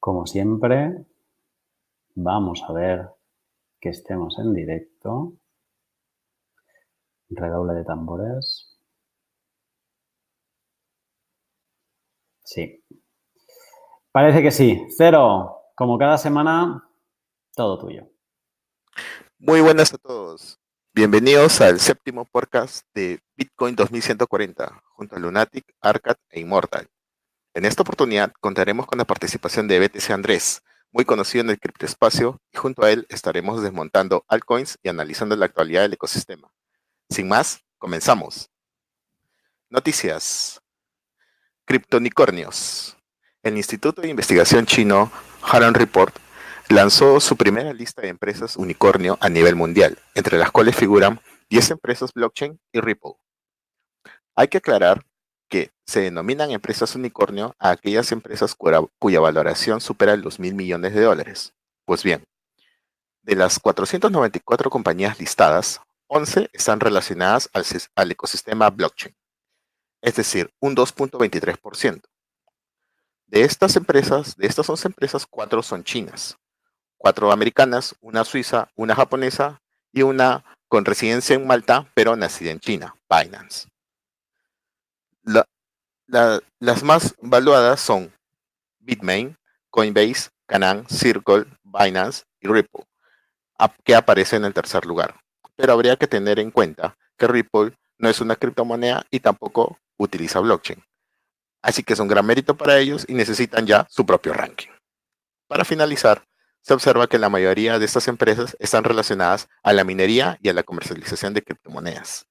Como siempre, vamos a ver que estemos en directo. Redoble de tambores. Sí. Parece que sí. Cero, como cada semana, todo tuyo. Muy buenas a todos. Bienvenidos al séptimo podcast de Bitcoin 2140, junto a Lunatic, Arcad e Immortal. En esta oportunidad contaremos con la participación de BTC Andrés, muy conocido en el criptoespacio, y junto a él estaremos desmontando altcoins y analizando la actualidad del ecosistema. Sin más, comenzamos. Noticias. Criptonicornios. El Instituto de Investigación chino Haran Report lanzó su primera lista de empresas unicornio a nivel mundial, entre las cuales figuran 10 empresas blockchain y Ripple. Hay que aclarar que se denominan empresas unicornio a aquellas empresas cuya, valoración supera los mil millones de dólares. Pues bien, de las 494 compañías listadas, 11 están relacionadas al, ecosistema blockchain, es decir, un 2.23%. De estas empresas, de estas 11 empresas, 4 son chinas, 4 americanas, una suiza, una japonesa y una con residencia en Malta, pero nacida en China, Binance las más valuadas son Bitmain, Coinbase, Canaan, Circle, Binance y Ripple, que aparece en el tercer lugar. Pero habría que tener en cuenta que Ripple no es una criptomoneda y tampoco utiliza blockchain. Así que es un gran mérito para ellos y necesitan ya su propio ranking. Para finalizar, se observa que la mayoría de estas empresas están relacionadas a la minería y a la comercialización de criptomonedas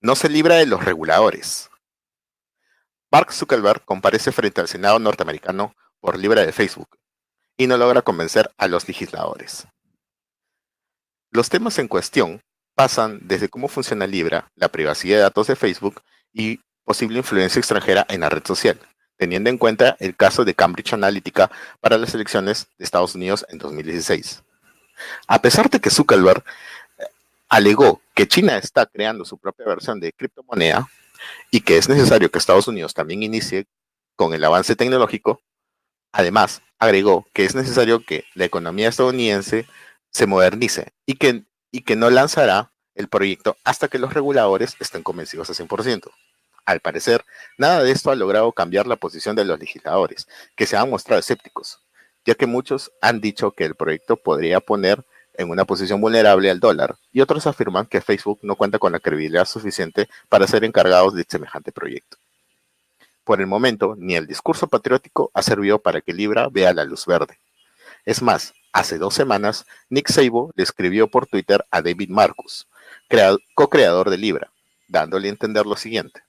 no se libra de los reguladores. Mark Zuckerberg comparece frente al Senado norteamericano por Libra de Facebook y no logra convencer a los legisladores. Los temas en cuestión pasan desde cómo funciona Libra, la privacidad de datos de Facebook y posible influencia extranjera en la red social, teniendo en cuenta el caso de Cambridge Analytica para las elecciones de Estados Unidos en 2016. A pesar de que Zuckerberg alegó que China está creando su propia versión de criptomoneda y que es necesario que Estados Unidos también inicie con el avance tecnológico. Además, agregó que es necesario que la economía estadounidense se modernice y que, y que no lanzará el proyecto hasta que los reguladores estén convencidos al 100%. Al parecer, nada de esto ha logrado cambiar la posición de los legisladores, que se han mostrado escépticos, ya que muchos han dicho que el proyecto podría poner en una posición vulnerable al dólar, y otros afirman que Facebook no cuenta con la credibilidad suficiente para ser encargados de semejante proyecto. Por el momento, ni el discurso patriótico ha servido para que Libra vea la luz verde. Es más, hace dos semanas, Nick Szabo le escribió por Twitter a David Marcus, co-creador de Libra, dándole a entender lo siguiente.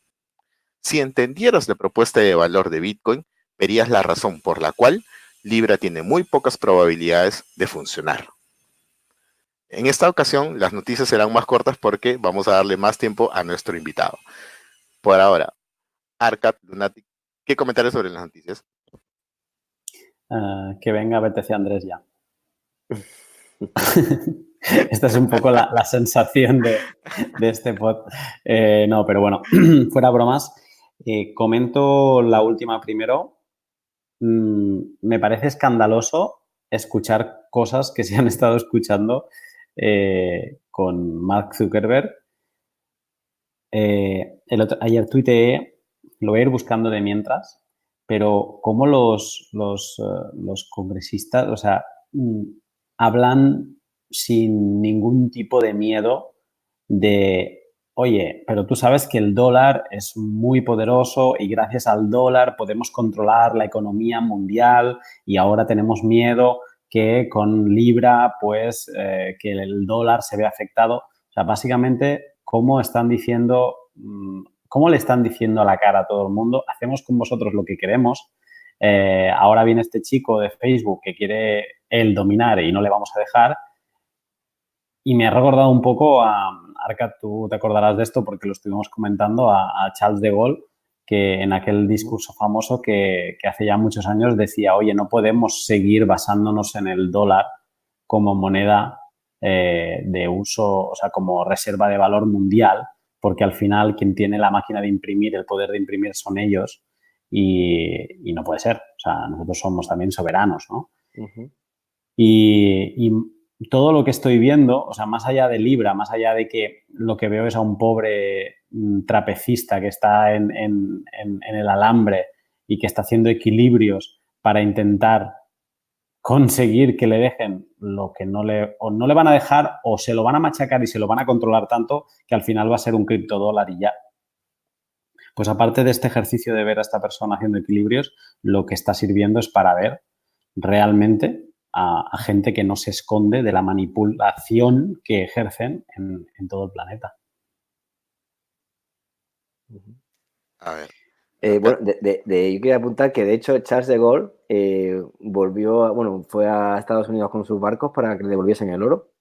Si entendieras la propuesta de valor de Bitcoin, verías la razón por la cual Libra tiene muy pocas probabilidades de funcionar. En esta ocasión las noticias serán más cortas porque vamos a darle más tiempo a nuestro invitado. Por ahora, Arcat Lunatic, ¿qué comentarios sobre las noticias? Ah, que venga BTC Andrés ya. Esta es un poco la, sensación de, este pod. Eh, no, pero bueno, fuera bromas, eh, comento la última primero. Mm, me parece escandaloso escuchar cosas que se han estado escuchando eh, con Mark Zuckerberg. Eh, ayer tuiteé, lo voy a ir buscando de mientras, pero cómo los, los, eh, congresistas, o sea, mm, hablan sin ningún tipo de miedo de, oye, pero tú sabes que el dólar es muy poderoso y gracias al dólar podemos controlar la economía mundial y ahora tenemos miedo que con Libra, pues, eh, que el dólar se ve afectado. O sea, básicamente, ¿cómo están diciendo, mm, cómo le están diciendo a la cara a todo el mundo? Hacemos con vosotros lo que queremos. Eh, ahora viene este chico de Facebook que quiere él dominar y no le vamos a dejar. Y me ha recordado un poco a, Arca, tú te acordarás de esto porque lo estuvimos comentando, a, a Charles de Gaulle, que en aquel discurso famoso que, hace ya muchos años decía, oye, no podemos seguir basándonos en el dólar como moneda eh, de uso, o sea, como reserva de valor mundial, porque al final quien tiene la máquina de imprimir, el poder de imprimir son ellos y, no puede ser. O O sea, nosotros somos también soberanos, ¿no? y, todo lo que estoy viendo, o sea, más allá de Libra, más allá de que lo que veo es a un pobre mm, trapecista que está en, en el alambre y que está haciendo equilibrios para intentar conseguir que le dejen lo que no le, o no le van a dejar o se lo van a machacar y se lo van a controlar tanto que al final va a ser un criptodólar y ya. Pues aparte de este ejercicio de ver a esta persona haciendo equilibrios, lo que está sirviendo es para ver realmente a, gente que no se esconde de la manipulación que ejercen en, en todo el planeta. A ver, eh, bueno, de, de, yo quería apuntar que de hecho Charles de Gaulle eh, volvió, bueno, fue a Estados Unidos con sus barcos para que le devolviesen el oro.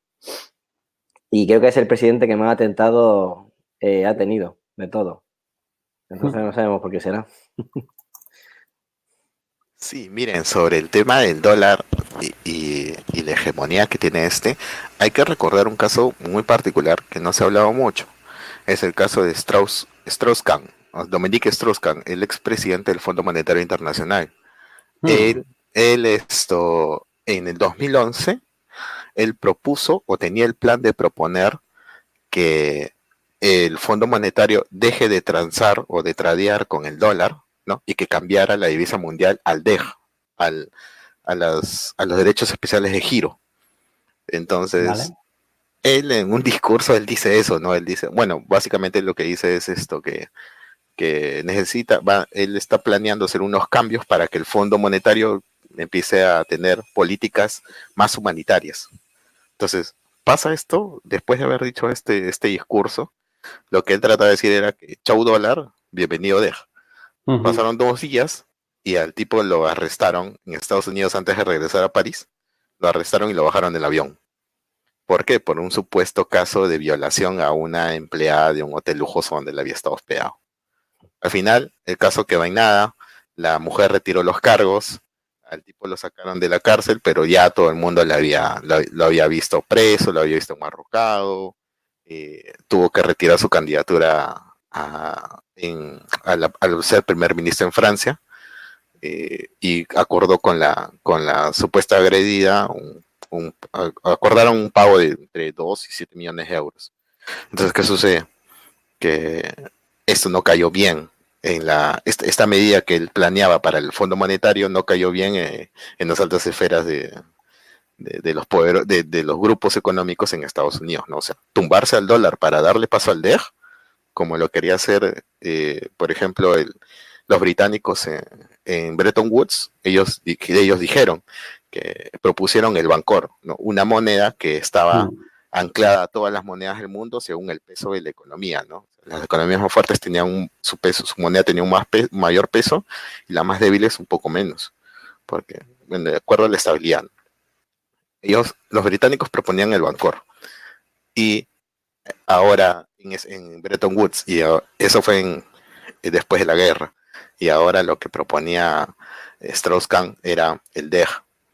Y creo que es el presidente que más atentado eh, ha tenido de todo. Entonces no sabemos por qué será. Sí, miren, sobre el tema del dólar y, y, la hegemonía que tiene este, hay que recordar un caso muy particular que no se ha hablado mucho. Es el caso de Strauss, Strauss-Kahn Dominique Strauss-Kahn, el expresidente del Fondo Monetario Internacional. Hmm. Él, esto, en el 2011, él propuso o tenía el plan de proponer que el Fondo Monetario deje de transar o de tradear con el dólar, ¿no? Y que cambiara la divisa mundial al DEG, al, a, los derechos especiales de giro. Entonces, él en un discurso, él dice eso, ¿no? Él dice, bueno, básicamente lo que dice es esto, que que necesita, va, él está planeando hacer unos cambios para que el Fondo Monetario empiece a tener políticas más humanitarias. Entonces, pasa esto, después de haber dicho este, este discurso, lo que él trata de decir era que chau dólar, bienvenido de. Pasaron dos días y al tipo lo arrestaron en Estados Unidos antes de regresar a París. Lo arrestaron y lo bajaron del avión. ¿Por qué? Por un supuesto caso de violación a una empleada de un hotel lujoso donde le había estado hospedado. Al final, el caso quedó en nada, la mujer retiró los cargos, al tipo lo sacaron de la cárcel, pero ya todo el mundo lo había, lo, había visto preso, lo había visto marrocado, eh, tuvo que retirar su candidatura a, al ser primer ministro en Francia eh, y acordó con la, con la supuesta agredida, acordaron un pago de entre 2 y 7 millones de euros. Entonces, ¿qué sucede? Que esto no cayó bien. En la, esta, medida que él planeaba para el Fondo Monetario no cayó bien eh, en las altas esferas de, de, los poderos, de, los grupos económicos en Estados Unidos, ¿no? O sea, tumbarse al dólar para darle paso al DEG, como lo quería hacer, eh, por ejemplo, el, los británicos en, Bretton Woods, ellos, ellos dijeron que propusieron el Bancor, ¿no? una moneda que estaba mm. anclada a todas las monedas del mundo según el peso de la economía, ¿no? las economías más fuertes tenían su peso, su moneda tenía un más mayor peso y las más débiles un poco menos, porque de acuerdo a la estabilidad. Ellos, los británicos proponían el Bancor y ahora en, Bretton Woods y eso fue en, eh, después de la guerra y ahora lo que proponía Strauss-Kahn era el DEG.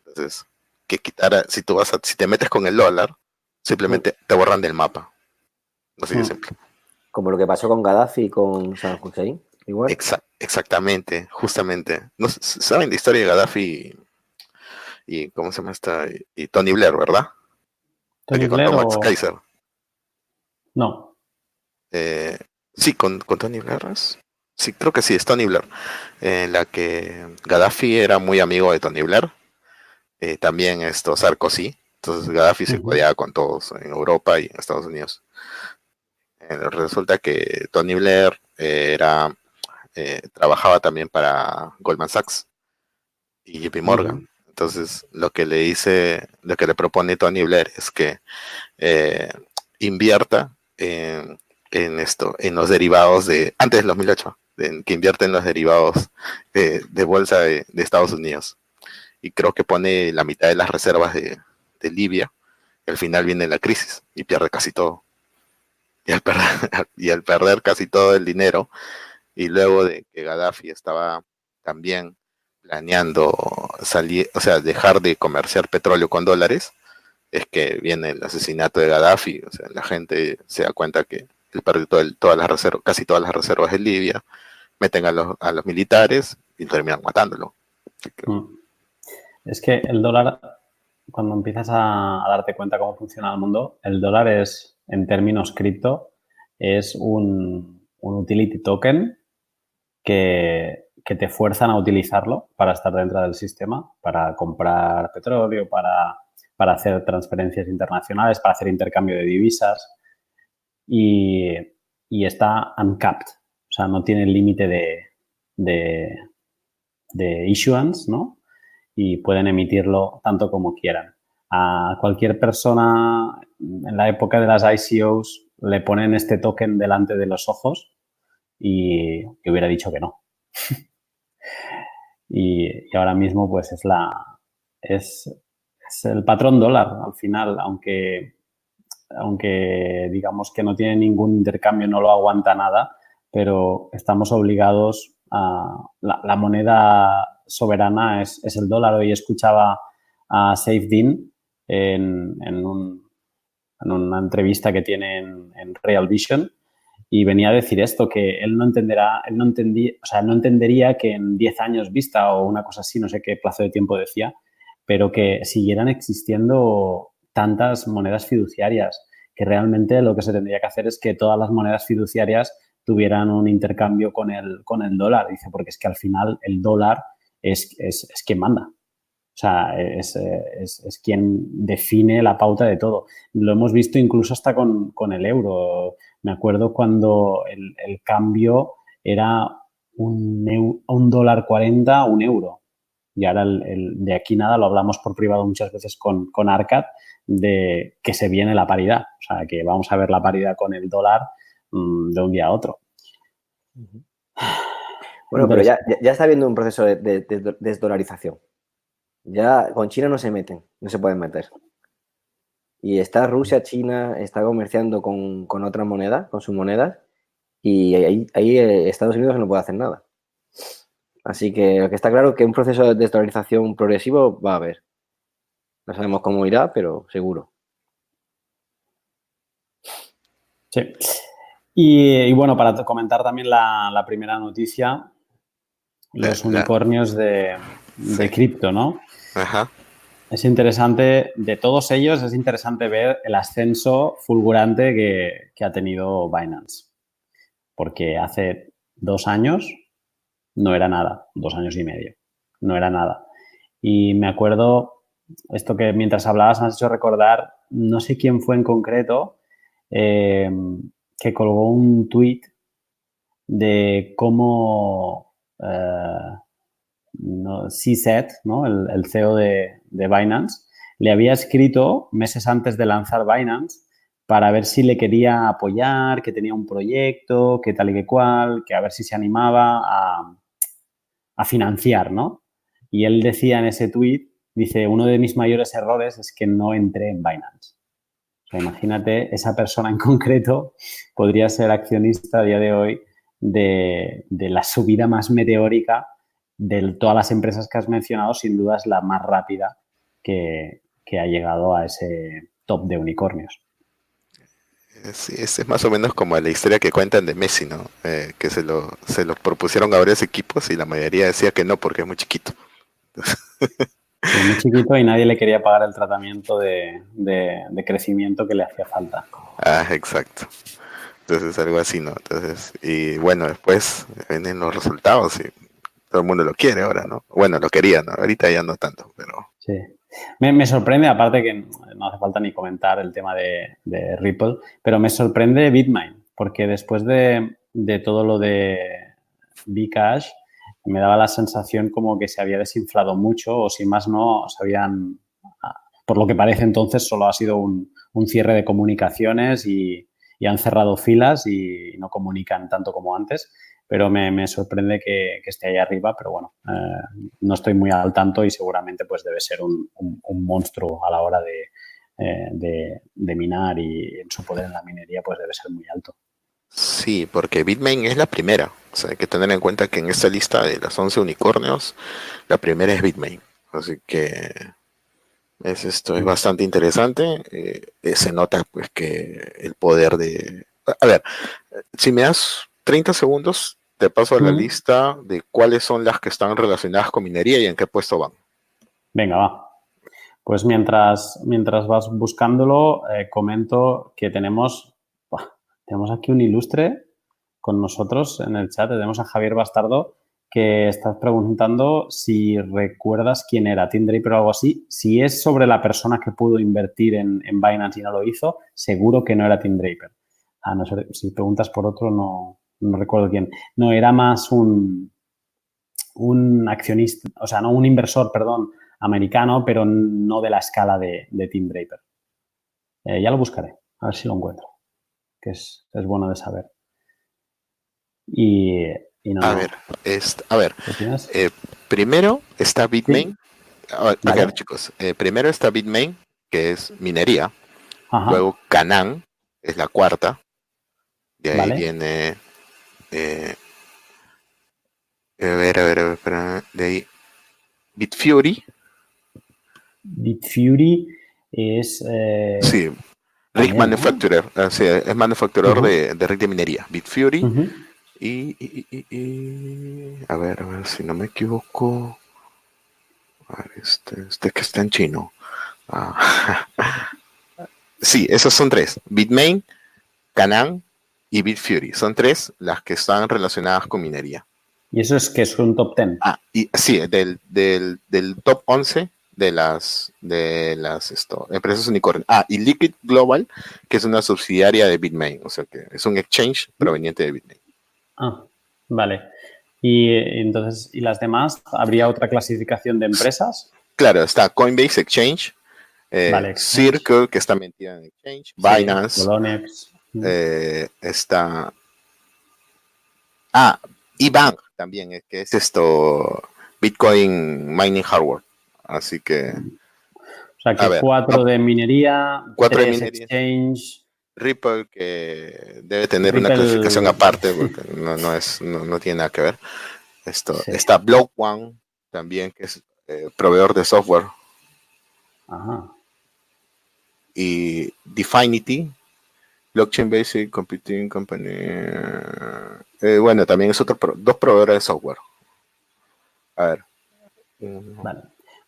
Entonces, que quitara, si tú vas si te metes con el dólar, simplemente te borran del mapa. Así de mm. simple. Como lo que pasó con Gaddafi y con San Hussein, igual. exactamente, justamente. ¿No, ¿Saben la historia de Gaddafi y, cómo se llama esta? Y, Tony Blair, ¿verdad? Tony Blair o... Kaiser. No. Eh, sí, con, Tony Blair. Sí, creo que sí, es Tony Blair. En la que Gaddafi era muy amigo de Tony Blair. Eh, también esto, Sarkozy. Entonces Gaddafi se uh con todos en Europa y en Estados Unidos. Eh, resulta que Tony Blair eh, era eh, trabajaba también para Goldman Sachs y JP Morgan. Entonces, lo que le dice, lo que le propone Tony Blair es que invierta en, esto, en los derivados de, antes del 2008, que invierte en los derivados de, bolsa de, Estados Unidos. Y creo que pone la mitad de las reservas de, Libia. Al final viene la crisis y pierde casi todo y al, perder, y al perder casi todo el dinero, y luego de que Gaddafi estaba también planeando salir, o sea, dejar de comerciar petróleo con dólares, es que viene el asesinato de Gaddafi, o sea, la gente se da cuenta que él perdió todas las reservas, casi todas las reservas de Libia, meten a los, militares y terminan matándolo. Mm. Es que el dólar, cuando empiezas a, darte cuenta cómo funciona el mundo, el dólar es, en términos cripto, es un, utility token que, te fuerzan a utilizarlo para estar dentro del sistema, para comprar petróleo, para hacer transferencias internacionales, para hacer intercambio de divisas y, y está uncapped, o sea, no tiene límite de, de, de issuance, ¿no? Y pueden emitirlo tanto como quieran. A cualquier persona en la época de las ICOs le ponen este token delante de los ojos y, hubiera dicho que no. y, ahora mismo pues es la es, es, el patrón dólar al final, aunque aunque digamos que no tiene ningún intercambio, no lo aguanta nada, pero estamos obligados a la, moneda soberana es, el dólar. Hoy escuchaba a Safe en, en, una entrevista que tiene en, Real Vision y venía a decir esto, que él no entenderá, él no entendía, o sea, no entendería que en 10 años vista o una cosa así, no sé qué plazo de tiempo decía, pero que siguieran existiendo tantas monedas fiduciarias, que realmente lo que se tendría que hacer es que todas las monedas fiduciarias tuvieran un intercambio con el, con el dólar. Dice, porque es que al final el dólar es, es, es quien manda. O sea, es, es, quien define la pauta de todo. Lo hemos visto incluso hasta con, con el euro. Me acuerdo cuando el, el cambio era un, un dólar 40, un euro. Y ahora el, de aquí nada, lo hablamos por privado muchas veces con, con Arcad, de que se viene la paridad. O sea, que vamos a ver la paridad con el dólar mm, de un día a otro. Bueno, pero ya, ya, está habiendo un proceso de, desdolarización. Ya con China no se meten, no se pueden meter. Y está Rusia, China, está comerciando con, con otras monedas, con sus monedas, y ahí, ahí eh, Estados Unidos no puede hacer nada. Así que lo que está claro es que un proceso de desdolarización progresivo va a haber. No sabemos cómo irá, pero seguro. Sí. Y, bueno, para comentar también la, primera noticia, los unicornios de, cripto, ¿no? Ajá. Es interesante, de todos ellos, es interesante ver el ascenso fulgurante que, que ha tenido Binance. Porque hace dos años no era nada, dos años y medio, no era nada. Y me acuerdo, esto que mientras hablabas me has hecho recordar, no sé quién fue en concreto, eh, que colgó un tweet de cómo eh, no, el, CEO de, de, Binance, le había escrito meses antes de lanzar Binance para ver si le quería apoyar, que tenía un proyecto, que tal y que cual, que a ver si se animaba a, a financiar, ¿no? Y él decía en ese tweet, dice, uno de mis mayores errores es que no entré en Binance. O sea, imagínate, esa persona en concreto podría ser accionista a día de hoy de, la subida más meteórica de todas las empresas que has mencionado, sin duda es la más rápida que, que ha llegado a ese top de unicornios. Sí, es más o menos como la historia que cuentan de Messi, ¿no? Eh, que se lo, se lo propusieron a varios equipos y la mayoría decía que no porque es muy chiquito. Muy chiquito y nadie le quería pagar el tratamiento de, de, crecimiento que le hacía falta. Ah, exacto. Entonces algo así, ¿no? Entonces, y bueno, después vienen los resultados y todo el mundo lo quiere ahora, ¿no? Bueno, lo quería, ¿no? Ahorita ya no tanto, pero... Sí. Me, sorprende, aparte que no hace falta ni comentar el tema de, Ripple, pero me sorprende Bitmain, porque después de, todo lo de Bcash, me daba la sensación como que se había desinflado mucho o si más no, se habían, por lo que parece entonces, solo ha sido un, cierre de comunicaciones y, y, han cerrado filas y no comunican tanto como antes pero me, sorprende que, esté ahí arriba, pero bueno, eh, no estoy muy al tanto y seguramente pues debe ser un, monstruo a la hora eh, de, de, minar y en su poder en la minería pues debe ser muy alto. Sí, porque Bitmain es la primera. O sea, hay que tener en cuenta que en esta lista de las 11 unicornios, la primera es Bitmain. Así que es esto es bastante interesante. Eh, se nota pues que el poder de... A ver, si me das 30 segundos, te paso a la lista de cuáles son las que están relacionadas con minería y en qué puesto van. Venga, va. Pues mientras, mientras vas buscándolo, eh, comento que tenemos, tenemos aquí un ilustre con nosotros en el chat. Tenemos a Javier Bastardo que estás preguntando si recuerdas quién era Tim Draper o algo así. Si es sobre la persona que pudo invertir en, en Binance y no lo hizo, seguro que no era Tim Draper. Ah, no si preguntas por otro, no, no recuerdo quién. No, era más un, un accionista, o sea, no un inversor, perdón, americano, pero no de la escala de, de Tim Draper. Eh, ya lo buscaré, a ver si lo encuentro, que es, es bueno de saber. Y, a ver, a ver, eh, primero está Bitmain. A ver, chicos, eh, primero está Bitmain, que es minería. Luego Canaan, es la cuarta. De ahí viene. Eh, a ver, a ver, a ver, de ahí. Bitfury. Bitfury es. sí, Manufacturer. Ah, es manufacturador de, de rig de minería. Bitfury. Y, a ver, a ver si no me equivoco. A ver, este, este que está en chino. Ah, sí, esos son tres. Bitmain, Canaan y Bitfury. Son tres las que están relacionadas con minería. ¿Y eso es que es un top 10? Ah, y, sí, del, del, del top 11 de las de las esto, empresas unicornio. Ah, y Liquid Global, que es una subsidiaria de Bitmain, o sea que es un exchange proveniente de Bitmain. Ah, vale. Y entonces, ¿y las demás? ¿Habría otra clasificación de empresas? Claro, está Coinbase Exchange, eh, Circle, que está metida en Exchange, Binance, eh, está... Ah, eBank también, eh, que es esto, Bitcoin Mining Hardware. Así que... O sea, que cuatro de minería, cuatro de minería. Exchange, Ripple, que debe tener una clasificación aparte, porque no, es, no, tiene nada que ver. Esto, Está Block One también, que es eh, proveedor de software. Ajá. Y Definity, Blockchain Basic Computing Company. Eh, bueno, también es otro, dos proveedores de software. A ver. Vale.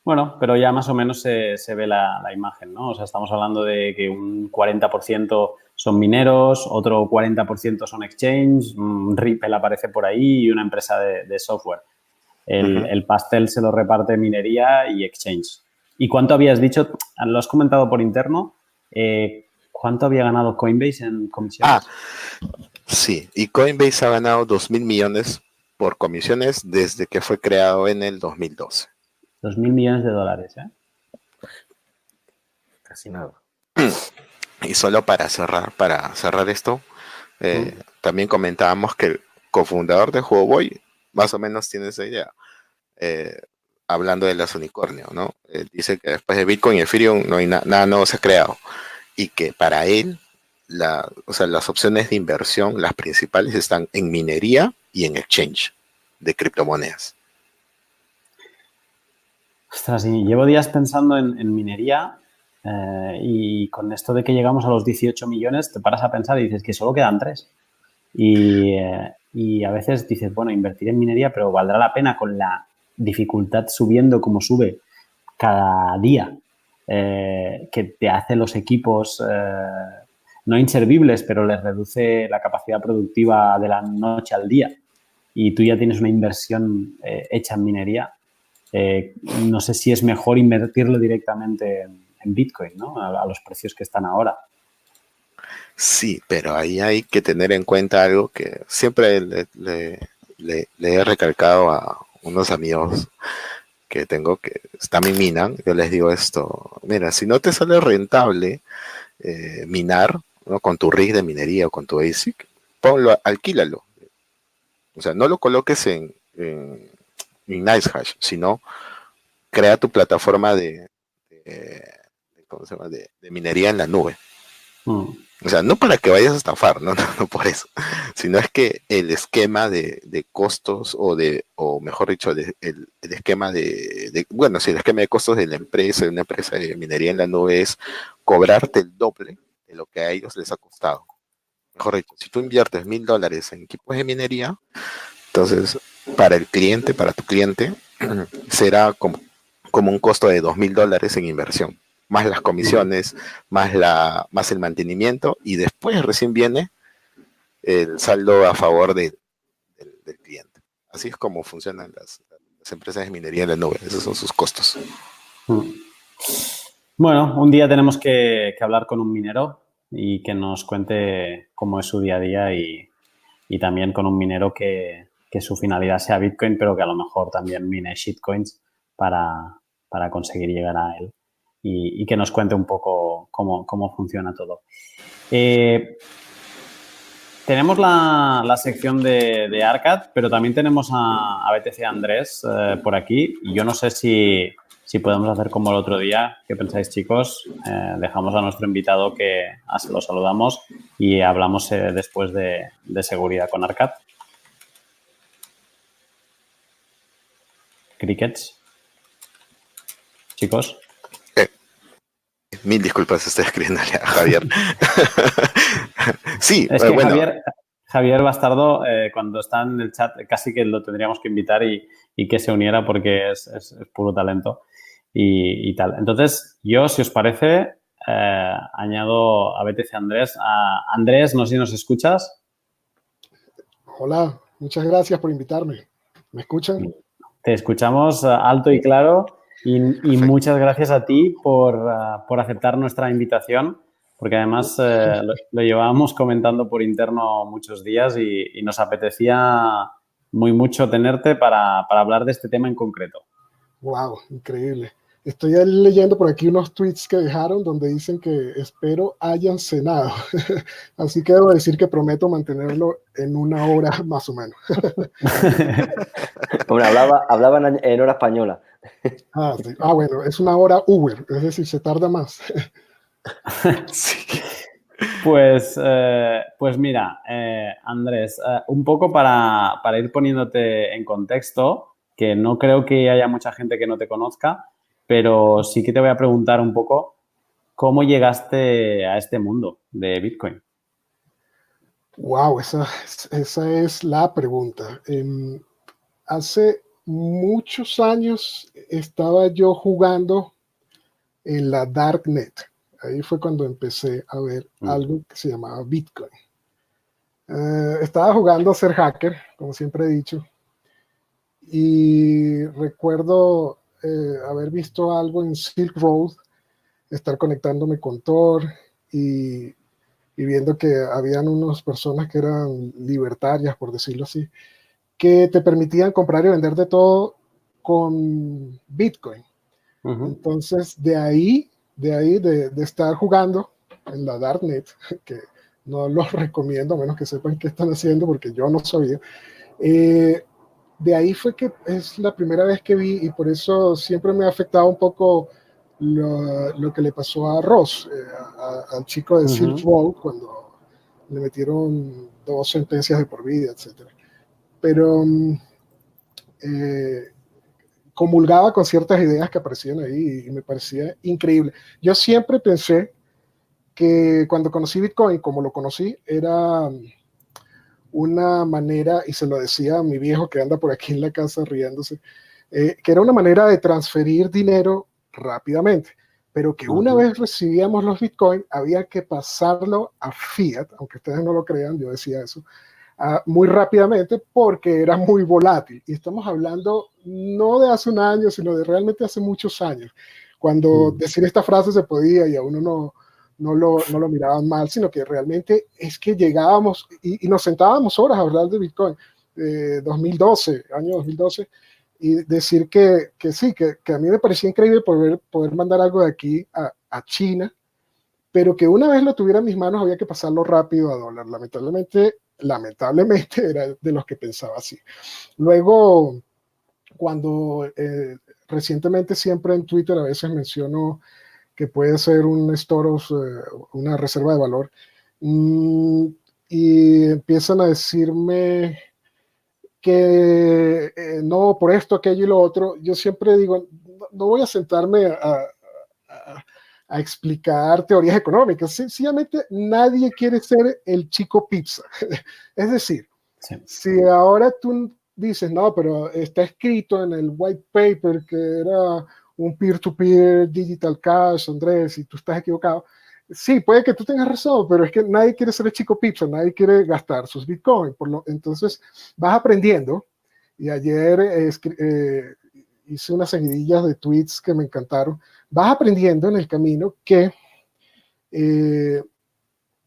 Bueno, pero ya más o menos se, ve la, imagen, ¿no? O sea, estamos hablando de que un 40% son mineros, otro 40% son exchange, Ripple aparece por ahí y una empresa de, software. El, pastel se lo reparte minería y exchange. ¿Y cuánto habías dicho? Lo has comentado por interno. Eh, ¿Cuánto había ganado Coinbase en comisiones? Ah, sí, y Coinbase ha ganado 2 mil millones por comisiones desde que fue creado en el 2012. Dos mil millones de dólares, ¿eh? Casi nada. Y solo para cerrar, para cerrar esto, eh, también comentábamos que el cofundador de Boy más o menos tiene esa idea. Eh, hablando de las unicornios, ¿no? dice que después de Bitcoin y Ethereum no hay nada nuevo se ha creado. Y que para él, la, o sea, las opciones de inversión, las principales, están en minería y en exchange de criptomonedas. Ostras, y llevo días pensando en, minería eh, y con esto de que llegamos a los 18 millones, te paras a pensar y dices que solo quedan tres. Eh, y, a veces dices, bueno, invertir en minería, pero valdrá la pena con la dificultad subiendo como sube cada día, eh, que te hace los equipos no inservibles, pero les reduce la capacidad productiva de la noche al día. Y tú ya tienes una inversión hecha en minería, eh, no sé si es mejor invertirlo directamente en, Bitcoin, ¿no? A, los precios que están ahora. Sí, pero ahí hay que tener en cuenta algo que siempre le, he recalcado a unos amigos que tengo que también minan. Yo les digo esto: mira, si no te sale rentable eh, minar con tu rig de minería o con tu ASIC, ponlo, alquílalo. O sea, no lo coloques en NiceHash, sino crea tu plataforma de, de, minería en la nube. Mm. O sea, no para que vayas a estafar, no, no, por eso, sino es que el esquema de, costos o de, o mejor dicho, el, esquema de, bueno, si el esquema de costos de la empresa, de una empresa de minería en la nube es cobrarte el doble de lo que a ellos les ha costado. Mejor dicho, si tú inviertes mil dólares en equipos de minería, Entonces, para el cliente, para tu cliente, será como, como un costo de dos mil dólares en inversión, más las comisiones, más, la, más el mantenimiento, y después recién viene el saldo a favor del cliente. Así es como funcionan las, empresas de minería en la nube, esos son sus costos. Mm. Bueno, un día tenemos que, hablar con un minero y que nos cuente cómo es su día a día y, también con un minero que, su finalidad sea Bitcoin, pero que a lo mejor también mine shitcoins para, para conseguir llegar a él y, que nos cuente un poco cómo, cómo funciona todo. Eh, tenemos la, sección de, de, Arcad, pero también tenemos a, BTC Andrés eh, por aquí. Y yo no sé si, podemos hacer como el otro día. ¿Qué pensáis, chicos? Eh, dejamos a nuestro invitado que lo saludamos y hablamos después de, seguridad con Arcad. Crickets. Chicos. Mil disculpas, estoy escribiéndole a Javier. sí, es que Javier, Javier, Bastardo, eh, cuando está en el chat, casi que lo tendríamos que invitar y, que se uniera porque es, puro talento y, tal. Entonces, yo, si os parece, eh, añado a BTC Andrés. Andrés, no sé si nos escuchas. Hola, muchas gracias por invitarme. ¿Me escuchan? Te escuchamos eh, alto y claro. Y, muchas gracias a ti ah, por, aceptar nuestra invitación, porque además eh, lo, llevábamos comentando por interno muchos días y, nos apetecía muy mucho tenerte para, hablar de este tema en concreto. ¡Wow! Increíble. Estoy leyendo por aquí unos tweets que dejaron donde dicen que espero hayan cenado. Así que debo decir que prometo mantenerlo en una hora más o menos. Hombre, hablaba, hablaban en hora española. Ah, ah, bueno, es una hora Uber, es decir, se tarda más. Pues, eh, pues mira, eh, Andrés, eh, un poco para, ir poniéndote en contexto, que no creo que haya mucha gente que no te conozca, pero sí que te voy a preguntar un poco cómo llegaste a este mundo de Bitcoin. Wow, esa, esa es la pregunta. Em, hace muchos años estaba yo jugando en la Darknet. Ahí fue cuando empecé a ver mm. algo que se llamaba Bitcoin. Eh, estaba jugando a ser hacker, como siempre he dicho, y recuerdo eh, haber visto algo en Silk Road, estar conectándome con Tor y, y viendo que habían unas personas que eran libertarias, por decirlo así, que te permitían comprar y vender de todo con Bitcoin. Entonces, de ahí, de ahí, de, estar jugando en la Darknet, que no los recomiendo, a menos que sepan qué están haciendo, porque yo no sabía. Eh, de ahí fue que es la primera vez que vi, y por eso siempre me ha afectado un poco lo, que le pasó a Ross, eh, al chico de Silk Road, cuando le metieron dos sentencias de por vida, etcétera pero mm, eh, comulgaba con ciertas ideas que aparecían ahí y me parecía increíble. Yo siempre pensé que cuando conocí Bitcoin, como lo conocí, era mm, una manera, y se lo decía a mi viejo que anda por aquí en la casa riéndose, eh, que era una manera de transferir dinero rápidamente, pero que una vez recibíamos los Bitcoin, había que pasarlo a fiat, aunque ustedes no lo crean, yo decía eso, muy rápidamente porque era muy volátil. Y estamos hablando no de hace un año, sino de realmente hace muchos años, cuando decir esta frase se podía y a uno no, no, lo, no lo miraban mal, sino que realmente es que llegábamos y, nos sentábamos horas a hablar de Bitcoin. 2012, año 2012, y decir que, que sí, que, que, a mí me parecía increíble poder, poder mandar algo de aquí a, a China, pero que una vez lo tuviera en mis manos había que pasarlo rápido a dólar. Lamentablemente lamentablemente era de los que pensaba así. Luego, cuando eh, recientemente siempre en Twitter a veces menciono que puede ser un store eh, una reserva de valor, mm, y empiezan a decirme que eh, no, por esto, aquello y lo otro, yo siempre digo, no, voy a sentarme a a explicar teorías económicas. Sencillamente nadie quiere ser el chico pizza. es decir, si ahora tú dices, no, pero está escrito en el white paper que era un peer-to-peer digital cash, Andrés, y tú estás equivocado. Sí, puede que tú tengas razón, pero es que nadie quiere ser el chico pizza, nadie quiere gastar sus bitcoins. Por lo, entonces vas aprendiendo. Y ayer eh, hice unas seguidillas de tweets que me encantaron. Vas aprendiendo en el camino que eh,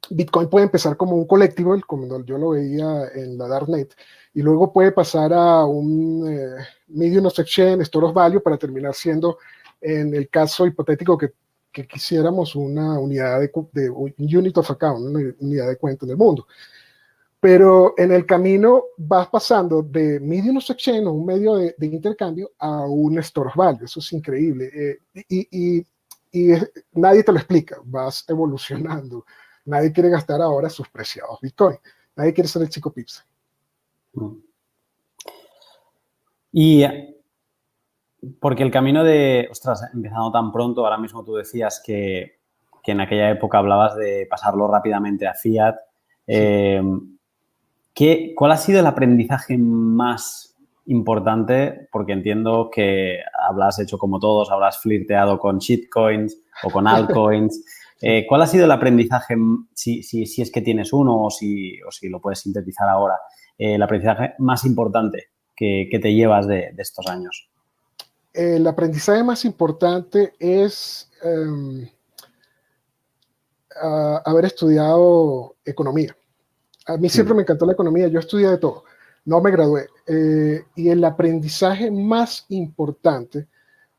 Bitcoin puede empezar como un colectivo, como yo lo veía en la Darknet, y luego puede pasar a un eh, medium of exchange, store of value, para terminar siendo, en el caso hipotético que, que quisiéramos, una unidad de, de, unit of account, una unidad de cuenta en el mundo. Pero en el camino vas pasando de medium of exchange o un medio de, intercambio a un store of value. Eso es increíble. Eh, y, y, y nadie te lo explica. Vas evolucionando. Nadie quiere gastar ahora sus preciados Bitcoin. Nadie quiere ser el chico Pips. Y porque el camino de, ostras, empezando tan pronto, ahora mismo tú decías que, que en aquella época hablabas de pasarlo rápidamente a Fiat. Eh, ¿qué, ¿Cuál ha sido el aprendizaje más importante? Porque entiendo que habrás hecho como todos, habrás flirteado con shitcoins o con altcoins. Eh, ¿Cuál ha sido el aprendizaje, si, si, si, es que tienes uno o si, o si lo puedes sintetizar ahora, eh, el aprendizaje más importante que, que te llevas de, de, estos años? El aprendizaje más importante es um, uh, haber estudiado economía. A mí siempre sí. me encantó la economía, yo estudié de todo, no me gradué. Eh, y el aprendizaje más importante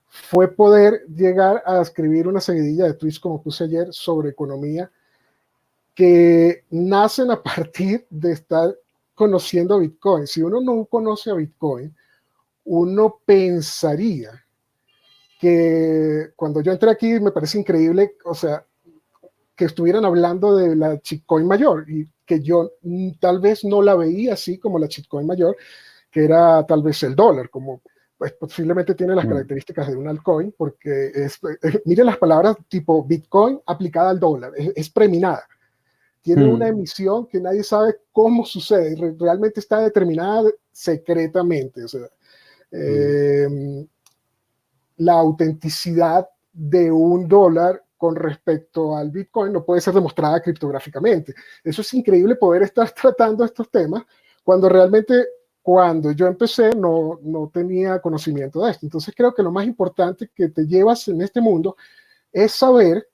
fue poder llegar a escribir una seguidilla de tweets como puse ayer sobre economía que nacen a partir de estar conociendo Bitcoin. Si uno no conoce a Bitcoin, uno pensaría que cuando yo entré aquí me parece increíble, o sea, que estuvieran hablando de la Bitcoin mayor y que yo tal vez no la veía así como la Bitcoin mayor, que era tal vez el dólar, como pues posiblemente tiene las mm. características de un altcoin, porque es, eh, miren las palabras tipo Bitcoin aplicada al dólar, es, es preminada. Tiene mm. una emisión que nadie sabe cómo sucede, Re realmente está determinada secretamente. O sea, mm. eh, la autenticidad de un dólar con respecto al Bitcoin no puede ser demostrada criptográficamente. Eso es increíble poder estar tratando estos temas cuando realmente cuando yo empecé no, no tenía conocimiento de esto. Entonces creo que lo más importante que te llevas en este mundo es saber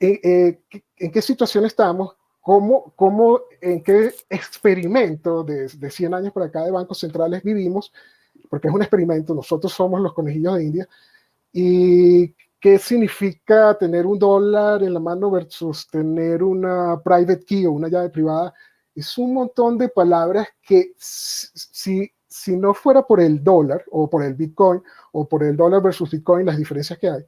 eh, eh, en qué situación estamos, cómo, cómo, en qué experimento de, de 100 años por acá de bancos centrales vivimos, porque es un experimento, nosotros somos los conejillos de India, y qué significa tener un dólar en la mano versus tener una private key o una llave privada. Es un montón de palabras que si, si no fuera por el dólar o por el Bitcoin o por el dólar versus Bitcoin, las diferencias que hay,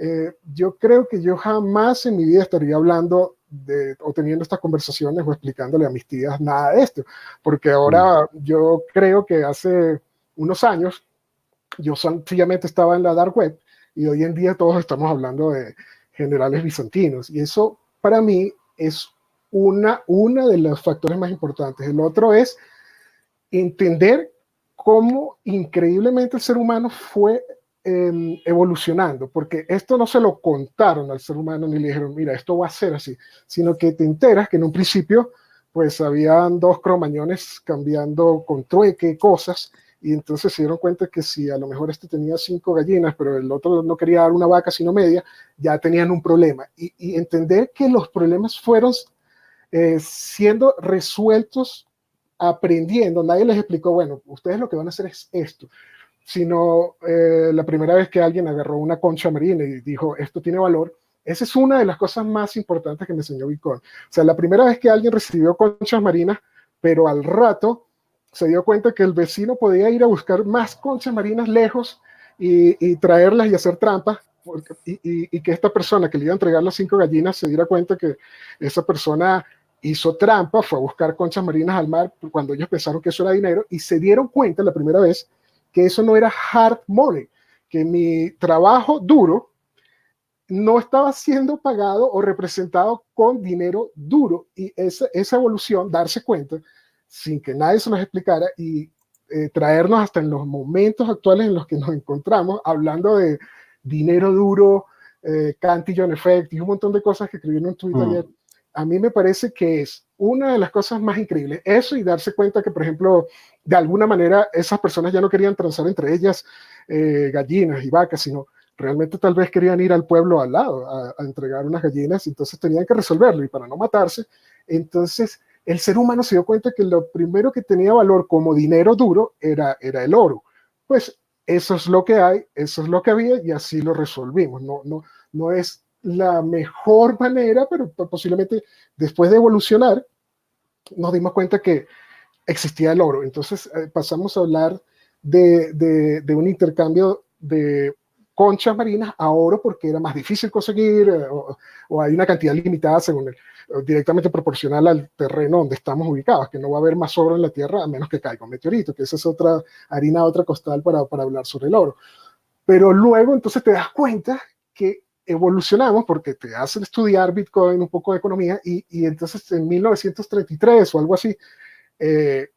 eh, yo creo que yo jamás en mi vida estaría hablando de, o teniendo estas conversaciones o explicándole a mis tías nada de esto, porque ahora mm. yo creo que hace unos años yo sencillamente estaba en la dark web y hoy en día todos estamos hablando de generales bizantinos y eso para mí es una, una de los factores más importantes. El otro es entender cómo increíblemente el ser humano fue eh, evolucionando, porque esto no se lo contaron al ser humano ni le dijeron, mira, esto va a ser así, sino que te enteras que en un principio pues habían dos cromañones cambiando con trueque cosas y entonces se dieron cuenta que si a lo mejor este tenía cinco gallinas, pero el otro no quería dar una vaca sino media, ya tenían un problema. Y, y entender que los problemas fueron eh, siendo resueltos, aprendiendo. Nadie les explicó, bueno, ustedes lo que van a hacer es esto, sino eh, la primera vez que alguien agarró una concha marina y dijo, esto tiene valor. Esa es una de las cosas más importantes que me enseñó Bitcoin. O sea, la primera vez que alguien recibió conchas marinas, pero al rato se dio cuenta que el vecino podía ir a buscar más conchas marinas lejos y, traerlas y hacer trampas y, y, que esta persona que le iba a entregar las cinco gallinas se diera cuenta que esa persona hizo trampa, fue a buscar conchas marinas al mar cuando ellos pensaron que eso era dinero y se dieron cuenta la primera vez que eso no era hard money, que mi trabajo duro no estaba siendo pagado o representado con dinero duro y esa, esa evolución, darse cuenta, sin que nadie se nos explicara y eh, traernos hasta en los momentos actuales en los que nos encontramos, hablando de dinero duro, eh, Cantillon Effect y un montón de cosas que escribí en un tweet mm. ayer, a mí me parece que es una de las cosas más increíbles. Eso y darse cuenta que, por ejemplo, de alguna manera esas personas ya no querían transar entre ellas eh, gallinas y vacas, sino realmente tal vez querían ir al pueblo al lado a, a, entregar unas gallinas, entonces tenían que resolverlo y para no matarse, entonces el ser humano se dio cuenta que lo primero que tenía valor como dinero duro era, era el oro. Pues eso es lo que hay, eso es lo que había y así lo resolvimos. No, no, no es la mejor manera, pero posiblemente después de evolucionar, nos dimos cuenta que existía el oro. Entonces eh, pasamos a hablar de, de, un intercambio de conchas marinas a oro porque era más difícil conseguir eh, o, o, hay una cantidad limitada según el, directamente proporcional al terreno donde estamos ubicados, que no va a haber más oro en la Tierra a menos que caiga un meteorito, que esa es otra harina, otra costal para, para hablar sobre el oro. Pero luego entonces te das cuenta que evolucionamos porque te hacen estudiar Bitcoin, un poco de economía, y, y entonces en 1933 o algo así, eh,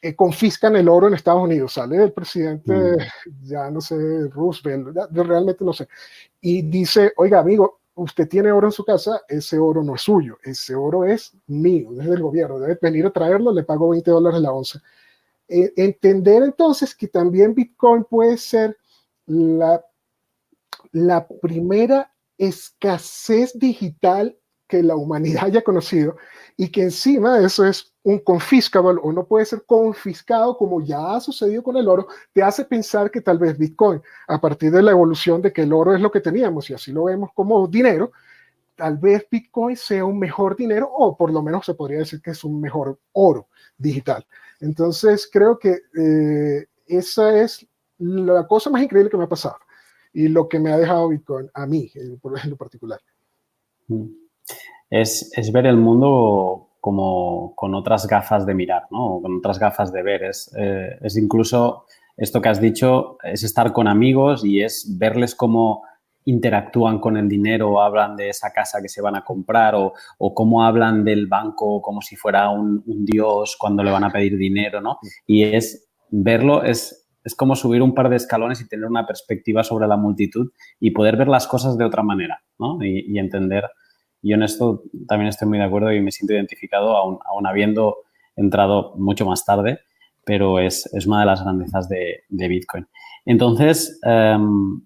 eh, confiscan el oro en Estados Unidos. Sale el presidente, mm. ya no sé, Roosevelt, ya, yo realmente no sé, y dice, oiga, amigo, usted tiene oro en su casa, ese oro no es suyo, ese oro es mío, es del gobierno, debe venir a traerlo, le pago 20 dólares la onza. Eh, entender entonces que también Bitcoin puede ser la la primera escasez digital que la humanidad haya conocido y que encima eso es un confiscable o no puede ser confiscado como ya ha sucedido con el oro, te hace pensar que tal vez Bitcoin, a partir de la evolución de que el oro es lo que teníamos y así lo vemos como dinero, tal vez Bitcoin sea un mejor dinero o por lo menos se podría decir que es un mejor oro digital. Entonces creo que eh, esa es la cosa más increíble que me ha pasado y lo que me ha dejado Bitcoin a mí, en lo particular. Mm. Es, es ver el mundo como con otras gafas de mirar, ¿no? Con otras gafas de ver. Es, eh, es incluso esto que has dicho, es estar con amigos y es verles cómo interactúan con el dinero, hablan de esa casa que se van a comprar o, o cómo hablan del banco como si fuera un, un, dios cuando le van a pedir dinero, ¿no? Y es verlo, es es como subir un par de escalones y tener una perspectiva sobre la multitud y poder ver las cosas de otra manera, ¿no? Y, y entender. Yo en esto también estoy muy de acuerdo y me siento identificado, aún, aún habiendo entrado mucho más tarde, pero es, es una de las grandezas de, de Bitcoin. Entonces, um,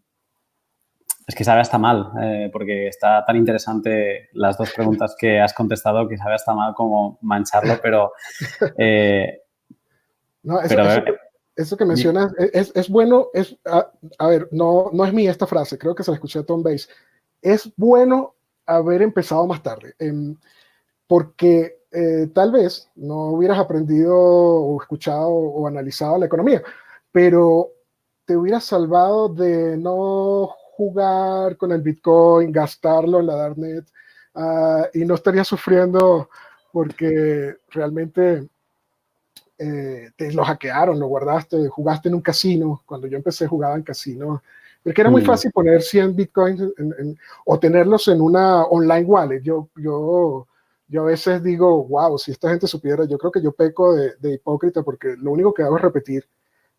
es que sabe hasta mal, eh, porque está tan interesante las dos preguntas que has contestado que sabe hasta mal como mancharlo, pero... Eh, no, eso, pero, eso, eso que mencionas es, es bueno, es, a, a, ver, no, no es mía esta frase, creo que se la escuché a Tom Bates. Es bueno haber empezado más tarde, eh, porque eh, tal vez no hubieras aprendido o escuchado o analizado la economía, pero te hubieras salvado de no jugar con el Bitcoin, gastarlo en la Darknet uh, y no estarías sufriendo porque realmente eh, te lo hackearon, lo guardaste, jugaste en un casino. Cuando yo empecé jugaba en casino, porque era muy mm. fácil poner 100 bitcoins en, en, o tenerlos en una online wallet. Yo, yo, yo a veces digo, wow, si esta gente supiera, yo creo que yo peco de, de hipócrita porque lo único que hago es repetir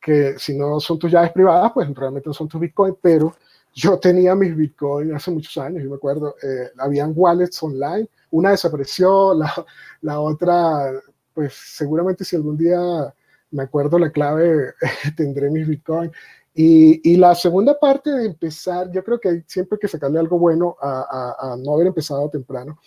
que si no son tus llaves privadas, pues realmente no son tus bitcoins, pero yo tenía mis bitcoins hace muchos años, yo me acuerdo, eh, habían wallets online, una desapareció, la, la otra pues seguramente si algún día me acuerdo la clave, tendré mis Bitcoin. Y, la segunda parte de empezar, yo creo que hay siempre que sacarle algo bueno a, no haber empezado temprano.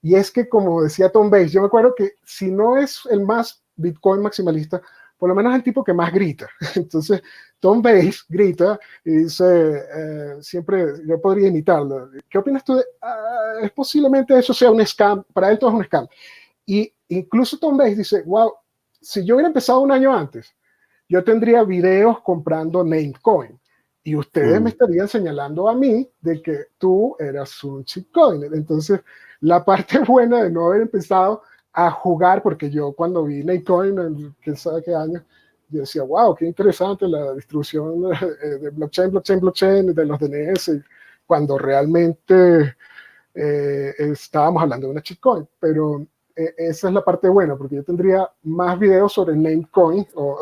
Y es que, como decía Tom Bates, yo me acuerdo que si no es el más Bitcoin maximalista, por lo menos el tipo que más grita. Entonces, Tom Bates grita y dice, eh, siempre, yo podría imitarlo. ¿Qué opinas tú de, uh, es posiblemente eso sea un scam? Para él todo es un scam. Y incluso Tom Bates dice, wow, si yo hubiera empezado un año antes, yo tendría videos comprando Namecoin y ustedes mm. me estarían señalando a mí de que tú eras un shitcoin. Entonces, la parte buena de no haber empezado a jugar, porque yo cuando vi Namecoin, en quién sabe qué año, yo decía, wow, qué interesante la distribución de blockchain, blockchain, blockchain, de los DNS, cuando realmente eh, estábamos hablando de una shitcoin. Pero e, esa es la parte buena, porque yo tendría más videos sobre Namecoin o,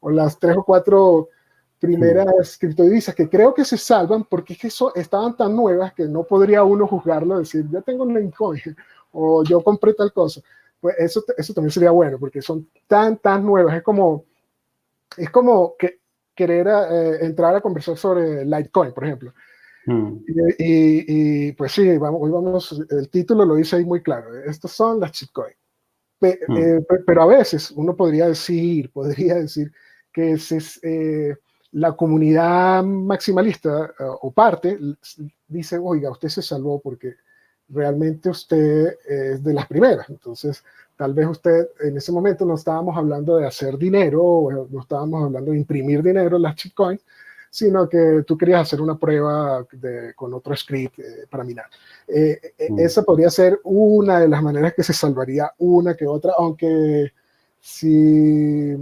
o las tres o cuatro primeras criptodivisas que creo que se salvan porque es que estaban tan nuevas que no podría uno juzgarlo, decir, yo tengo un Bitcoin o yo compré tal cosa. Pues eso, eso también sería bueno porque son tan, tan nuevas. Es como, es como que querer eh, entrar a conversar sobre Litecoin, por ejemplo. Hmm. Y, pues sí, vamos, hoy vamos, el título lo dice ahí muy claro. Estas son las shitcoins. Hmm. Eh, pero a veces uno podría decir, podría decir que es, eh, la comunidad maximalista eh, o parte dice, oiga, usted se salvó porque realmente usted es de las primeras. Entonces, tal vez usted en ese momento no estábamos hablando de hacer dinero, o no estábamos hablando de imprimir dinero en las shitcoins, sino que tú querías hacer una prueba con otro script eh, para minar. Eh, mm. Esa podría ser una de las maneras que se salvaría una que otra, aunque si,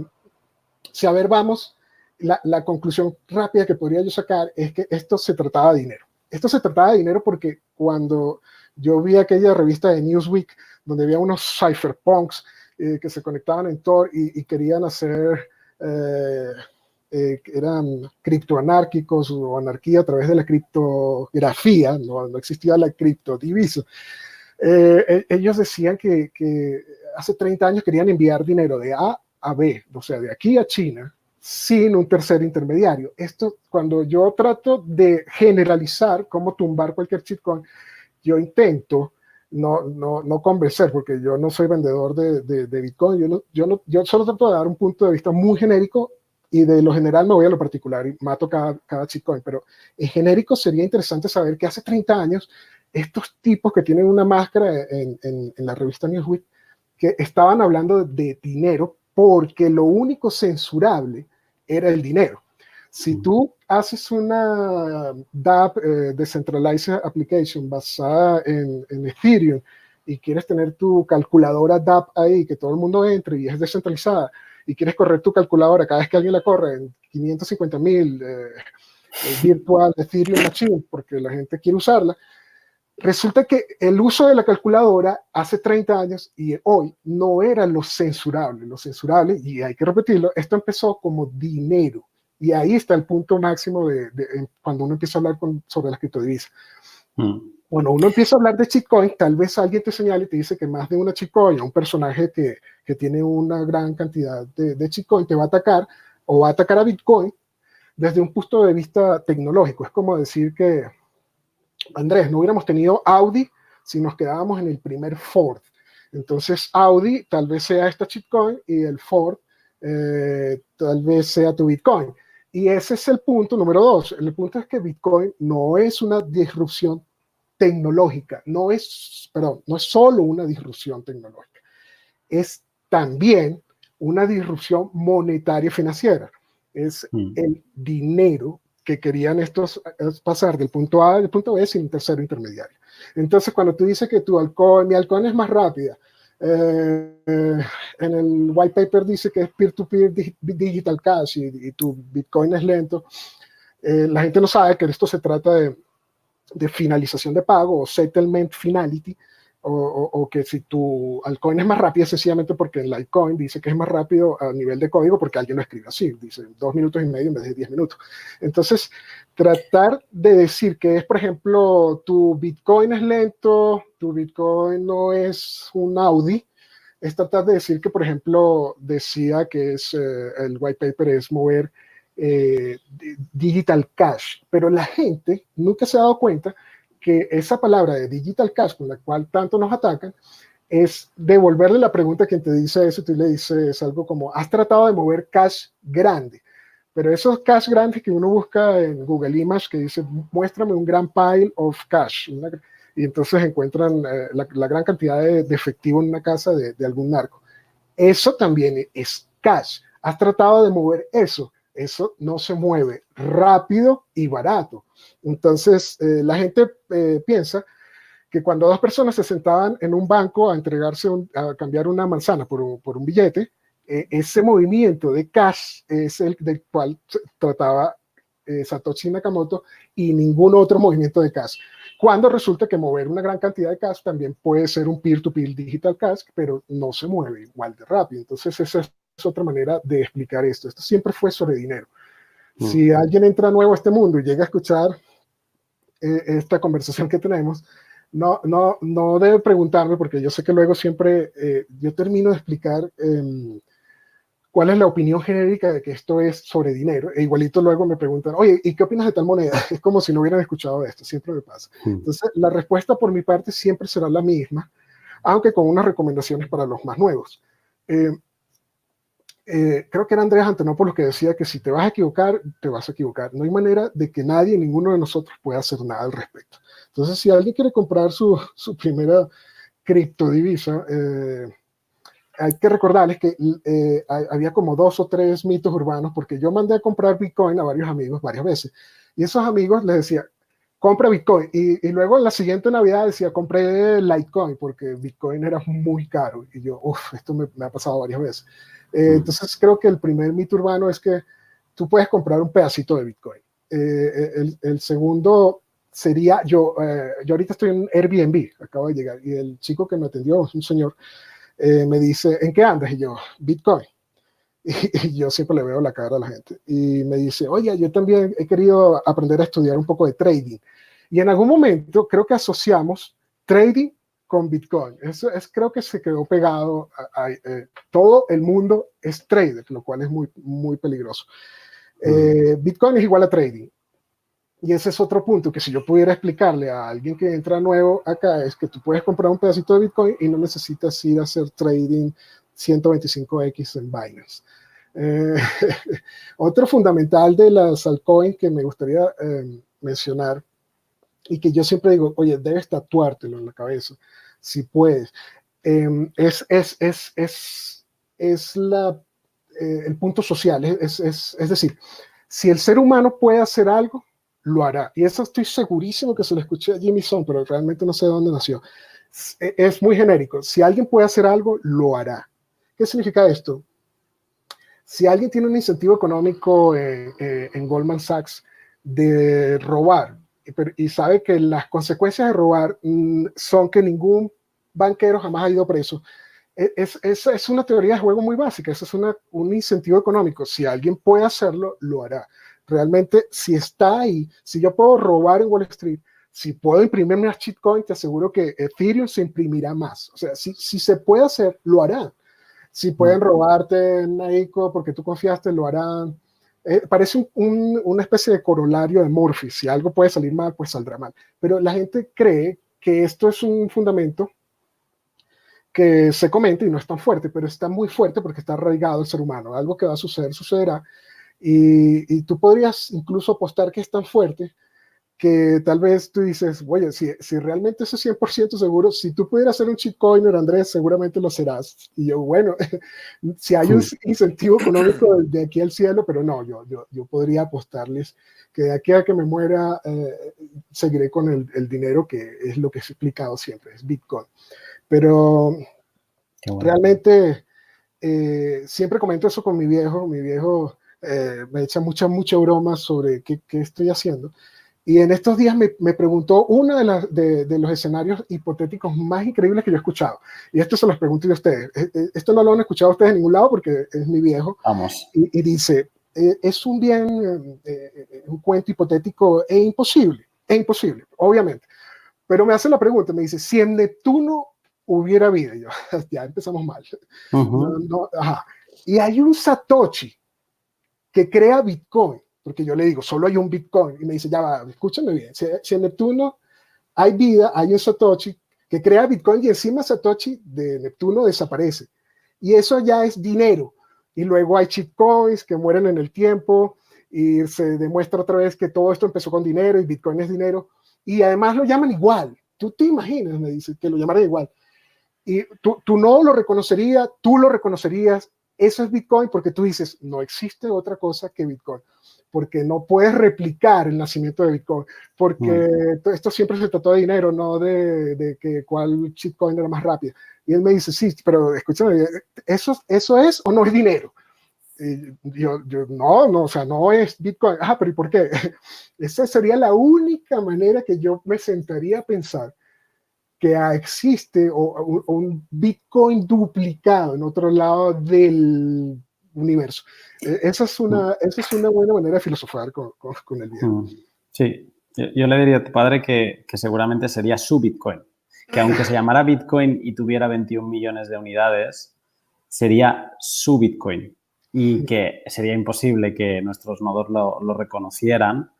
si a ver, vamos, la, conclusión rápida que podría yo sacar es que esto se trataba de dinero. Esto se trataba de dinero porque cuando yo vi aquella revista de Newsweek donde había unos cypherpunks eh, que se conectaban en Tor y, querían hacer, eh, eh, eran criptoanárquicos o anarquía a través de la criptografía, no, no existía la criptodivisa. E, ellos decían que, que hace 30 años querían enviar dinero de A a B, o sea, de aquí a China, sin un tercer intermediario. Esto, cuando yo trato de generalizar cómo tumbar cualquier shitcoin, yo intento no, no, no convencer, porque yo no soy vendedor de, de, Bitcoin, yo, no, yo, no, yo solo trato de dar un punto de vista muy genérico y de lo general me voy a lo particular y mato cada, cada shitcoin, pero en genérico sería interesante saber que hace 30 años estos tipos que tienen una máscara en, en, en la revista Newsweek, que estaban hablando de dinero porque lo único censurable era el dinero. Si tú haces una DApp, eh, Decentralized Application, basada en, Ethereum, y quieres tener tu calculadora DApp ahí, que todo el mundo entre y es descentralizada, y quieres correr tu calculadora cada vez que alguien la corre en 550 mil eh, eh, virtual Ethereum Machine, porque la gente quiere usarla, resulta que el uso de la calculadora hace 30 años y hoy no era lo censurable. Lo censurable, y hay que repetirlo, esto empezó como dinero. Y ahí está el punto máximo de, cuando uno empieza a hablar sobre las criptodivisas. Mm. Cuando uno empieza a hablar de shitcoin, tal vez alguien te señale y te dice que más de una shitcoin, un personaje que, que tiene una gran cantidad de, de shitcoin, te va a atacar o va a atacar a Bitcoin desde un punto de vista tecnológico. Es como decir que, Andrés, no hubiéramos tenido Audi si nos quedábamos en el primer Ford. Entonces, Audi tal vez sea esta shitcoin y el Ford eh, tal vez sea tu Bitcoin. Y ese es el punto número dos. El punto es que Bitcoin no es una disrupción tecnológica, no es, perdón, no es solo una disrupción tecnológica, es también una disrupción monetaria financiera. Es mm. el dinero que querían estos pasar del punto A al punto B sin tercero intermediario. Entonces, cuando tú dices que tu alcohol, mi alcohol es más rápida, eh, en el white paper dice que es peer-to-peer digital cash y, tu Bitcoin es lento. Eh, la gente no sabe que esto se trata de, de finalización de pago o settlement finality, o, que si tu altcoin es más rápido, sencillamente porque el Litecoin dice que es más rápido a nivel de código porque alguien lo escribe así, dice dos minutos y medio en vez de diez minutos. Entonces, tratar de decir que es, por ejemplo, tu Bitcoin es lento, tu Bitcoin no es un Audi, es tratar de decir que, por ejemplo, decía que es eh, el white paper es mover eh, digital cash, pero la gente nunca se ha dado cuenta que esa palabra de digital cash con la cual tanto nos atacan es devolverle la pregunta a quien te dice eso, tú le dices algo como, has tratado de mover cash grande, pero esos cash grandes que uno busca en Google Image que dice, muéstrame un gran pile of cash, y entonces encuentran eh, la, gran cantidad de, efectivo en una casa de, de algún narco. Eso también es cash. Has tratado de mover eso eso no se mueve rápido y barato. Entonces, eh, la gente eh, piensa que cuando dos personas se sentaban en un banco a entregarse, a cambiar una manzana por un, billete, eh, ese movimiento de cash es el del cual trataba Satoshi Nakamoto y ningún otro movimiento de cash. Cuando resulta que mover una gran cantidad de cash también puede ser un peer-to-peer -peer digital cash, pero no se mueve igual de rápido. Entonces, esa es otra manera de explicar esto. Esto siempre fue sobre dinero. Mm. Si alguien entra nuevo a este mundo y llega a escuchar eh, esta conversación que tenemos, no, no, no debe preguntarme, porque yo sé que luego siempre eh, yo termino de explicar em, cuál es la opinión genérica de que esto es sobre dinero. E igualito luego me preguntan, oye, ¿y qué opinas de tal moneda? Es como si no hubieran escuchado esto, siempre me pasa. Mm. Entonces, la respuesta por mi parte siempre será la misma, aunque con unas recomendaciones para los más nuevos. Eh, eh, creo que era Andrés Antonopoulos que decía que si te vas a equivocar, te vas a equivocar. No hay manera de que nadie, ninguno de nosotros pueda hacer nada al respecto. Entonces, si alguien quiere comprar su, su primera criptodivisa, eh, hay que recordarles que eh, había como dos o tres mitos urbanos, porque yo mandé a comprar Bitcoin a varios amigos varias veces, y esos amigos les decía, compra Bitcoin, y, y luego en la siguiente Navidad decía, compré Litecoin, porque Bitcoin era muy caro, y yo, uff, esto me, me ha pasado varias veces. Eh, entonces creo que el primer mito urbano es que tú puedes comprar un pedacito de Bitcoin. Eh, el, el, segundo sería, yo, eh, yo ahorita estoy en Airbnb, acabo de llegar, y el chico que me atendió, un señor, me dice, ¿en qué andas? Y yo, Bitcoin. Y, yo siempre le veo la cara a la gente. Y me dice, oye, yo también he querido aprender a estudiar un poco de trading. Y en algún momento creo que asociamos trading con Bitcoin. Eso es, creo que se quedó pegado. A, eh, todo el mundo es trader, lo cual es muy, muy peligroso. Eh, Bitcoin es igual a trading. Y ese es otro punto que si yo pudiera explicarle a alguien que entra nuevo acá es que tú puedes comprar un pedacito de Bitcoin y no necesitas ir a hacer trading 125x en Binance. Eh, otro fundamental de las altcoins que me gustaría mencionar y que yo siempre digo, oye, debes tatuártelo en la cabeza, si puedes. Em, es, es, es, es, es la, eh, el punto social, es, es, es decir, si el ser humano puede hacer algo, lo hará. Y eso estoy segurísimo que se lo escuché a Jimmy Son, pero realmente no sé de dónde nació. E, es muy genérico. Si alguien puede hacer algo, lo hará. ¿Qué significa esto? Si alguien tiene un incentivo económico eh, eh, en Goldman Sachs de robar, y sabe que las consecuencias de robar mm, son que ningún banquero jamás ha ido preso. E, es, es, es una teoría de juego muy básica, eso es una, un incentivo económico. Si alguien puede hacerlo, lo hará. Realmente, si está ahí, si yo puedo robar en Wall Street, si puedo imprimir más shitcoin, te aseguro que Ethereum se imprimirá más. O sea, si, si se puede hacer, lo harán. Si pueden robarte en Naico porque tú confiaste, lo harán. Eh, parece un, una especie de corolario de Murphy. Si algo puede salir mal, pues saldrá mal. Pero la gente cree que esto es un fundamento que se comenta y no es tan fuerte, pero está muy fuerte porque está arraigado el ser humano. Algo que va a suceder, sucederá. Y tú podrías incluso apostar que es tan fuerte que tal vez tú dices, oye, si, si realmente eso es 100% seguro, si tú pudieras ser un shitcoiner, Andrés, seguramente lo serás. Y yo, bueno, si hay un incentivo económico de aquí al cielo, pero no, yo, yo, yo podría apostarles que de aquí a que me muera, eh, seguiré con el, el, dinero, que es lo que he explicado siempre, es Bitcoin. Pero bueno. realmente, eh, siempre comento eso con mi viejo, mi viejo eh, me echa muchas, muchas bromas sobre qué, qué estoy haciendo. Y en estos días me, me preguntó uno de, de, de, los escenarios hipotéticos más increíbles que yo he escuchado. Y esto se los pregunto a ustedes. Eh, eh, esto no lo han escuchado ustedes en ningún lado porque es mi viejo. Vamos. Y, y dice, eh, es un bien, eh, un cuento hipotético e imposible. Es imposible, obviamente. Pero me hace la pregunta, me dice, si en Neptuno hubiera vida, yo, ya empezamos mal. Uh -huh. no, no, ajá. Y hay un Satoshi que crea Bitcoin porque yo le digo, solo hay un Bitcoin, y me dice, ya va, escúchame bien, si, si, en Neptuno hay vida, hay un Satoshi que crea Bitcoin y encima Satoshi de Neptuno desaparece. Y eso ya es dinero. Y luego hay shitcoins que mueren en el tiempo y se demuestra otra vez que todo esto empezó con dinero y Bitcoin es dinero. Y además lo llaman igual. Tú te imaginas, me dice, que lo llamaran igual. Y tú, tú no lo reconocerías, tú lo reconocerías. Eso es Bitcoin porque tú dices, no existe otra cosa que Bitcoin porque no puedes replicar el nacimiento de Bitcoin, porque mm. esto siempre se trató de dinero, no de, de, que cuál shitcoin era más rápido. Y él me dice, sí, pero escúchame, ¿eso, eso es o no es dinero? Y yo, yo, no, no, o sea, no es Bitcoin. Ah, pero ¿y por qué? Esa sería la única manera que yo me sentaría a pensar que existe o, un Bitcoin duplicado en otro lado del universo. E, esa es una, esa es una buena manera de filosofar con, con, el video. Mm. Sí, yo, le diría a tu padre que, que seguramente sería su Bitcoin, que aunque se llamara Bitcoin y tuviera 21 millones de unidades, sería su Bitcoin y que sería imposible que nuestros nodos lo, lo reconocieran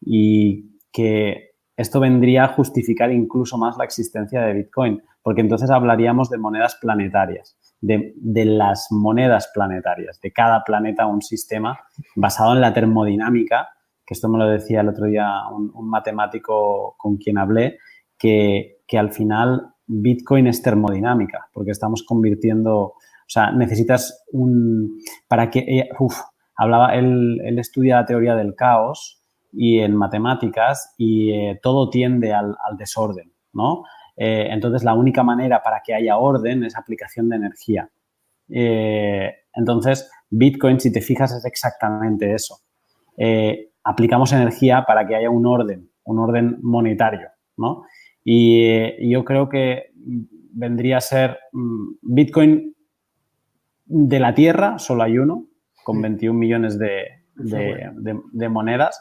y que esto vendría a justificar incluso más la existencia de Bitcoin, porque entonces hablaríamos de monedas planetarias, de, las monedas planetarias, de cada planeta un sistema basado en la termodinámica, que esto me lo decía el otro día un, matemático con quien hablé, que, que, al final Bitcoin es termodinámica, porque estamos convirtiendo, o sea, necesitas un, para que, eh, uf, hablaba, él, él estudia la teoría del caos, y en matemáticas y eh, todo tiende al, desorden, ¿no? Eh, entonces, la única manera para que haya orden es aplicación de energía. Eh, entonces, Bitcoin, si te fijas, es exactamente eso. aplicamos energía para que haya un orden, un orden monetario, ¿no? Y yo creo que vendría a ser mm, Bitcoin de la Tierra, solo hay uno, con 21 millones de, de monedas.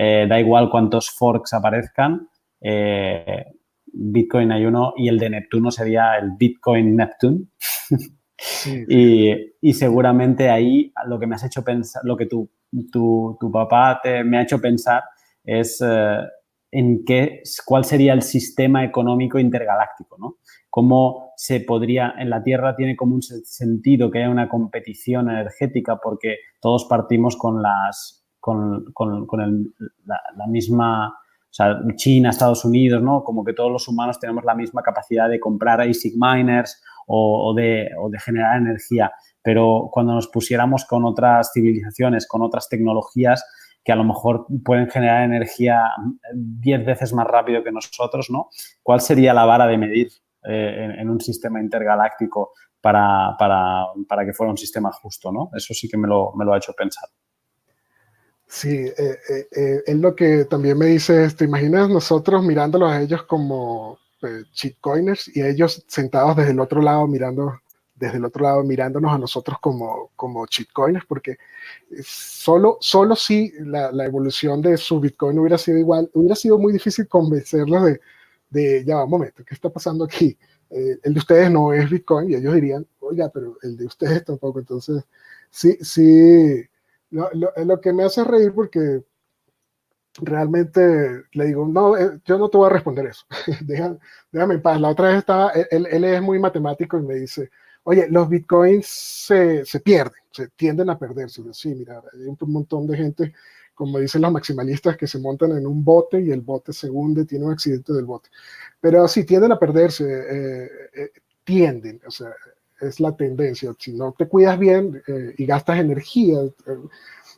Eh, da igual cuántos forks aparezcan, eh, Bitcoin hay uno y el de Neptuno sería el Bitcoin Neptune. y, seguramente ahí lo que me has hecho pensar, lo que tu, tu, papá te, me ha hecho pensar es eh, en qué, cuál sería el sistema económico intergaláctico, ¿no? Cómo se podría, en la Tierra tiene como un sentido que haya una competición energética porque todos partimos con las, con, la, misma, o sea, China, Estados Unidos, ¿no? Como que todos los humanos tenemos la misma capacidad de comprar ASIC miners o, de, generar energía. Pero cuando nos pusiéramos con otras civilizaciones, con otras tecnologías que a lo mejor pueden generar energía 10 veces más rápido que nosotros, ¿no? ¿Cuál sería la vara de medir eh, en, un sistema intergaláctico para, que fuera un sistema justo, ¿no? Eso sí que me lo, me lo ha hecho pensar. Sí, eh, eh, eh, es lo que también me dice, ¿te imaginas nosotros mirándolos a ellos como shitcoiners y ellos sentados desde el otro lado mirando, desde el otro lado mirándonos a nosotros como, como shitcoiners? Porque solo, solo si la, la, evolución de su Bitcoin hubiera sido igual, hubiera sido muy difícil convencerlos de, de ya un momento, ¿qué está pasando aquí? el de ustedes no es Bitcoin y ellos dirían, oiga, pero el de ustedes tampoco. Entonces, sí, sí lo, lo, que me hace reír porque realmente le digo, no, eh, yo no te voy a responder eso, déjame, déjame, en paz. La otra vez estaba, él, él, es muy matemático y me dice, oye, los bitcoins se, se pierden, se tienden a perderse. Sí, mira, hay un montón de gente, como dicen los maximalistas, que se montan en un bote y el bote se hunde, tiene un accidente del bote. Pero sí, tienden a perderse, eh, eh, tienden, o sea, es la tendencia. Si no te cuidas bien eh, y gastas energía eh,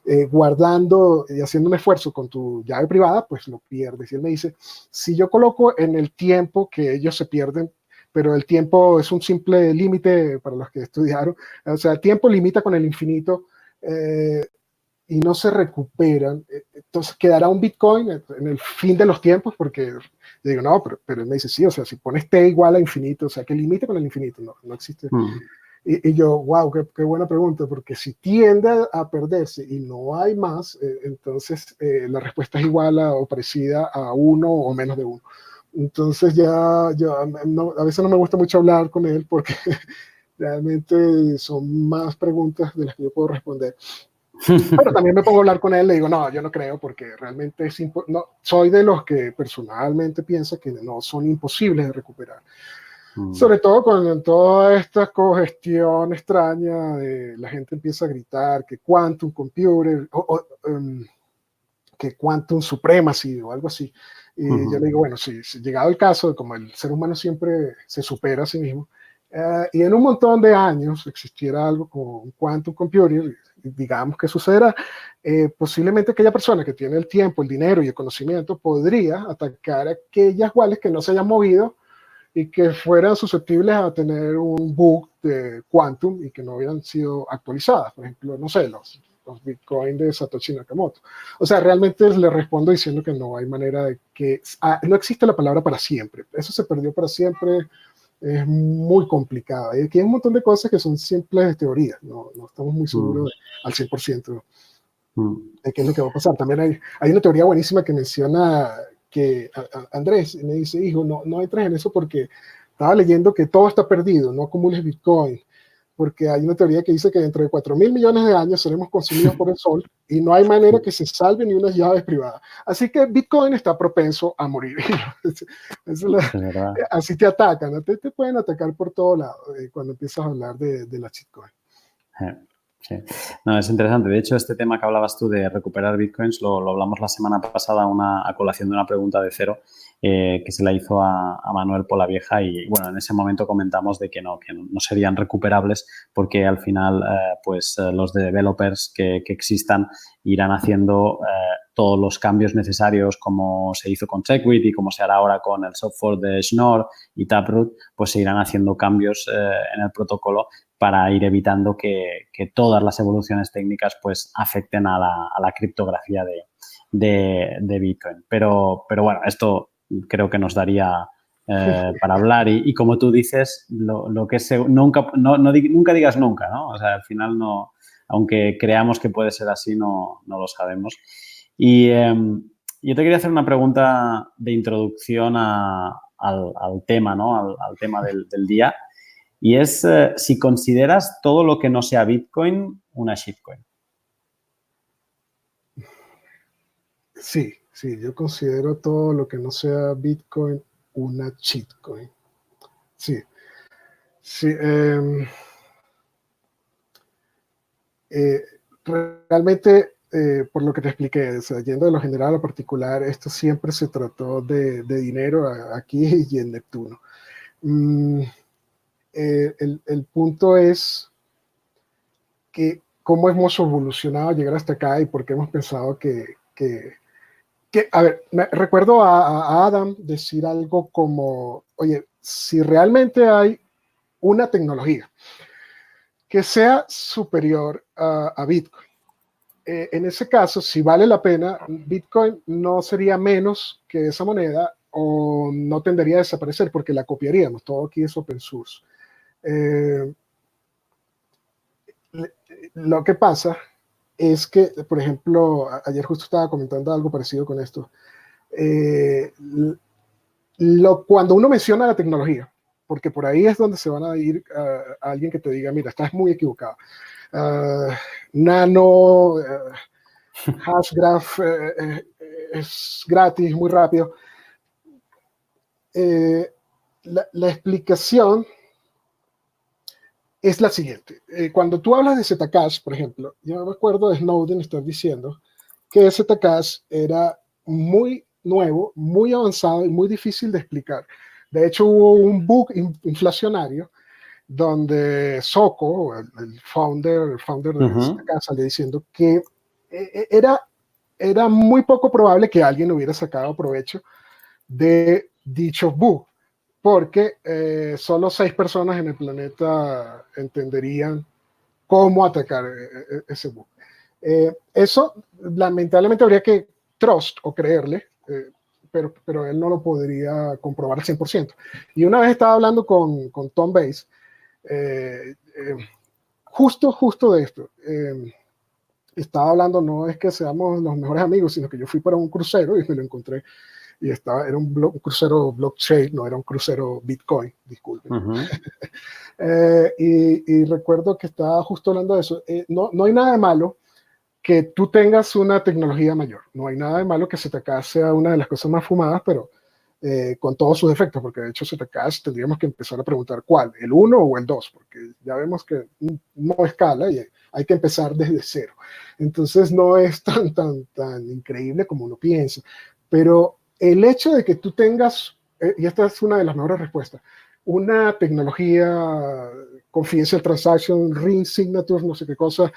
eh, guardando y haciendo un esfuerzo con tu llave privada, pues lo pierdes. Y él me dice, si yo coloco en el tiempo que ellos se pierden, pero el tiempo es un simple límite para los que estudiaron, o sea, el tiempo limita con el infinito y no se recuperan, entonces quedará un Bitcoin en el fin de los tiempos, porque digo, no, pero, pero él me dice, sí, o sea, si pones T igual a infinito, o sea, ¿qué límite con el infinito? No, no existe. Mm. Y, yo, wow, qué, qué, buena pregunta, porque si tiende a perderse y no hay más, eh, entonces eh, la respuesta es igual a, o parecida a uno o menos de uno. Entonces ya, ya a veces no me gusta mucho hablar con él porque realmente son más preguntas de las que yo puedo responder. Pero también me pongo a hablar con él, le digo, no, yo no creo porque realmente es no, soy de los que personalmente piensa que no son imposibles de recuperar. Mm. Sobre todo con toda esta cogestión extraña, de, la gente empieza a gritar que quantum computer, o, um, que quantum supremacy o algo así. Y yo le digo, bueno, si, llegado el caso, como el ser humano siempre se supera a sí mismo, eh, y en un montón de años existiera algo como un quantum computer, digamos que sucederá, eh, posiblemente aquella persona que tiene el tiempo, el dinero y el conocimiento podría atacar aquellas cuales que no se hayan movido y que fueran susceptibles a tener un bug de quantum y que no hubieran sido actualizadas. Por ejemplo, no sé, los, Bitcoin de Satoshi Nakamoto. O sea, realmente le respondo diciendo que no hay manera de que, ah, no existe la palabra para siempre. Eso se perdió para siempre, es muy complicado. Y aquí hay un montón de cosas que son simples teorías, no, no estamos muy seguros mm. al 100% mm. de qué es lo que va a pasar. También hay, hay una teoría buenísima que menciona que Andrés me dice, hijo, no, no entres en eso porque estaba leyendo que todo está perdido, no acumules Bitcoin porque hay una teoría que dice que dentro de 4 mil millones de años seremos consumidos por el sol y no hay manera que se salve ni unas llaves privadas. Así que Bitcoin está propenso a morir. así te atacan, te, te, pueden atacar por todo lado eh, cuando empiezas a hablar de, de la shitcoin. Eh, sí. No, es interesante. De hecho, este tema que hablabas tú de recuperar bitcoins lo, lo hablamos la semana pasada una, a colación de una pregunta de cero eh, que se la hizo a, Manuel Polavieja y, bueno, en ese momento comentamos de que no, que no serían recuperables porque al final, eh, pues eh, los developers que, existan irán haciendo todos los cambios necesarios como se hizo con Segwit y como se hará ahora con el software de Schnorr y Taproot, pues se irán haciendo cambios en el protocolo para ir evitando que, que, todas las evoluciones técnicas pues afecten a la, a la criptografía de, de, de, Bitcoin. Pero, pero bueno, esto creo que nos daría eh, para hablar. Y, como tú dices, lo, que es, nunca, no, nunca digas nunca, ¿no? O sea, al final no, aunque creamos que puede ser así, no, no lo sabemos. Y em, yo te quería hacer una pregunta de introducción al, tema, ¿no? Al, tema del, día. Y es eh, si consideras todo lo que no sea Bitcoin una shitcoin. Sí, Sí, yo considero todo lo que no sea Bitcoin una shitcoin. Sí. Sí. Em, eh, realmente, eh, por lo que te expliqué, yendo de lo general a lo particular, esto siempre se trató de, dinero aquí y en Neptuno. Mm, eh, el, punto es que cómo hemos evolucionado a llegar hasta acá y por qué hemos pensado que que, a ver, me, recuerdo a, Adam decir algo como, oye, si realmente hay una tecnología que sea superior a, Bitcoin, eh, en ese caso, si vale la pena, Bitcoin no sería menos que esa moneda o no tendería a desaparecer porque la copiaríamos. Todo aquí es open source. Eh, lo que pasa es que, por ejemplo, ayer justo estaba comentando algo parecido con esto. Eh, lo, cuando uno menciona la tecnología, porque por ahí es donde se van a ir a alguien que te diga, mira, estás muy equivocado. Uh, nano, uh, Hashgraph uh, es gratis, muy rápido. La, la, explicación es la siguiente. Eh, cuando tú hablas de Zcash, por ejemplo, yo me acuerdo de Snowden estar diciendo que Zcash era muy nuevo, muy avanzado y muy difícil de explicar. De hecho, hubo un bug inflacionario donde Soko, el, founder, el founder de uh salió diciendo que eh, eh, era, era muy poco probable que alguien hubiera sacado provecho de dicho bug porque eh, solo seis personas en el planeta entenderían cómo atacar eh, eh, ese bug. eso, lamentablemente, habría que trust o creerle, pero, pero él no lo podría comprobar al 100%. Y una vez estaba hablando con, con Tom Bates, justo, justo de esto. estaba hablando, no es que seamos los mejores amigos, sino que yo fui para un crucero y me lo encontré y estaba, era un, crucero blockchain, no era un crucero Bitcoin, disculpen. Eh, y, recuerdo que estaba justo hablando de eso. Eh, no, no hay nada de malo que tú tengas una tecnología mayor. No hay nada de malo que ZK sea una de las cosas más fumadas, pero eh, con todos sus defectos, porque de hecho ZK tendríamos que empezar a preguntar cuál, el 1 o el 2, porque ya vemos que no escala y hay que empezar desde cero. Entonces no es tan, tan, tan increíble como uno piensa, pero el hecho de que tú tengas, eh, y esta es una de las mejores respuestas, una tecnología confidential transaction, ring signatures, no sé qué cosa,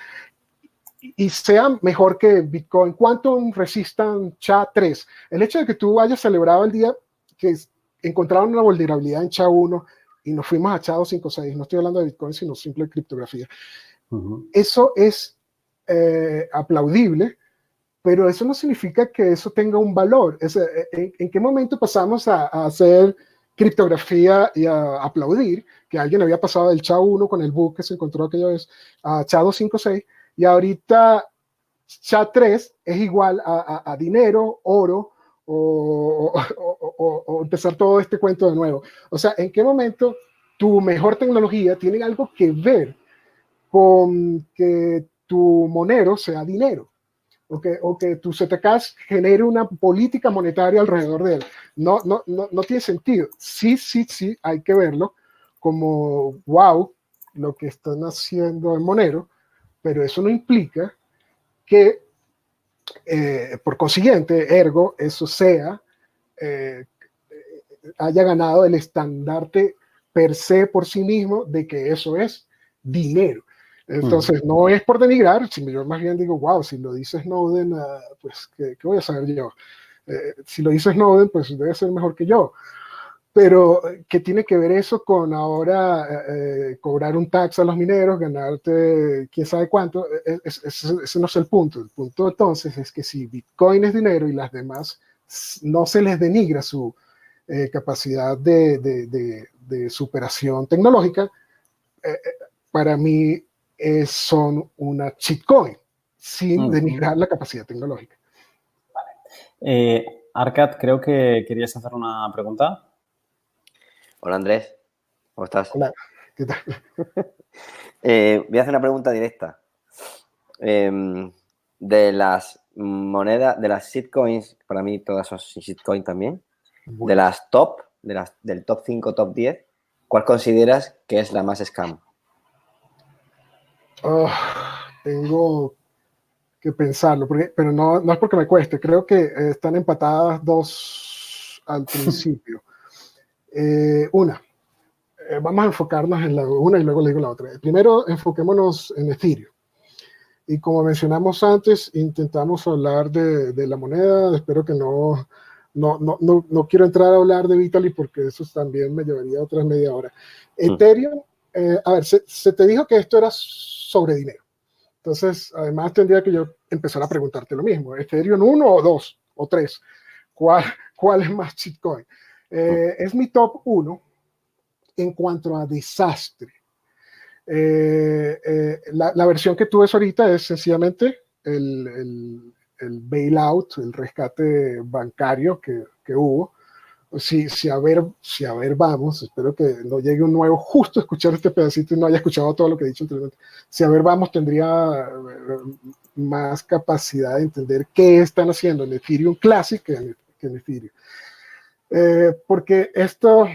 y sea mejor que Bitcoin, Quantum Resistant SHA-3. El hecho de que tú hayas celebrado el día que encontraron una vulnerabilidad en SHA-1 y nos fuimos a SHA-256, no estoy hablando de Bitcoin, sino simple criptografía. Eso es eh, aplaudible, pero eso no significa que eso tenga un valor. ¿en, qué momento pasamos a, hacer criptografía y a aplaudir que alguien había pasado del SHA-1 con el bug que se encontró aquella vez a SHA-256 y ahorita SHA-3 es igual a, dinero, oro o, o, empezar todo este cuento de nuevo? O sea, ¿en qué momento tu mejor tecnología tiene algo que ver con que tu monero sea dinero? O que, o que tu CTK genere una política monetaria alrededor de él. No, no, no, no tiene sentido. Sí, sí, sí, hay que verlo como, wow, lo que están haciendo en Monero, pero eso no implica que, eh, por consiguiente, ergo, eso sea, eh, haya ganado el estandarte per se por sí mismo de que eso es dinero. Entonces, no es por denigrar, sino yo más bien digo, wow, si lo dice Snowden, ah, pues, ¿qué, voy a saber yo? Eh, si lo dice Snowden, pues debe ser mejor que yo. Pero, ¿qué tiene que ver eso con ahora eh, eh, cobrar un tax a los mineros, ganarte quién sabe cuánto? ese no es el punto. El punto entonces es que si Bitcoin es dinero y las demás no se les denigra su capacidad de, de, de, superación tecnológica, para mí son una shitcoin, sin denigrar la capacidad tecnológica. Vale. Eh, Arcad, creo que querías hacer una pregunta. Hola Andrés, ¿cómo estás? Hola, ¿qué tal? Eh, voy a hacer una pregunta directa. Em, de las monedas, de las shitcoins, para mí todas son shitcoins también, de las top, de las, del top 5, top 10, ¿cuál consideras que es la más scam? Ah, tengo que pensarlo, pero no, no, es porque me cueste, creo que están empatadas dos al principio. Eh, una, eh, vamos a enfocarnos en la una y luego le digo la otra. Primero, enfoquémonos en Ethereum. Y como mencionamos antes, intentamos hablar de, de la moneda, espero que no no, no, no, no, quiero entrar a hablar de Vitalik porque eso también me llevaría otra media hora. Ethereum, eh, a ver, se, se, te dijo que esto era sobre dinero. Entonces, además tendría que yo empezar a preguntarte lo mismo. ¿Ethereum 1 o 2 o 3? ¿Cuál, cuál es más shitcoin? Eh, es mi top 1 en cuanto a desastre. Eh, eh, la, la, versión que tú ves ahorita es sencillamente el, el, el bailout, el rescate bancario que, que hubo si, si, a ver, si a ver vamos, espero que no llegue un nuevo justo a escuchar este pedacito y no haya escuchado todo lo que he dicho anteriormente. Si a ver vamos, tendría eh, más capacidad de entender qué están haciendo en Ethereum Classic que en, que en Ethereum. Eh, porque esto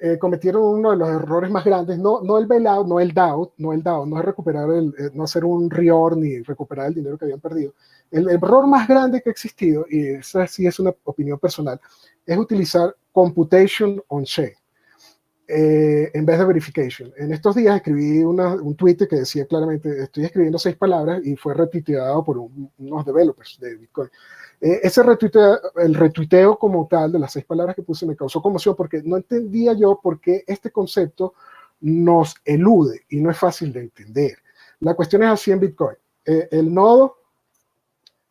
eh, cometieron uno de los errores más grandes, no, no el bailout, no el DAO, no el DAO, no es recuperar el, no hacer un reor ni recuperar el dinero que habían perdido. El error más grande que ha existido, y esa sí es una opinión personal, es utilizar computation on chain eh, en vez de verification. En estos días escribí un tweet que decía claramente, estoy escribiendo seis palabras y fue retuiteado por unos developers de Bitcoin. Eh, ese retuiteo, el retuiteo como tal de las seis palabras que puse me causó conmoción porque no entendía yo por qué este concepto nos elude y no es fácil de entender. La cuestión es así en Bitcoin. Eh, el nodo,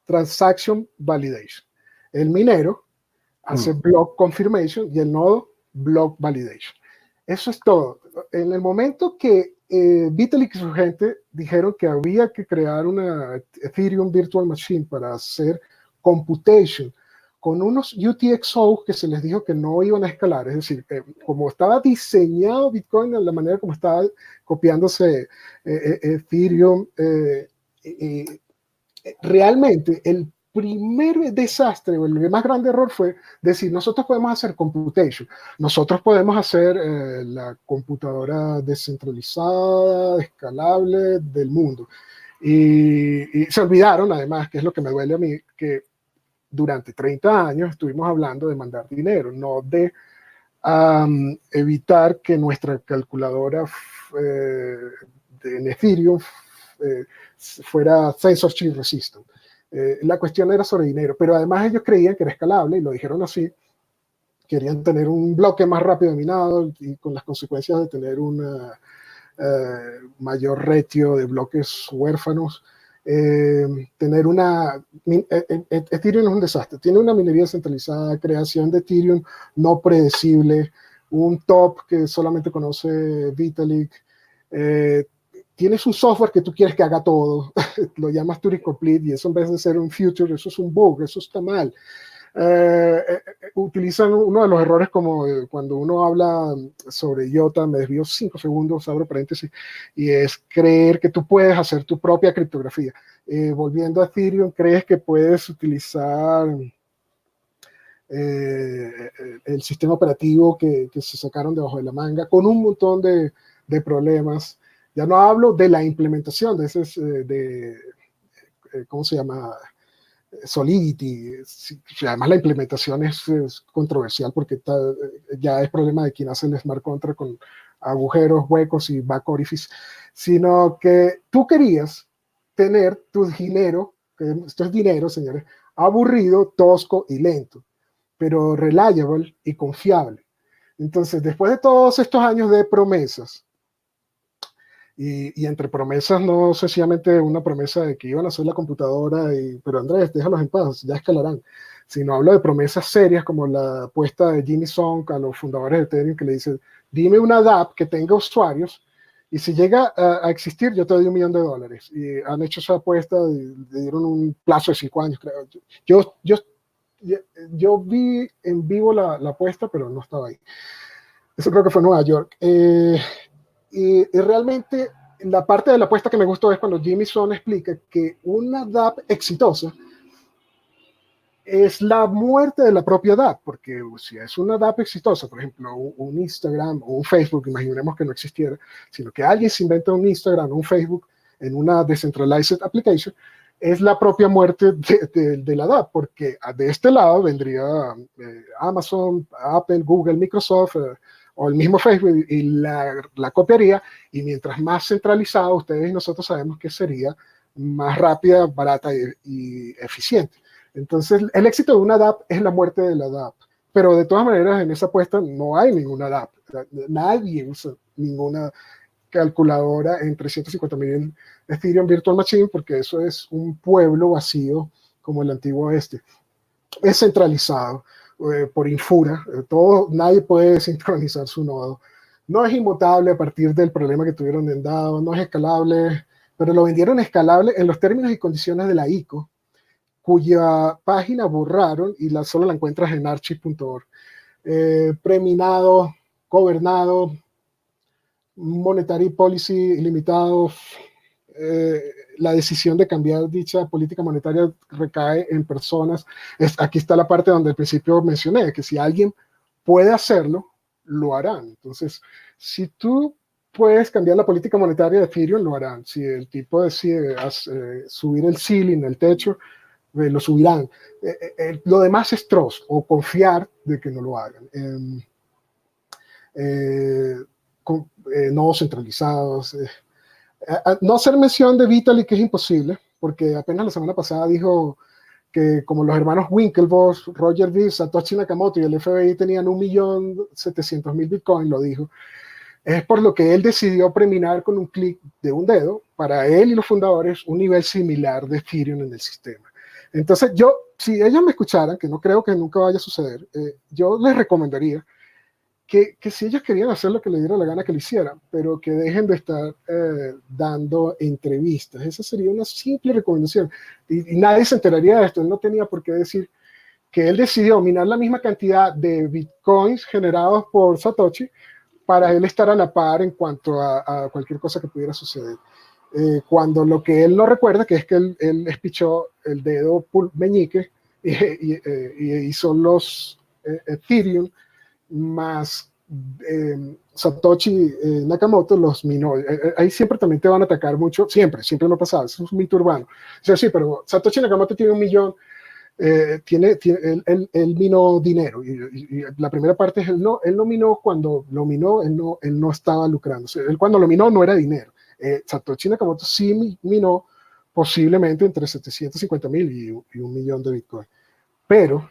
transaction validation. El minero, hace mm. block confirmation y el nodo block validation. Eso es todo. En el momento que eh, Vitalik y su gente dijeron que había que crear una Ethereum Virtual Machine para hacer computation con unos UTXO que se les dijo que no iban a escalar, es decir, como estaba diseñado Bitcoin de la manera como estaba copiándose eh, eh, Ethereum, realmente el primer desastre o el más grande error fue decir, nosotros podemos hacer computation, nosotros podemos hacer eh, la computadora descentralizada, escalable del mundo. Y, se olvidaron, además, que es lo que me duele a mí, que durante 30 años estuvimos hablando de mandar dinero, no de evitar que nuestra calculadora eh, en Ethereum eh, fuera censorship resistant. Eh, la cuestión era sobre dinero, pero además ellos creían que era escalable y lo dijeron así. Querían tener un bloque más rápido de minado y con las consecuencias de tener un eh, mayor ratio de bloques huérfanos. tener una... Ethereum es un desastre. Tiene una minería centralizada, creación de Ethereum no predecible, un top que solamente conoce Vitalik. Tienes un software que tú quieres que haga todo, lo llamas Turing Complete y eso en vez de ser un future, eso es un bug, eso está mal. Eh, eh, eh, utilizan uno de los errores como cuando uno habla sobre IOTA, me desvío cinco segundos, abro paréntesis, y es creer que tú puedes hacer tu propia criptografía. volviendo a Ethereum, crees que puedes utilizar el sistema operativo que, se sacaron debajo de la manga con un montón de problemas. Ya no hablo de la implementación de ese, de, ¿cómo se llama? Solidity, además la implementación es, controversial porque ya es problema de quien hace el smart contract con agujeros, huecos y back orifice, sino que tú querías tener tu dinero, esto es dinero, señores, aburrido, tosco y lento, pero reliable y confiable. Entonces, después de todos estos años de promesas, y, entre promesas, no sencillamente una promesa de que iban a hacer la computadora, y, pero Andrés, déjalos en paz, ya escalarán. Sino hablo de promesas serias como la apuesta de Jimmy Song a los fundadores de Ethereum que le dice, dime una DApp que tenga usuarios y si llega a, existir, yo te doy un millón de dólares. Y han hecho esa apuesta, y le dieron un plazo de cinco años, creo. Yo, yo, yo vi en vivo la, la apuesta, pero no estaba ahí. Eso creo que fue en Nueva York. Eh, y, realmente la parte de la apuesta que me gustó es cuando Jimmy Son explica que una DAP exitosa es la muerte de la propia DAP, porque si es una DAP exitosa, por ejemplo, un, Instagram o un Facebook, imaginemos que no existiera, sino que alguien se inventa un Instagram o un Facebook en una decentralized application, es la propia muerte de, de, la DAP, porque de este lado vendría eh, Amazon, Apple, Google, Microsoft, eh, o el mismo Facebook y la, la, copiaría y mientras más centralizado ustedes y nosotros sabemos que sería más rápida, barata y, eficiente. Entonces el éxito de una DAP es la muerte de la DAP, pero de todas maneras en esa apuesta no hay ninguna DAP, nadie usa ninguna calculadora en 350 mil Ethereum Virtual Machine porque eso es un pueblo vacío como el antiguo este. Es centralizado. Eh, por infura, eh, todo, nadie puede sincronizar su nodo. No es inmutable a partir del problema que tuvieron en dado, no es escalable, pero lo vendieron escalable en los términos y condiciones de la ICO, cuya página borraron y la, solo la encuentras en archive.org. Eh, preminado, gobernado, monetary policy ilimitado, eh, la decisión de cambiar dicha política monetaria recae en personas. Aquí está la parte donde al principio mencioné, que si alguien puede hacerlo, lo harán. Entonces, si tú puedes cambiar la política monetaria de Ethereum, lo harán. Si el tipo decide eh, subir el ceiling, el techo, eh, lo subirán. lo demás es trust o confiar de que no lo hagan. Em, no centralizados no hacer mención de Vitalik es imposible, porque apenas la semana pasada dijo que como los hermanos Winklevoss, Roger V, Satoshi Nakamoto y el FBI tenían un millón setecientos mil bitcoins, lo dijo, es por lo que él decidió preminar con un clic de un dedo, para él y los fundadores, un nivel similar de Ethereum en el sistema. Entonces yo, si ellos me escucharan, que no creo que nunca vaya a suceder, eh, yo les recomendaría que, si ellos querían hacer lo que le diera la gana que lo hicieran, pero que dejen de estar eh, dando entrevistas. Esa sería una simple recomendación. Y, nadie se enteraría de esto. Él no tenía por qué decir que él decidió minar la misma cantidad de bitcoins generados por Satoshi para él estar a la par en cuanto a, cualquier cosa que pudiera suceder. Eh, cuando lo que él no recuerda, que es que él, él espichó el dedo meñique y, y, eh, y hizo los Ethereum más eh, Satoshi eh, Nakamoto los minó. Eh, ahí siempre también te van a atacar mucho, siempre, siempre lo pasaba, es un mito urbano. O sea, sí, pero Satoshi Nakamoto tiene un millón, tiene, tiene él, él, minó dinero y, la primera parte es él no, él no minó cuando lo minó, él no, él no estaba lucrando. él cuando lo minó no era dinero. Satoshi Nakamoto sí minó posiblemente entre 750 mil y, y un millón de Bitcoin. Pero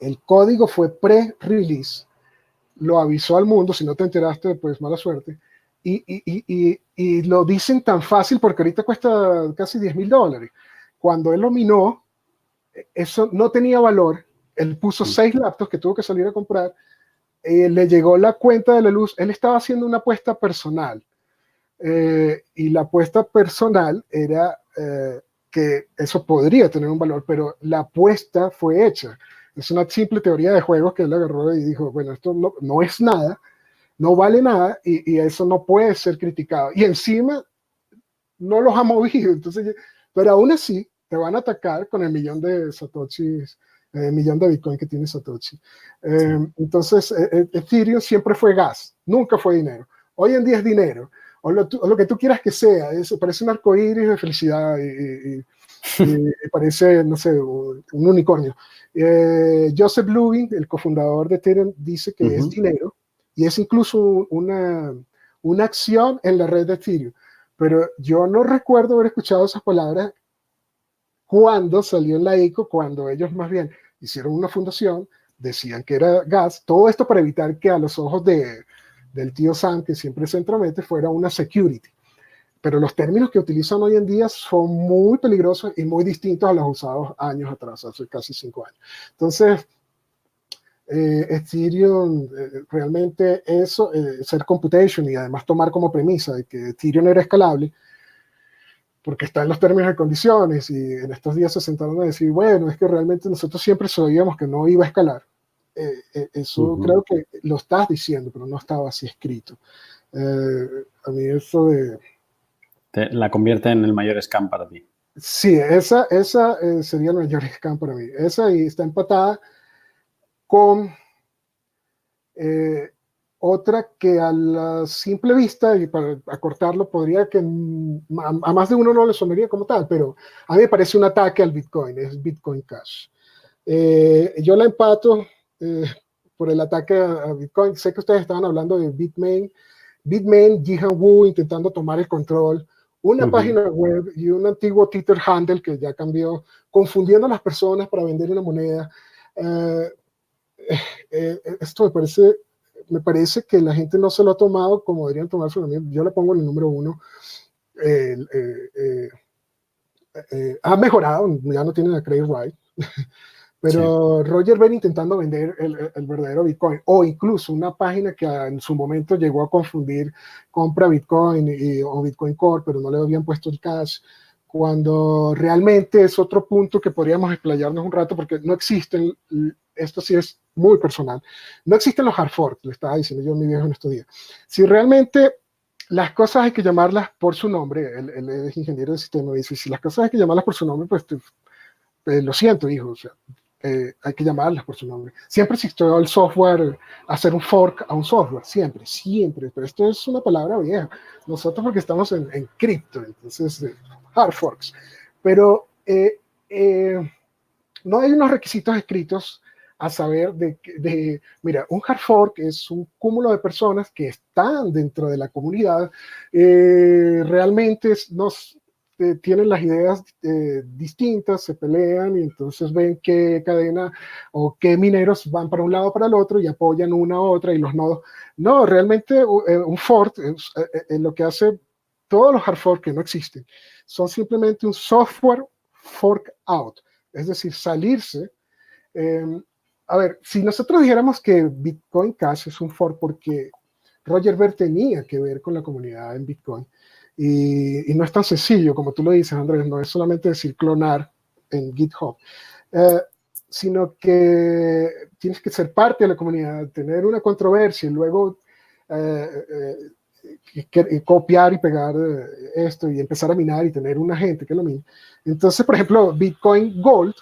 el código fue pre-release, lo avisó al mundo, si no te enteraste, pues mala suerte, y, y, lo dicen tan fácil porque ahorita cuesta casi 10 mil dólares. Cuando él lo minó, eso no tenía valor. Él puso seis laptops que tuvo que salir a comprar. Eh, le llegó la cuenta de la luz. Él estaba haciendo una apuesta personal. Eh, y la apuesta personal era eh, que eso podría tener un valor, pero la apuesta fue hecha. Es una simple teoría de juegos que él agarró y dijo, bueno, esto no, no es nada, no vale nada y, eso no puede ser criticado. Y encima no los ha movido, entonces, pero aún así te van a atacar con el millón de satoshis, el eh, millón de bitcoin que tiene Satoshi. Eh, entonces, eh, Ethereum siempre fue gas, nunca fue dinero. Hoy en día es dinero, o lo, que tú quieras que sea, es, parece un arco iris de felicidad y, parece, no sé, un, unicornio. Joseph Lubin, el cofundador de Ethereum, dice que es dinero y es incluso una, una acción en la red de Ethereum. Pero yo no recuerdo haber escuchado esas palabras cuando salió en la ICO, cuando ellos más bien hicieron una fundación, decían que era gas, todo esto para evitar que a los ojos de, del tío Sam, que siempre se entromete, fuera una security. Pero los términos que utilizan hoy en día son muy peligrosos y muy distintos a los usados años atrás, hace casi cinco años. Entonces, eh, Ethereum eh, realmente eso, eh, ser computation y además tomar como premisa de que Ethereum era escalable, porque está en los términos y condiciones y en estos días se sentaron a decir, bueno, es que realmente nosotros siempre sabíamos que no iba a escalar. eso creo que lo estás diciendo, pero no estaba así escrito. a mí eso de... la convierte en el mayor scam para ti. Sí, esa, esa sería el mayor scam para mí. Esa y está empatada con eh, otra que a la simple vista, y para acortarlo, podría que a, más de uno no le sonaría como tal, pero a mí me parece un ataque al Bitcoin, es Bitcoin Cash. Eh, yo la empato eh, por el ataque a, Bitcoin. Sé que ustedes estaban hablando de Bitmain, Bitmain, Jihan Wu intentando tomar el control, una página web y un antiguo Twitter handle que ya cambió, confundiendo a las personas para vender una moneda. Eh, eh, esto me parece, me parece que la gente no se lo ha tomado como deberían tomarse. Yo le pongo en el número uno. Eh, ha mejorado, ya no tienen a Craig Wright, pero Roger Ver intentando vender el, el, verdadero Bitcoin, o incluso una página que en su momento llegó a confundir compra Bitcoin y, o Bitcoin Core, pero no le habían puesto el cash, cuando realmente es otro punto que podríamos explayarnos un rato, porque no existen esto sí es muy personal, no existen los hard forks, le estaba diciendo yo a mi viejo en estos días. Si realmente las cosas hay que llamarlas por su nombre, él, es ingeniero de sistema, dice, si las cosas hay que llamarlas por su nombre, pues eh, lo siento, hijo, o sea, eh, hay que llamarlas por su nombre. Siempre existió el software, hacer un fork a un software, siempre, siempre, pero esto es una palabra vieja. Nosotros porque estamos en, en cripto, entonces, eh, hard forks. Pero no hay unos requisitos escritos a saber de, de, mira, un hard fork es un cúmulo de personas que están dentro de la comunidad, eh, realmente nos, eh, tienen las ideas eh, distintas, se pelean y entonces ven qué cadena o qué mineros van para un lado para el otro y apoyan una a otra y los nodos. No, realmente un fork es lo que hace todos los hard forks que no existen, son simplemente un software fork out, es decir, salirse em, a ver, si nosotros dijéramos que Bitcoin Cash es un fork porque Roger Ver tenía que ver con la comunidad en Bitcoin, y, no es tan sencillo como tú lo dices, Andrés, no es solamente decir clonar en GitHub, eh, sino que tienes que ser parte de la comunidad, tener una controversia y luego eh, eh, copiar y pegar esto y empezar a minar y tener una gente que lo mine. Entonces, por ejemplo, Bitcoin Gold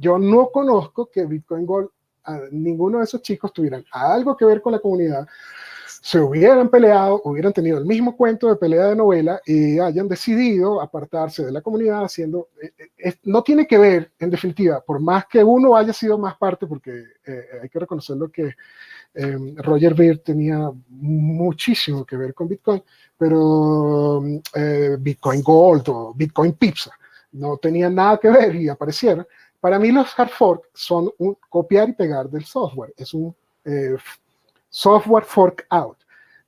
yo no conozco que Bitcoin Gold, ninguno de esos chicos tuvieran algo que ver con la comunidad, se hubieran peleado, hubieran tenido el mismo cuento de pelea de novela y hayan decidido apartarse de la comunidad haciendo, eh, eh, no tiene que ver, en definitiva, por más que uno haya sido más parte, porque eh, hay que reconocerlo que em, Roger Ver tenía muchísimo que ver con Bitcoin, pero Bitcoin Gold o Bitcoin Pizza no tenían nada que ver y aparecieron. Para mí los hard fork son un copiar y pegar del software, es un eh, software fork out.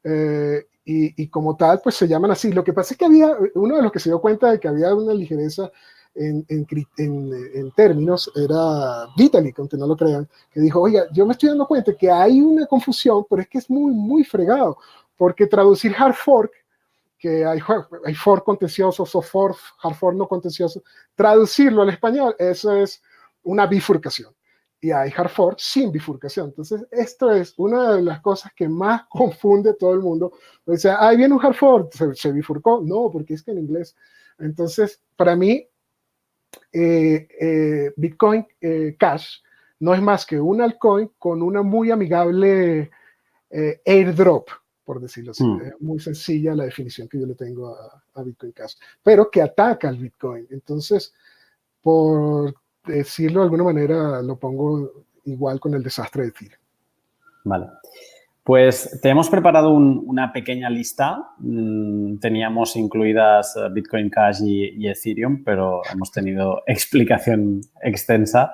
Eh, y, como tal, pues se llaman así. Lo que pasa es que había, uno de los que se dio cuenta de que había una ligereza en, en, términos era Vitalik, aunque no lo crean, que dijo, oiga, yo me estoy dando cuenta que hay una confusión, pero es que es muy, muy fregado, porque traducir hard fork, que hay, hay fork contenciosos o fork, hard fork no contencioso, traducirlo al español, eso es una bifurcación y hay hard fork sin bifurcación. Entonces, esto es una de las cosas que más confunde a todo el mundo. O sea, ahí viene un hard fork, ¿Se, bifurcó. No, porque es que en inglés. Entonces, para mí, eh, eh, Bitcoin eh, Cash no es más que un altcoin con una muy amigable airdrop, por decirlo así. Hmm. Es muy sencilla la definición que yo le tengo a, a Bitcoin Cash, pero que ataca al Bitcoin. Entonces, por decirlo de alguna manera, lo pongo igual con el desastre de Ethereum. Vale. Pues te hemos preparado una pequeña lista. Mm, teníamos incluidas eh, Bitcoin Cash y, Ethereum, pero hemos tenido explicación extensa.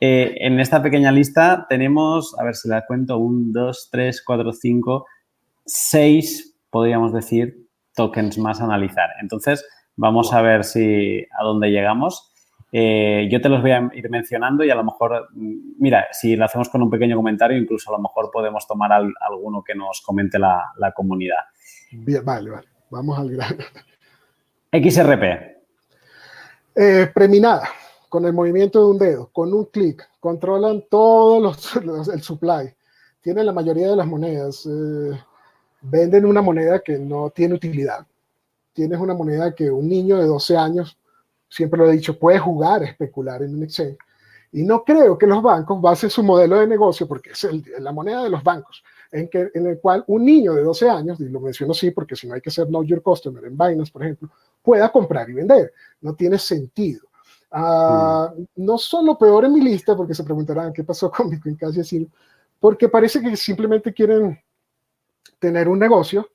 Eh, en esta pequeña lista tenemos, a ver si la cuento, un, dos, tres, cuatro, cinco, seis, podríamos decir, tokens más a analizar. Entonces, vamos a ver si a dónde llegamos. Eh, yo te los voy a ir mencionando y a lo mejor, mm, mira, si lo hacemos con un pequeño comentario, incluso a lo mejor podemos tomar alguno que nos comente la, comunidad. Bien, vale, vale. Vamos al grano. XRP. Eh, preminada, con el movimiento de un dedo, con un clic, controlan todos los, el supply, tienen la mayoría de las monedas, eh, venden una moneda que no tiene utilidad. Tienes una moneda que un niño de 12 años siempre lo he dicho, puede jugar a especular en un exchange. Y no creo que los bancos basen su modelo de negocio, porque es la moneda de los bancos, en, que, en el cual un niño de 12 años, y lo menciono así porque si no hay que ser Know Your Customer en Binance, por ejemplo, pueda comprar y vender. No tiene sentido. Uh, No son lo peor en mi lista, porque se preguntarán qué pasó con Bitcoin Cash y así, porque parece que simplemente quieren tener un negocio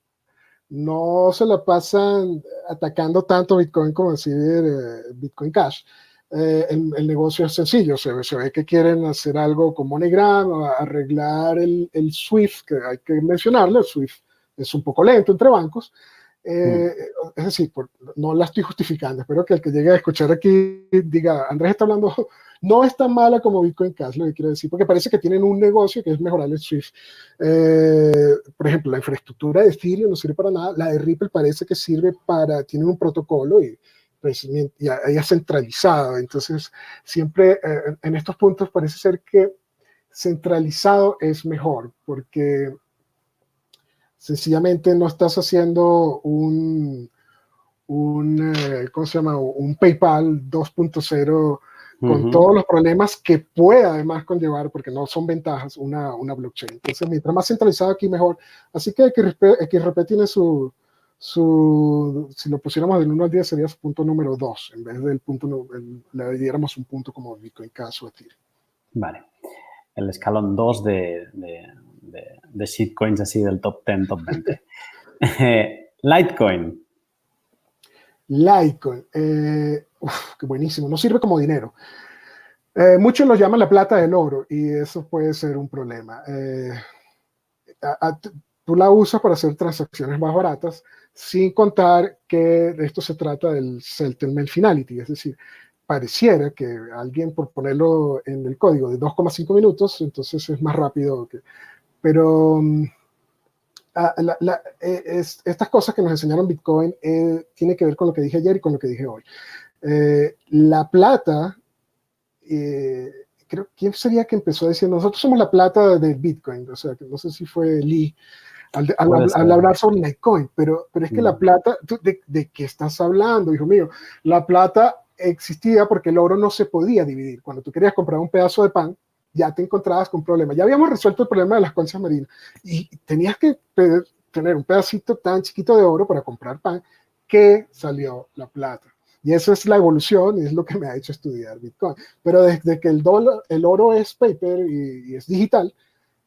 no se la pasan atacando tanto Bitcoin como decir eh, Bitcoin Cash. Eh, el, negocio es sencillo, se ve, que quieren hacer algo con MoneyGram, arreglar el, el, SWIFT, que hay que mencionarlo, el SWIFT es un poco lento entre bancos. Eh, mm. Es decir, no la estoy justificando, espero que el que llegue a escuchar aquí diga, Andrés está hablando no es tan mala como Bitcoin Cash, lo que quiero decir, porque parece que tienen un negocio que es mejorar el Swift. Eh, por ejemplo, la infraestructura de Ethereum no sirve para nada, la de Ripple parece que sirve para, tiene un protocolo y pues, ya centralizado, entonces siempre eh, en estos puntos parece ser que centralizado es mejor, porque sencillamente no estás haciendo un, un eh, ¿cómo se llama? Un PayPal 2.0 con todos los problemas que puede además conllevar, porque no son ventajas, una, una blockchain. Entonces, mientras más centralizado aquí, mejor. Así que XRP, XRP tiene su, su, si lo pusiéramos del 1 al 10, sería su punto número 2, en vez del punto, le diéramos un punto como Bitcoin Cash o Ethereum. Vale. El escalón 2 de, de, de, de shitcoins así del top 10, top 20. Litecoin. Litecoin. Eh, uf, qué buenísimo, no sirve como dinero. Eh, muchos lo llaman la plata del oro y eso puede ser un problema. Eh, tú la usas para hacer transacciones más baratas, sin contar que esto se trata del settlement finality, es decir, pareciera que alguien por ponerlo en el código de 2,5 minutos, entonces es más rápido que... Pero mm, Ah, eh, estas cosas que nos enseñaron Bitcoin eh, tiene que ver con lo que dije ayer y con lo que dije hoy. Eh, la plata, eh, creo, ¿quién sería que empezó a decir, nosotros somos la plata del Bitcoin? O sea, no sé si fue Lee al, hablar sobre Litecoin, pero, pero es que la mm. plata, de, ¿de qué estás hablando, hijo mío? La plata existía porque el oro no se podía dividir. Cuando tú querías comprar un pedazo de pan, ya te encontrabas con problemas. Ya habíamos resuelto el problema de las conchas marinas y tenías que tener un pedacito tan chiquito de oro para comprar pan que salió la plata. Y esa es la evolución y es lo que me ha hecho estudiar Bitcoin. Pero desde que el, dólar, el oro es paper y, es digital,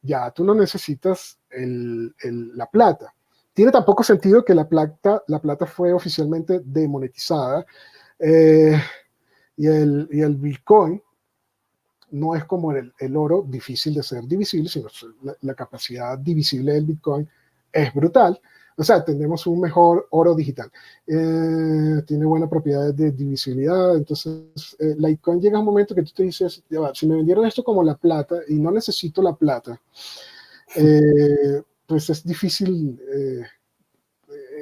ya tú no necesitas el, la plata. Tiene tampoco sentido que la plata, la plata fue oficialmente demonetizada eh, y, el, y el Bitcoin no es como el, el, oro difícil de ser divisible, sino la, capacidad divisible del Bitcoin es brutal. O sea, tenemos un mejor oro digital. Eh, tiene buenas propiedades de divisibilidad. Entonces, eh, Litecoin llega un momento que tú te dices, si me vendieron esto como la plata y no necesito la plata, eh, pues es difícil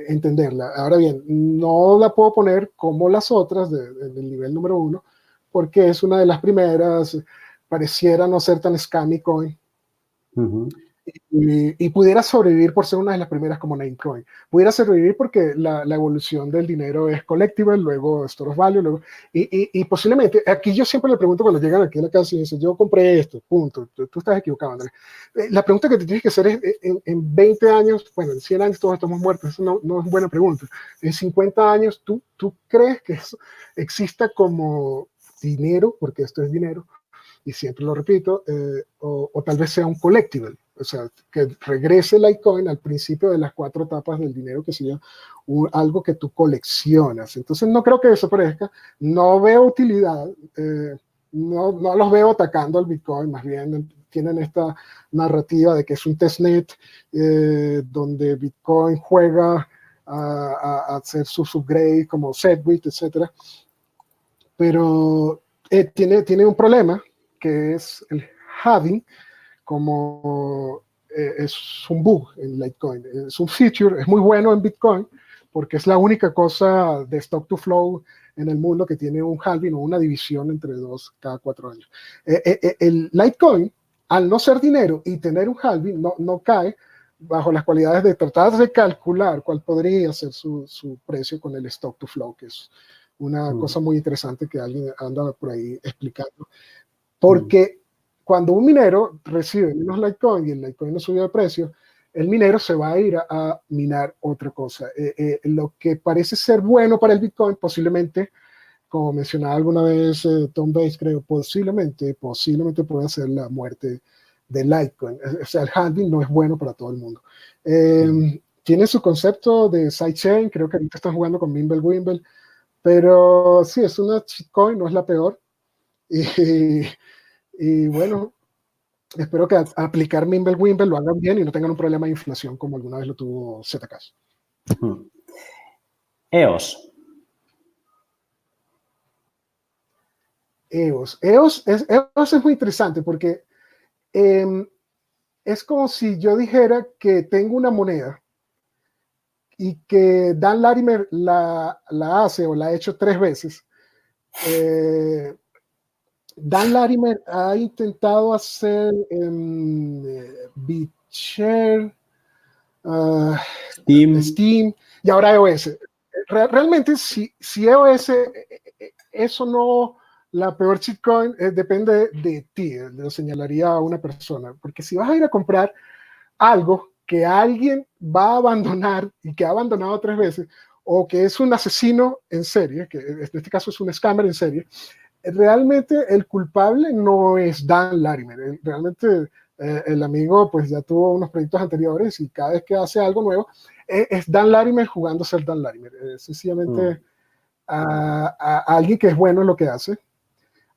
entenderla. Ahora bien, no la puedo poner como las otras del nivel número uno, porque es una de las primeras, pareciera no ser tan scammy coin y, pudiera sobrevivir por ser una de las primeras como Namecoin. Pudiera sobrevivir porque la, la, evolución del dinero es collectible, luego store of value, luego, y, y, posiblemente, aquí yo siempre le pregunto cuando llegan aquí a la casa y dicen, yo compré esto, punto, tú, estás equivocado, Andrés. Eh, la pregunta que te tienes que hacer es, eh, en, en, 20 años, bueno, en 100 años todos estamos muertos, eso no, no es buena pregunta. En 50 años, ¿tú, tú crees que eso exista como dinero, porque esto es dinero, y siempre lo repito, eh, o, o, tal vez sea un collectible, o sea, que regrese Litecoin al principio de las cuatro etapas del dinero, que sería algo que tú coleccionas. Entonces, no creo que desaparezca, no veo utilidad, eh, no, no, los veo atacando al Bitcoin, más bien tienen esta narrativa de que es un testnet eh, donde Bitcoin juega a, hacer su upgrade como Segwit, etc. Pero eh, tiene, tiene un problema que es el halving, como eh, es un bug en Litecoin. Es un feature, es muy bueno en Bitcoin porque es la única cosa de stock to flow en el mundo que tiene un halving o una división entre dos cada cuatro años. Eh, eh, el Litecoin, al no ser dinero y tener un halving, no, no cae bajo las cualidades de tratar de calcular cuál podría ser su, su precio con el stock to flow, que es una mm. cosa muy interesante que alguien anda por ahí explicando. Porque cuando un minero recibe menos Litecoin y el Litecoin no subió de precio, el minero se va a ir a, minar otra cosa. Eh, eh, lo que parece ser bueno para el Bitcoin, posiblemente, como mencionaba alguna vez eh, Tom Bates, creo, posiblemente, posiblemente puede ser la muerte del Litecoin. O sea, el handling no es bueno para todo el mundo. tiene su concepto de sidechain, creo que ahorita están jugando con Mimble Wimble, pero sí, es una shitcoin, no es la peor. Y, y bueno, espero que aplicar Mimble Wimble lo hagan bien y no tengan un problema de inflación como alguna vez lo tuvo ZK. EOS. EOS. EOS es, EOS es muy interesante porque em, es como si yo dijera que tengo una moneda y que Dan Larimer la, la hace o la ha hecho tres veces. Eh, Dan Larimer ha intentado hacer um, BitShare, uh, Steam. Steam. y ahora EOS. realmente, si, si EOS, eh, eh, eso no, la peor shitcoin depende de ti, lo señalaría a una persona, porque si vas a ir a comprar algo que alguien va a abandonar y que ha abandonado tres veces, o que es un asesino en serie, que en este caso es un scammer en serie, realmente el culpable no es Dan Larimer. Realmente eh, el amigo pues ya tuvo unos proyectos anteriores y cada vez que hace algo nuevo eh, es Dan Larimer jugando a ser Dan Larimer. Es sencillamente mm. a, alguien que es bueno en lo que hace,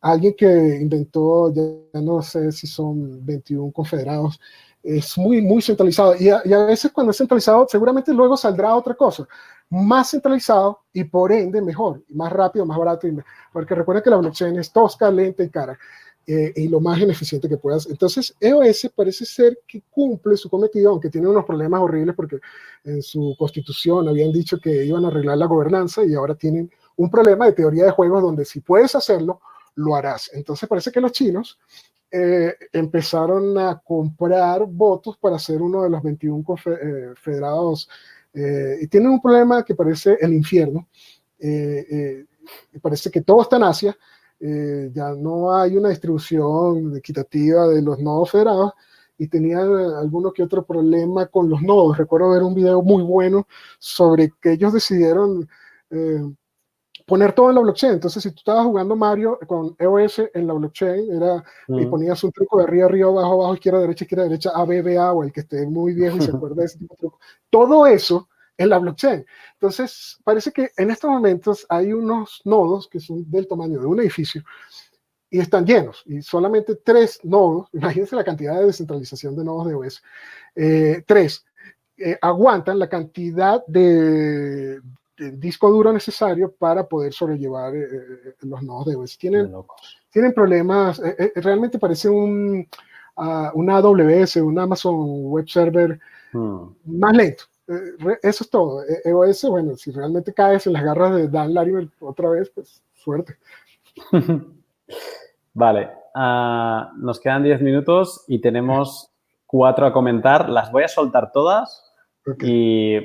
alguien que inventó, ya no sé si son 21 confederados, es muy, muy centralizado. Y a, y veces cuando es centralizado, seguramente luego saldrá otra cosa más centralizado y por ende mejor, más rápido, más barato. porque recuerda que la blockchain es tosca, lenta y cara. Eh, y lo más ineficiente que puedas. Entonces, EOS parece ser que cumple su cometido, aunque tiene unos problemas horribles porque en su constitución habían dicho que iban a arreglar la gobernanza y ahora tienen un problema de teoría de juegos donde si puedes hacerlo, lo harás. Entonces, parece que los chinos eh, empezaron a comprar votos para ser uno de los 21 eh, federados eh, y tienen un problema que parece el infierno. Eh, eh, parece que todo está en Asia. ya no hay una distribución equitativa de los nodos federados y tenían alguno que otro problema con los nodos. Recuerdo ver un video muy bueno sobre que ellos decidieron poner todo en la blockchain. Entonces, si tú estabas jugando Mario con EOS en la blockchain, era, y ponías un truco de arriba, arriba, abajo, abajo, izquierda, derecha, izquierda, derecha, A, B, B, A, o el que esté muy viejo y se acuerda de ese tipo de truco. Todo eso en la blockchain. Entonces, parece que en estos momentos hay unos nodos que son del tamaño de un edificio y están llenos. Y solamente tres nodos, imagínense la cantidad de descentralización de nodos de OS, eh, tres eh, aguantan la cantidad de, disco duro necesario para poder sobrellevar los nodos de OS. Tienen, tienen problemas, realmente parece un, uh, una AWS, un Amazon Web Server hmm. más lento. eso es todo. EOS, bueno, si realmente caes en las garras de Dan Larimer otra vez, pues suerte. vale, uh, nos quedan 10 minutos y tenemos cuatro a comentar. Las voy a soltar todas y,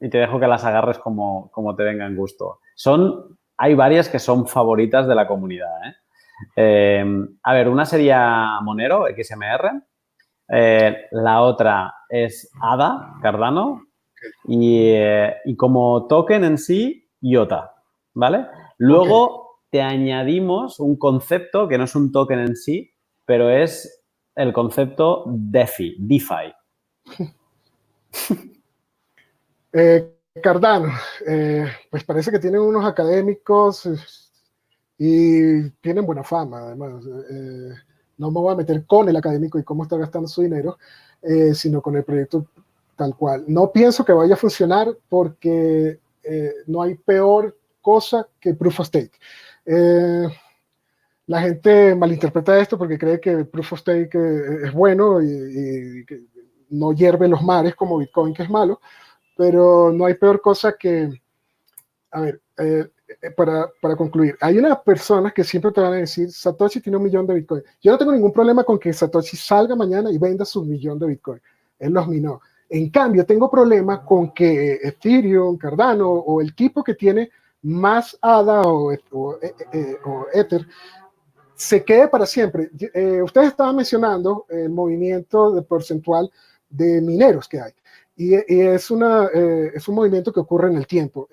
y, te dejo que las agarres como, como te venga en gusto. Son, hay varias que son favoritas de la comunidad. ¿eh? Eh, a ver, una sería Monero, XMR. Eh, la otra es ADA, Cardano. Y, y, como token en sí, IOTA. ¿Vale? Luego te añadimos un concepto que no es un token en sí, pero es el concepto DeFi, DeFi. Eh, Cardano, eh, pues parece que tienen unos académicos eh, y tienen buena fama, además. no me voy a meter con el académico y cómo está gastando su dinero, sino con el proyecto tal cual. No pienso que vaya a funcionar porque no hay peor cosa que proof of stake. La gente malinterpreta esto porque cree que proof of stake es bueno y, no hierve los mares como Bitcoin, que es malo, pero no hay peor cosa que, a ver, eh, para, para, concluir, hay unas personas que siempre te van a decir, Satoshi tiene un millón de Bitcoin. Yo no tengo ningún problema con que Satoshi salga mañana y venda su millón de Bitcoin. Él los minó. En cambio, tengo problemas con que Ethereum, Cardano o el tipo que tiene más ADA o, o, eh, eh, Ether se quede para siempre. Eh, ustedes estaban mencionando el movimiento de porcentual de mineros que hay. Y, es, una, es un movimiento que ocurre en el tiempo.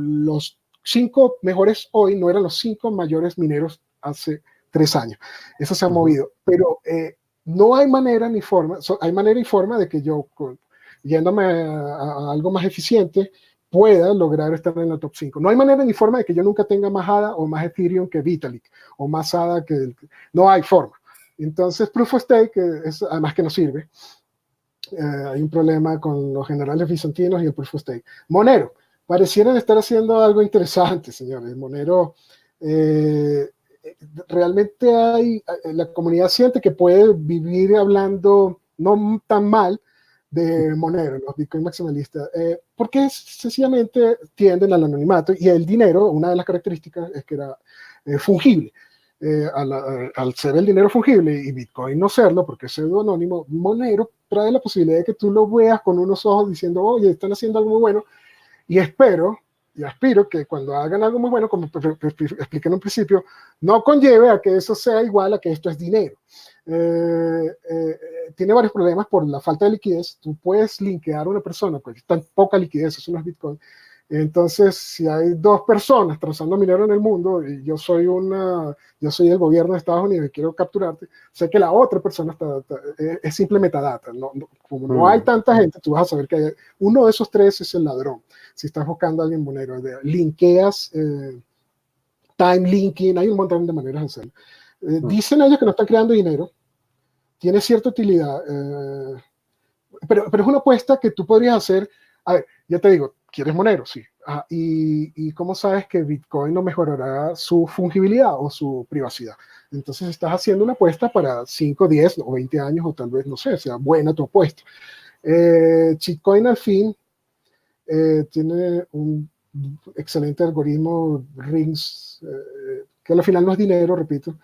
los cinco mejores hoy no eran los cinco mayores mineros hace tres años. Eso se ha movido. Pero no hay manera ni forma, hay manera y forma de que yo, yéndome a algo más eficiente, pueda lograr estar en la top 5. No hay manera ni forma de que yo nunca tenga más ADA o más Ethereum que Vitalik, o más ADA que... No hay forma. Entonces, Proof of Stake, es, además que no sirve, eh, hay un problema con los generales bizantinos y el Proof of Stake. Monero, parecieran estar haciendo algo interesante, señores. Monero, eh, realmente hay, eh, la comunidad siente que puede vivir hablando no tan mal de Monero, los Bitcoin maximalistas, eh, porque sencillamente tienden al anonimato y el dinero, una de las características es que era eh, fungible. Eh, al, ser el dinero fungible y Bitcoin no serlo, porque es pseudo anónimo, Monero trae la posibilidad de que tú lo veas con unos ojos diciendo, oye, están haciendo algo muy bueno, y espero y aspiro que cuando hagan algo muy bueno, como expliqué en un principio, no conlleve a que eso sea igual a que esto es dinero. Eh, eh, tiene varios problemas por la falta de liquidez. Tú puedes linkear a una persona, porque tan poca liquidez, eso no es Bitcoin. Entonces, si hay dos personas trazando minero en el mundo y yo soy una, yo soy el gobierno de Estados Unidos y quiero capturarte, sé que la otra persona está, es, simple metadata. No, como no hay mm. tanta gente, tú vas a saber que uno de esos tres es el ladrón. Si estás buscando a alguien monero, linkeas, eh, time linking, hay un montón de maneras de hacerlo. Eh, mm. Dicen ellos que no están creando dinero, tiene cierta utilidad, eh, pero, pero es una apuesta que tú podrías hacer. A ver, ya te digo, ¿quieres Monero? Sí. Ah, y, y, cómo sabes que Bitcoin no mejorará su fungibilidad o su privacidad? Entonces estás haciendo una apuesta para 5, 10 o 20 años o tal vez, no sé, sea buena tu apuesta. Eh, al fin eh, tiene un excelente algoritmo Rings, eh, que al final no es dinero, repito,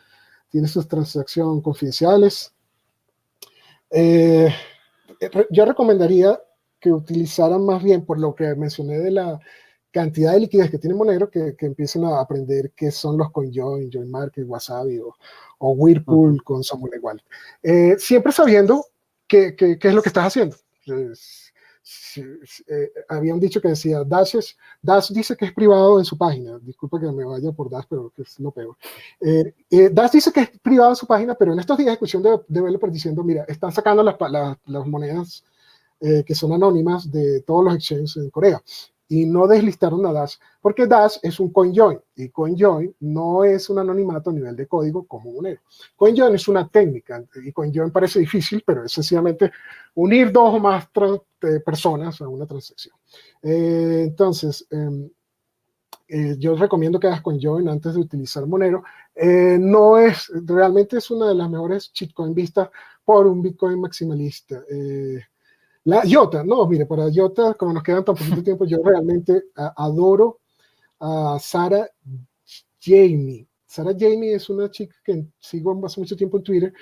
tiene sus transacciones confidenciales. Eh, yo recomendaría que utilizaran más bien, por lo que mencioné de la cantidad de liquidez que tiene Monero, que, que empiecen a aprender qué son los CoinJoin, JoinMarket, Wasabi o, o Whirlpool con Samuel Igual. Eh, siempre sabiendo qué, qué, qué, es lo que estás haciendo. Eh, había un dicho que decía, Dash, es, Dash dice que es privado en su página. Disculpa que me vaya por Dash, pero es lo peor. Eh, eh, Dash dice que es privado en su página, pero en estos días escuché de developer diciendo, mira, están sacando las, las, las monedas eh, que son anónimas de todos los exchanges en Corea y no deslistaron a Dash porque Dash es un CoinJoin y CoinJoin no es un anonimato a nivel de código como Monero. CoinJoin es una técnica y CoinJoin parece difícil, pero es sencillamente unir dos o más personas a una transacción. entonces, em, yo recomiendo que hagas con Join antes de utilizar Monero. no es, realmente es una de las mejores shitcoin vistas por un Bitcoin maximalista. La IOTA, no, mire, para IOTA, como nos quedan tan poquito tiempo, yo realmente adoro a Sara Jamie. Sara Jamie es una chica que sigo hace mucho tiempo en Twitter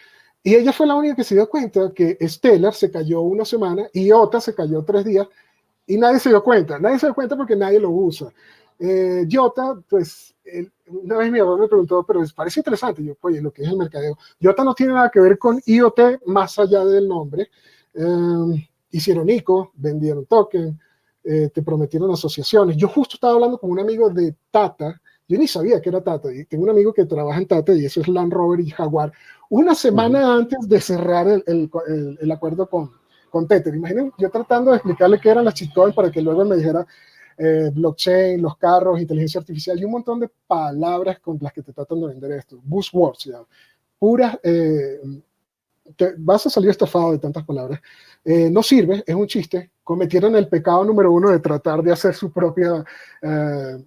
y ella fue la única que se dio cuenta que Stellar se cayó una semana y Iota se cayó tres días y nadie se dio cuenta. Nadie se dio cuenta porque nadie lo usa. Eh, Iota, pues, una vez mi abuelo me preguntó, pero parece interesante. Yo, oye, lo que es el mercadeo. Iota no tiene nada que ver con IoT más allá del nombre. Eh, hicieron ICO, vendieron token, eh, te prometieron asociaciones. Yo justo estaba hablando con un amigo de Tata, yo ni sabía que era Tata, y tengo un amigo que trabaja en Tata y eso es Land Rover y Jaguar, una semana antes de cerrar el, el, el, acuerdo con, con Tether. Imaginen, yo tratando de explicarle qué eran las chitcoins para que luego me dijera eh, blockchain, los carros, inteligencia artificial y un montón de palabras con las que te tratan de vender esto. Buzzwords, ya. Puras, eh, te, vas a salir estafado de tantas palabras. Eh, no sirve, es un chiste. Cometieron el pecado número uno de tratar de hacer su propia... Eh,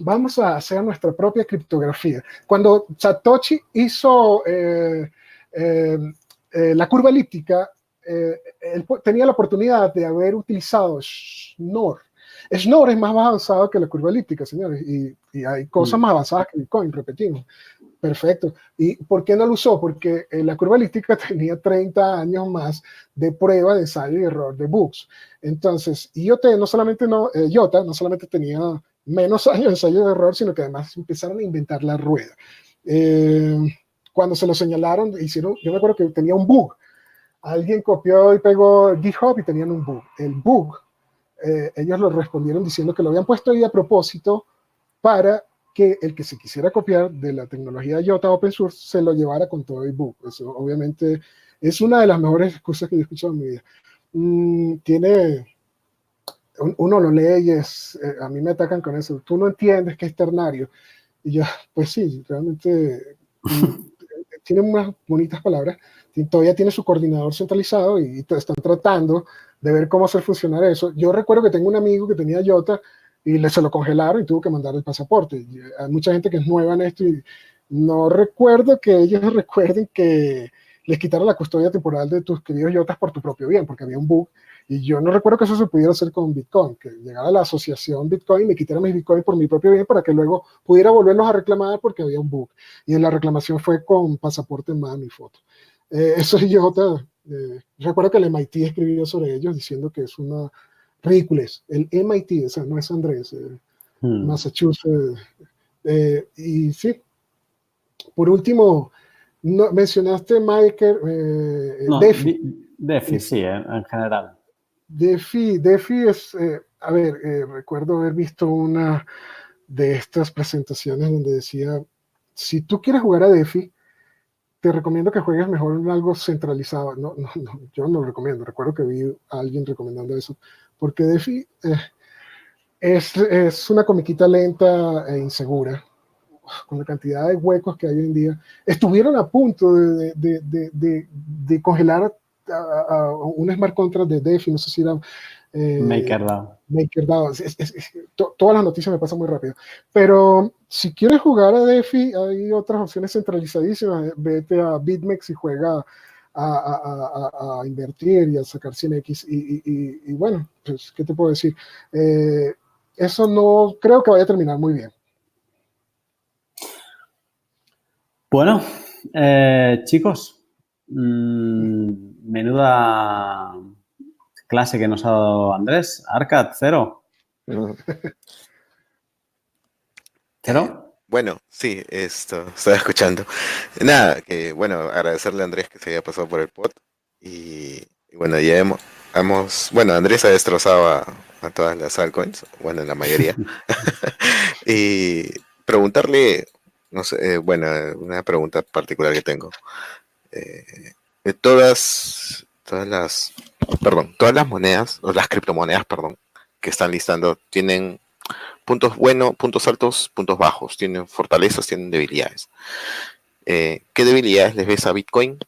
vamos a hacer nuestra propia criptografía. Cuando Satoshi hizo eh, la curva elíptica, él tenía la oportunidad de haber utilizado Schnorr. Schnorr es más avanzado que la curva elíptica, señores, y, y hay cosas mm. más avanzadas que Bitcoin, repetimos. Perfecto. ¿Y por qué no lo usó? Porque eh, la curva elíptica tenía 30 años más de prueba de ensayo y error de bugs. Entonces, IoT no solamente no, eh, IOTA no solamente tenía menos años de ensayo de error, sino que además empezaron a inventar la rueda. Eh, cuando se lo señalaron, hicieron, yo me acuerdo que tenía un bug. Alguien copió y pegó GitHub y tenían un bug. El bug, ellos lo respondieron diciendo que lo habían puesto ahí a propósito para que el que se quisiera copiar de la tecnología IOTA Open Source se lo llevara con todo el book. Eso obviamente es una de las mejores excusas que yo he escuchado en mi vida. Mm, tiene, uno lo lee y es, eh, a mí me atacan con eso, tú no entiendes que es ternario. Y yo, pues sí, realmente mm, tiene unas bonitas palabras, todavía tiene su coordinador centralizado y están tratando de ver cómo hacer funcionar eso. Yo recuerdo que tengo un amigo que tenía IOTA y le, se lo congelaron y tuvo que mandar el pasaporte. hay mucha gente que es nueva en esto y no recuerdo que ellos recuerden que les quitaron la custodia temporal de tus queridos yotas por tu propio bien, porque había un bug. Y yo no recuerdo que eso se pudiera hacer con Bitcoin, que llegara la asociación Bitcoin y me quitara mis Bitcoin por mi propio bien para que luego pudiera volverlos a reclamar porque había un bug. Y la reclamación fue con pasaporte en mano y foto. Eh, eso es IOTA. Eh, recuerdo que el MIT escribió sobre ellos diciendo que es una ridículos. El MIT, o sea, no es Andrés, eh, hmm. Massachusetts. Eh, y sí, por último, no, mencionaste Michael. Eh, Defi. Defi, sí, en, general. Defi, Defi es, a ver, recuerdo haber visto una de estas presentaciones donde decía, si tú quieres jugar a Defi, te recomiendo que juegues mejor en algo centralizado. No, no, no, yo no lo recomiendo. Recuerdo que vi a alguien recomendando eso porque DeFi eh, es, es, una comiquita lenta e insegura, con la cantidad de huecos que hay hoy en día. Estuvieron a punto de, de, de, de congelar a, un smart contract de DeFi, no sé si era... Eh, MakerDAO. MakerDAO. todas las noticias me pasan muy rápido. Pero si quieres jugar a DeFi, hay otras opciones centralizadísimas. Vete a BitMEX y juega a, invertir y a sacar 100x. Y, bueno, pues, ¿qué te puedo decir? Eh, eso no creo que vaya a terminar muy bien. Bueno, eh, chicos, mm, menuda clase que nos ha dado Andrés. Arcad, cero. ¿Cero? Bueno, sí, esto, estaba escuchando. Nada, que bueno, agradecerle a Andrés que se haya pasado por el pod. Y, bueno, ya hemos, hemos, bueno, Andrés ha destrozado a, todas las altcoins, bueno, en la mayoría. y preguntarle, no sé, eh, bueno, una pregunta particular que tengo. Eh, todas, todas las, perdón, todas las monedas, o las criptomonedas, perdón, que están listando, tienen puntos buenos, puntos altos, puntos bajos, tienen fortalezas, tienen debilidades. Eh, ¿Qué debilidades les ves a Bitcoin?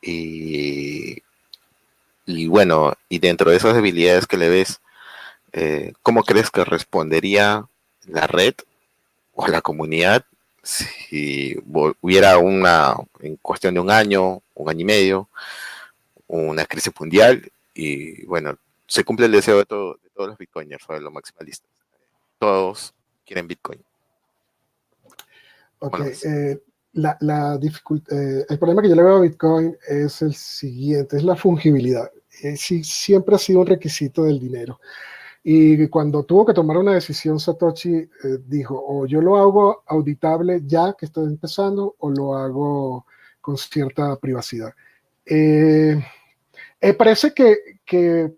Y, bueno, y dentro de esas debilidades que le ves, eh, ¿cómo crees que respondería la red o la comunidad si hubiera una, en cuestión de un año, un año y medio, una crisis mundial y bueno, se cumple el deseo de, todos los bitcoiners o de los maximalistas. Todos quieren bitcoin. Ok, eh, la, eh, el problema que yo le veo a Bitcoin es el siguiente, es la fungibilidad. Eh, siempre ha sido un requisito del dinero. Y cuando tuvo que tomar una decisión, Satoshi eh, dijo, o yo lo hago auditable ya que estoy empezando, o lo hago con cierta privacidad. parece que, que,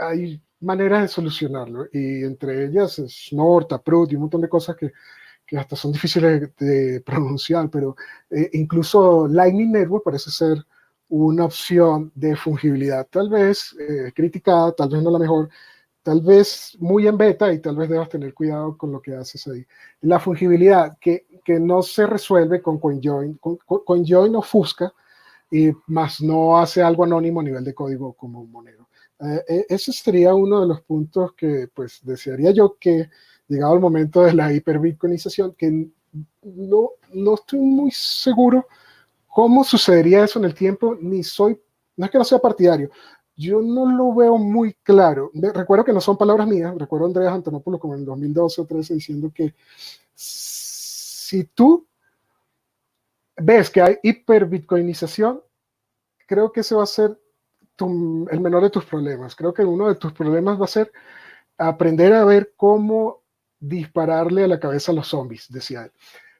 hay maneras de solucionarlo, y entre ellas Snort, Taproot y un montón de cosas que, que hasta son difíciles de, pronunciar, pero eh, incluso Lightning Network parece ser una opción de fungibilidad, tal vez eh, criticada, tal vez no la mejor, tal vez muy en beta y tal vez debas tener cuidado con lo que haces ahí. La fungibilidad que, que no se resuelve con CoinJoin, con, CoinJoin ofusca y más no hace algo anónimo a nivel de código como un monero. Eh, ese sería uno de los puntos que pues desearía yo que llegado el momento de la hiperbitcoinización, que no, no estoy muy seguro cómo sucedería eso en el tiempo, ni soy, no es que no sea partidario, yo no lo veo muy claro. Recuerdo que no son palabras mías, recuerdo a Andreas Antonopoulos como en el 2012 o 13 diciendo que si tú ves que hay hiperbitcoinización, creo que ese va a ser el menor de tus problemas. Creo que uno de tus problemas va a ser aprender a ver cómo dispararle a la cabeza a los zombies, decía él.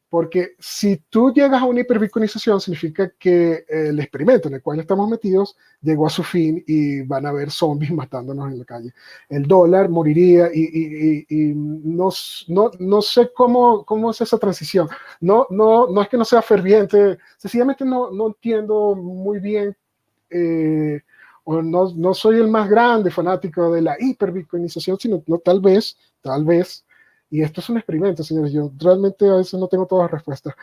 Porque si tú llegas a una hiperbitcoinización, significa que el experimento en el cual estamos metidos llegó a su fin y van a haber zombies matándonos en la calle. El dólar moriría y, no, no, no, sé cómo, cómo es esa transición. No, no, no es que no sea ferviente, sencillamente no, no entiendo muy bien. Eh, o no, no, soy el más grande fanático de la hiperbitcoinización, sino no, tal vez, tal vez y esto es un experimento, señores. Yo realmente a veces no tengo todas las respuestas.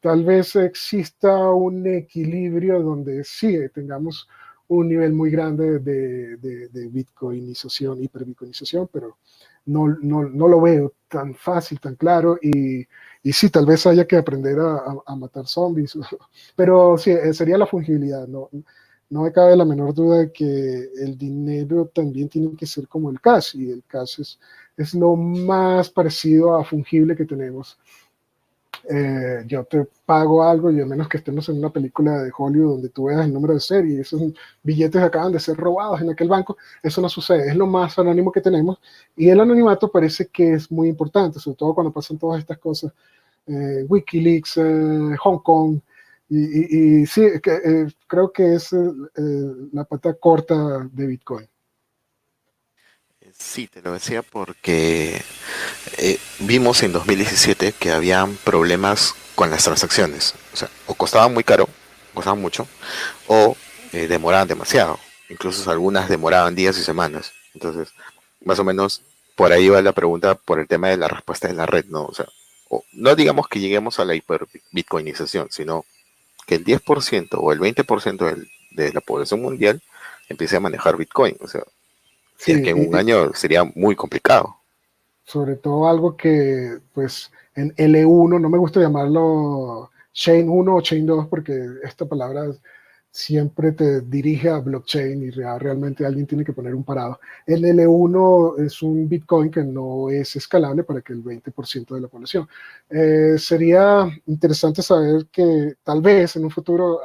Tal vez exista un equilibrio donde sí tengamos un nivel muy grande de, de, bitcoinización, hiperbitcoinización, pero no, no, no, lo veo tan fácil, tan claro. Y, y sí, tal vez haya que aprender a, a, matar zombies, pero sí, eh, sería la fungibilidad. No, no me cabe la menor duda de que el dinero también tiene que ser como el cash, y el cash es es lo más parecido a fungible que tenemos. Eh, yo te pago algo y a menos que estemos en una película de Hollywood donde tú veas el número de serie y esos billetes acaban de ser robados en aquel banco, eso no sucede, es lo más anónimo que tenemos y el anonimato parece que es muy importante, sobre todo cuando pasan todas estas cosas, eh, Wikileaks, eh, Hong Kong, y, sí, creo que es la pata corta de Bitcoin. Sí, te lo decía porque eh, vimos en 2017 que habían problemas con las transacciones. O sea, o costaban muy caro, costaban mucho, o eh, demoraban demasiado. Incluso algunas demoraban días y semanas. Entonces, más o menos por ahí va la pregunta por el tema de la respuesta de la red, ¿no? O sea, no digamos que lleguemos a la hiperbitcoinización, sino que el 10% o el 20% de la población mundial empiece a manejar Bitcoin. O sea, Sí, que en un año sería muy complicado. Sobre todo algo que, pues, en L1, no me gusta llamarlo Chain 1 o Chain 2 porque esta palabra siempre te dirige a blockchain y realmente alguien tiene que poner un parado. El L1 es un Bitcoin que no es escalable para que el 20% de la población. Eh, sería interesante saber que tal vez en un futuro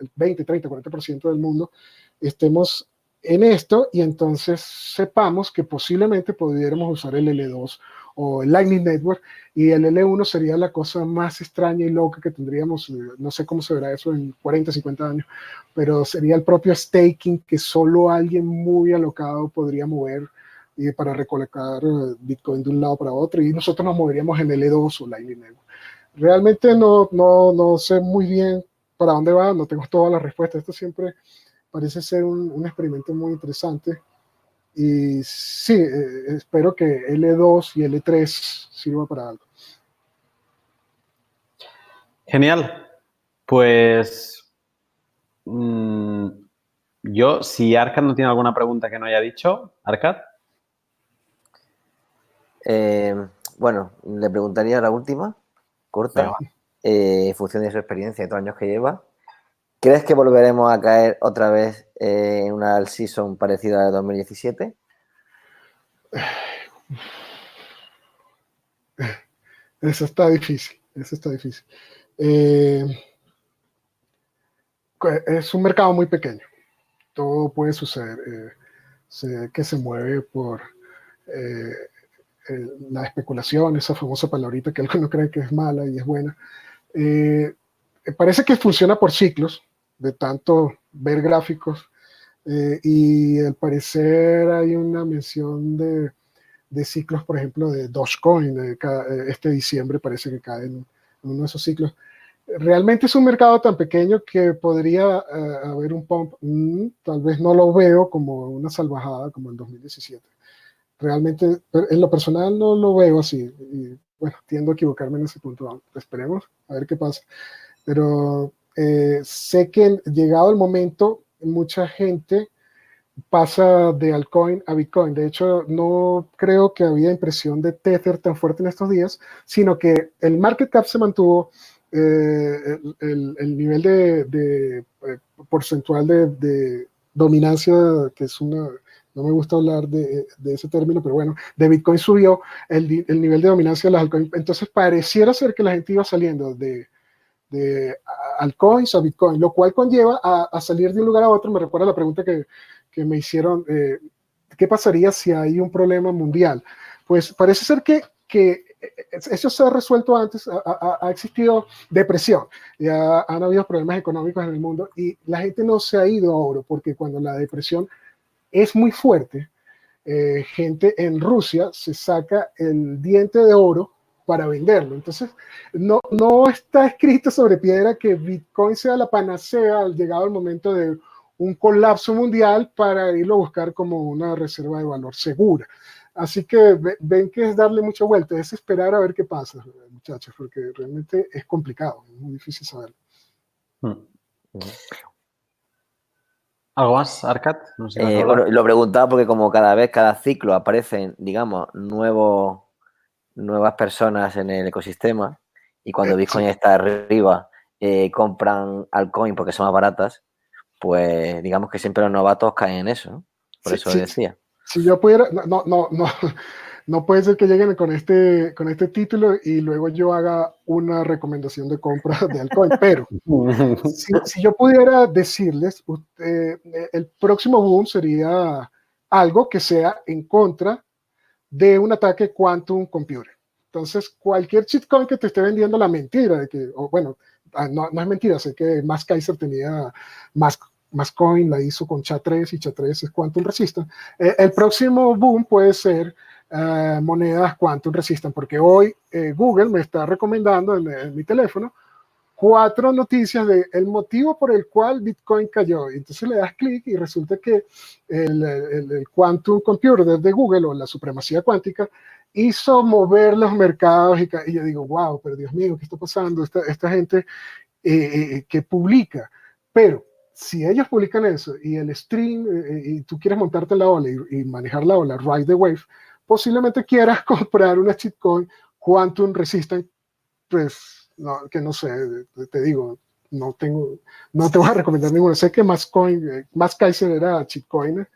el 20, 30, 40% del mundo estemos en esto y entonces sepamos que posiblemente pudiéramos usar el L2 o el Lightning Network y el L1 sería la cosa más extraña y loca que tendríamos, eh, no sé cómo se verá eso en 40, 50 años, pero sería el propio staking que solo alguien muy alocado podría mover y para recolectar eh, Bitcoin de un lado para otro y nosotros nos moveríamos en L2 o Lightning Network. Realmente no, no, no sé muy bien para dónde va, no tengo todas las respuestas, esto siempre parece ser un, experimento muy interesante. Y sí, eh, espero que L2 y L3 sirva para algo. Genial. Pues mm, yo, si Arcad no tiene alguna pregunta que no haya dicho, Arcad. Eh, bueno, le preguntaría la última, corta, eh, en función de su experiencia y todos los años que lleva. ¿Crees que volveremos a caer otra vez eh, en una season parecida a la de 2017? Eso está difícil, eso está difícil. Eh, es un mercado muy pequeño, todo puede suceder, eh, que se mueve por la especulación, esa famosa palabrita que algunos creen que es mala y es buena. parece que funciona por ciclos, de tanto ver gráficos eh, y al parecer hay una mención de, de ciclos, por ejemplo, de Dogecoin. Eh, este diciembre parece que cae en, uno de esos ciclos. Realmente es un mercado tan pequeño que podría eh, haber un pump. Mm, tal vez no lo veo como una salvajada como en 2017. Realmente, en lo personal no lo veo así. Bueno, tiendo a equivocarme en ese punto. Esperemos a ver qué pasa. Pero sé que llegado el momento, mucha gente pasa de altcoin a Bitcoin. De hecho, no creo que había impresión de Tether tan fuerte en estos días, sino que el market cap se mantuvo, eh, el, nivel de, eh, porcentual de, dominancia, que es una, no me gusta hablar de, ese término, pero bueno, de Bitcoin subió el, el nivel de dominancia de las altcoins. Entonces pareciera ser que la gente iba saliendo de de altcoins a Bitcoin, lo cual conlleva a, salir de un lugar a otro. Me recuerda la pregunta que, que me hicieron, eh, ¿qué pasaría si hay un problema mundial? Pues parece ser que, que eso se ha resuelto antes, ha, ha, existido depresión, ya han habido problemas económicos en el mundo y la gente no se ha ido a oro, porque cuando la depresión es muy fuerte, eh, gente en Rusia se saca el diente de oro para venderlo. Entonces, no, no está escrito sobre piedra que Bitcoin sea la panacea al llegado el momento de un colapso mundial para irlo a buscar como una reserva de valor segura. Así que ven que es darle mucha vuelta, es esperar a ver qué pasa, muchachos, porque realmente es complicado, es muy difícil saber. Hmm. ¿Algo más, Arcat? Eh, lo preguntaba porque como cada vez, cada ciclo aparecen, digamos, nuevos nuevas personas en el ecosistema y cuando Bitcoin está arriba eh, compran altcoin porque son más baratas, pues digamos que siempre los novatos caen en eso, Por eso decía. Si yo pudiera, no, no, no, no puede ser que lleguen con este, con este título y luego yo haga una recomendación de compra de altcoin, pero si, yo pudiera decirles, el próximo boom sería algo que sea en contra de un ataque quantum computer. Entonces, cualquier coin que te esté vendiendo la mentira de que, o bueno, ah, no, es mentira, sé que Max Kaiser tenía más, más coin, la hizo con SHA-3 y SHA-3 es quantum resistant. Eh, el próximo boom puede ser eh, monedas quantum resistant, porque hoy eh, Google me está recomendando en, mi teléfono cuatro noticias de el motivo por el cual Bitcoin cayó. Entonces le das clic y resulta que el, el, Quantum Computer de Google o la supremacía cuántica hizo mover los mercados y, yo digo, wow, pero Dios mío, ¿qué está pasando? Esta, esta gente eh, eh, que publica. Pero si ellos publican eso y el stream eh, y tú quieres montarte en la ola y, manejar la ola, ride the wave, posiblemente quieras comprar una shitcoin quantum resistant, pues no, que no sé, te digo, no tengo, no te voy a recomendar ninguno. Sé que más coin, eh, más Kaiser era chitcoin,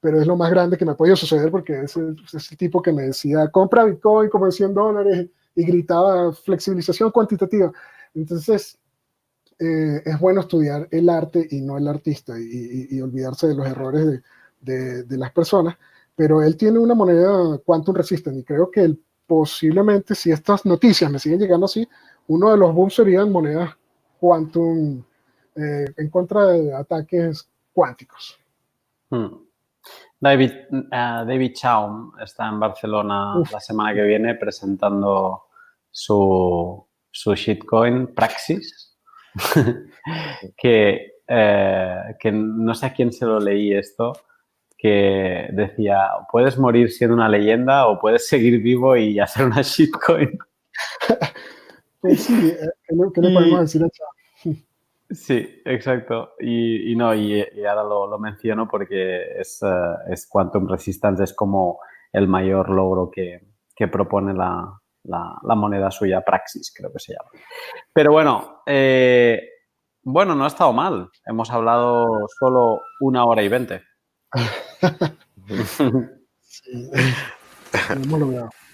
pero es lo más grande que me ha podido suceder porque es el, tipo que me decía, compra Bitcoin como de 100 dólares y gritaba flexibilización cuantitativa. Entonces, eh, es bueno estudiar el arte y no el artista y, olvidarse de los errores de, de, las personas, pero él tiene una moneda quantum resistant y creo que él, posiblemente, si estas noticias me siguen llegando así, uno de los booms serían monedas quantum eh, en contra de ataques cuánticos. Hmm. David, uh, David Chaum está en Barcelona la semana que viene presentando su, su shitcoin Praxis, que, eh, que no sé a quién se lo leí esto, que decía, puedes morir siendo una leyenda o puedes seguir vivo y hacer una shitcoin. Pues sí, eh, ¿qué le, podemos decir a Sí, exacto. Y, no, y, ahora lo, menciono porque es, uh, es, Quantum Resistance, es como el mayor logro que, propone la, moneda suya, Praxis, creo que se llama. Pero bueno, eh, bueno, no ha estado mal. Hemos hablado solo una hora y veinte. sí.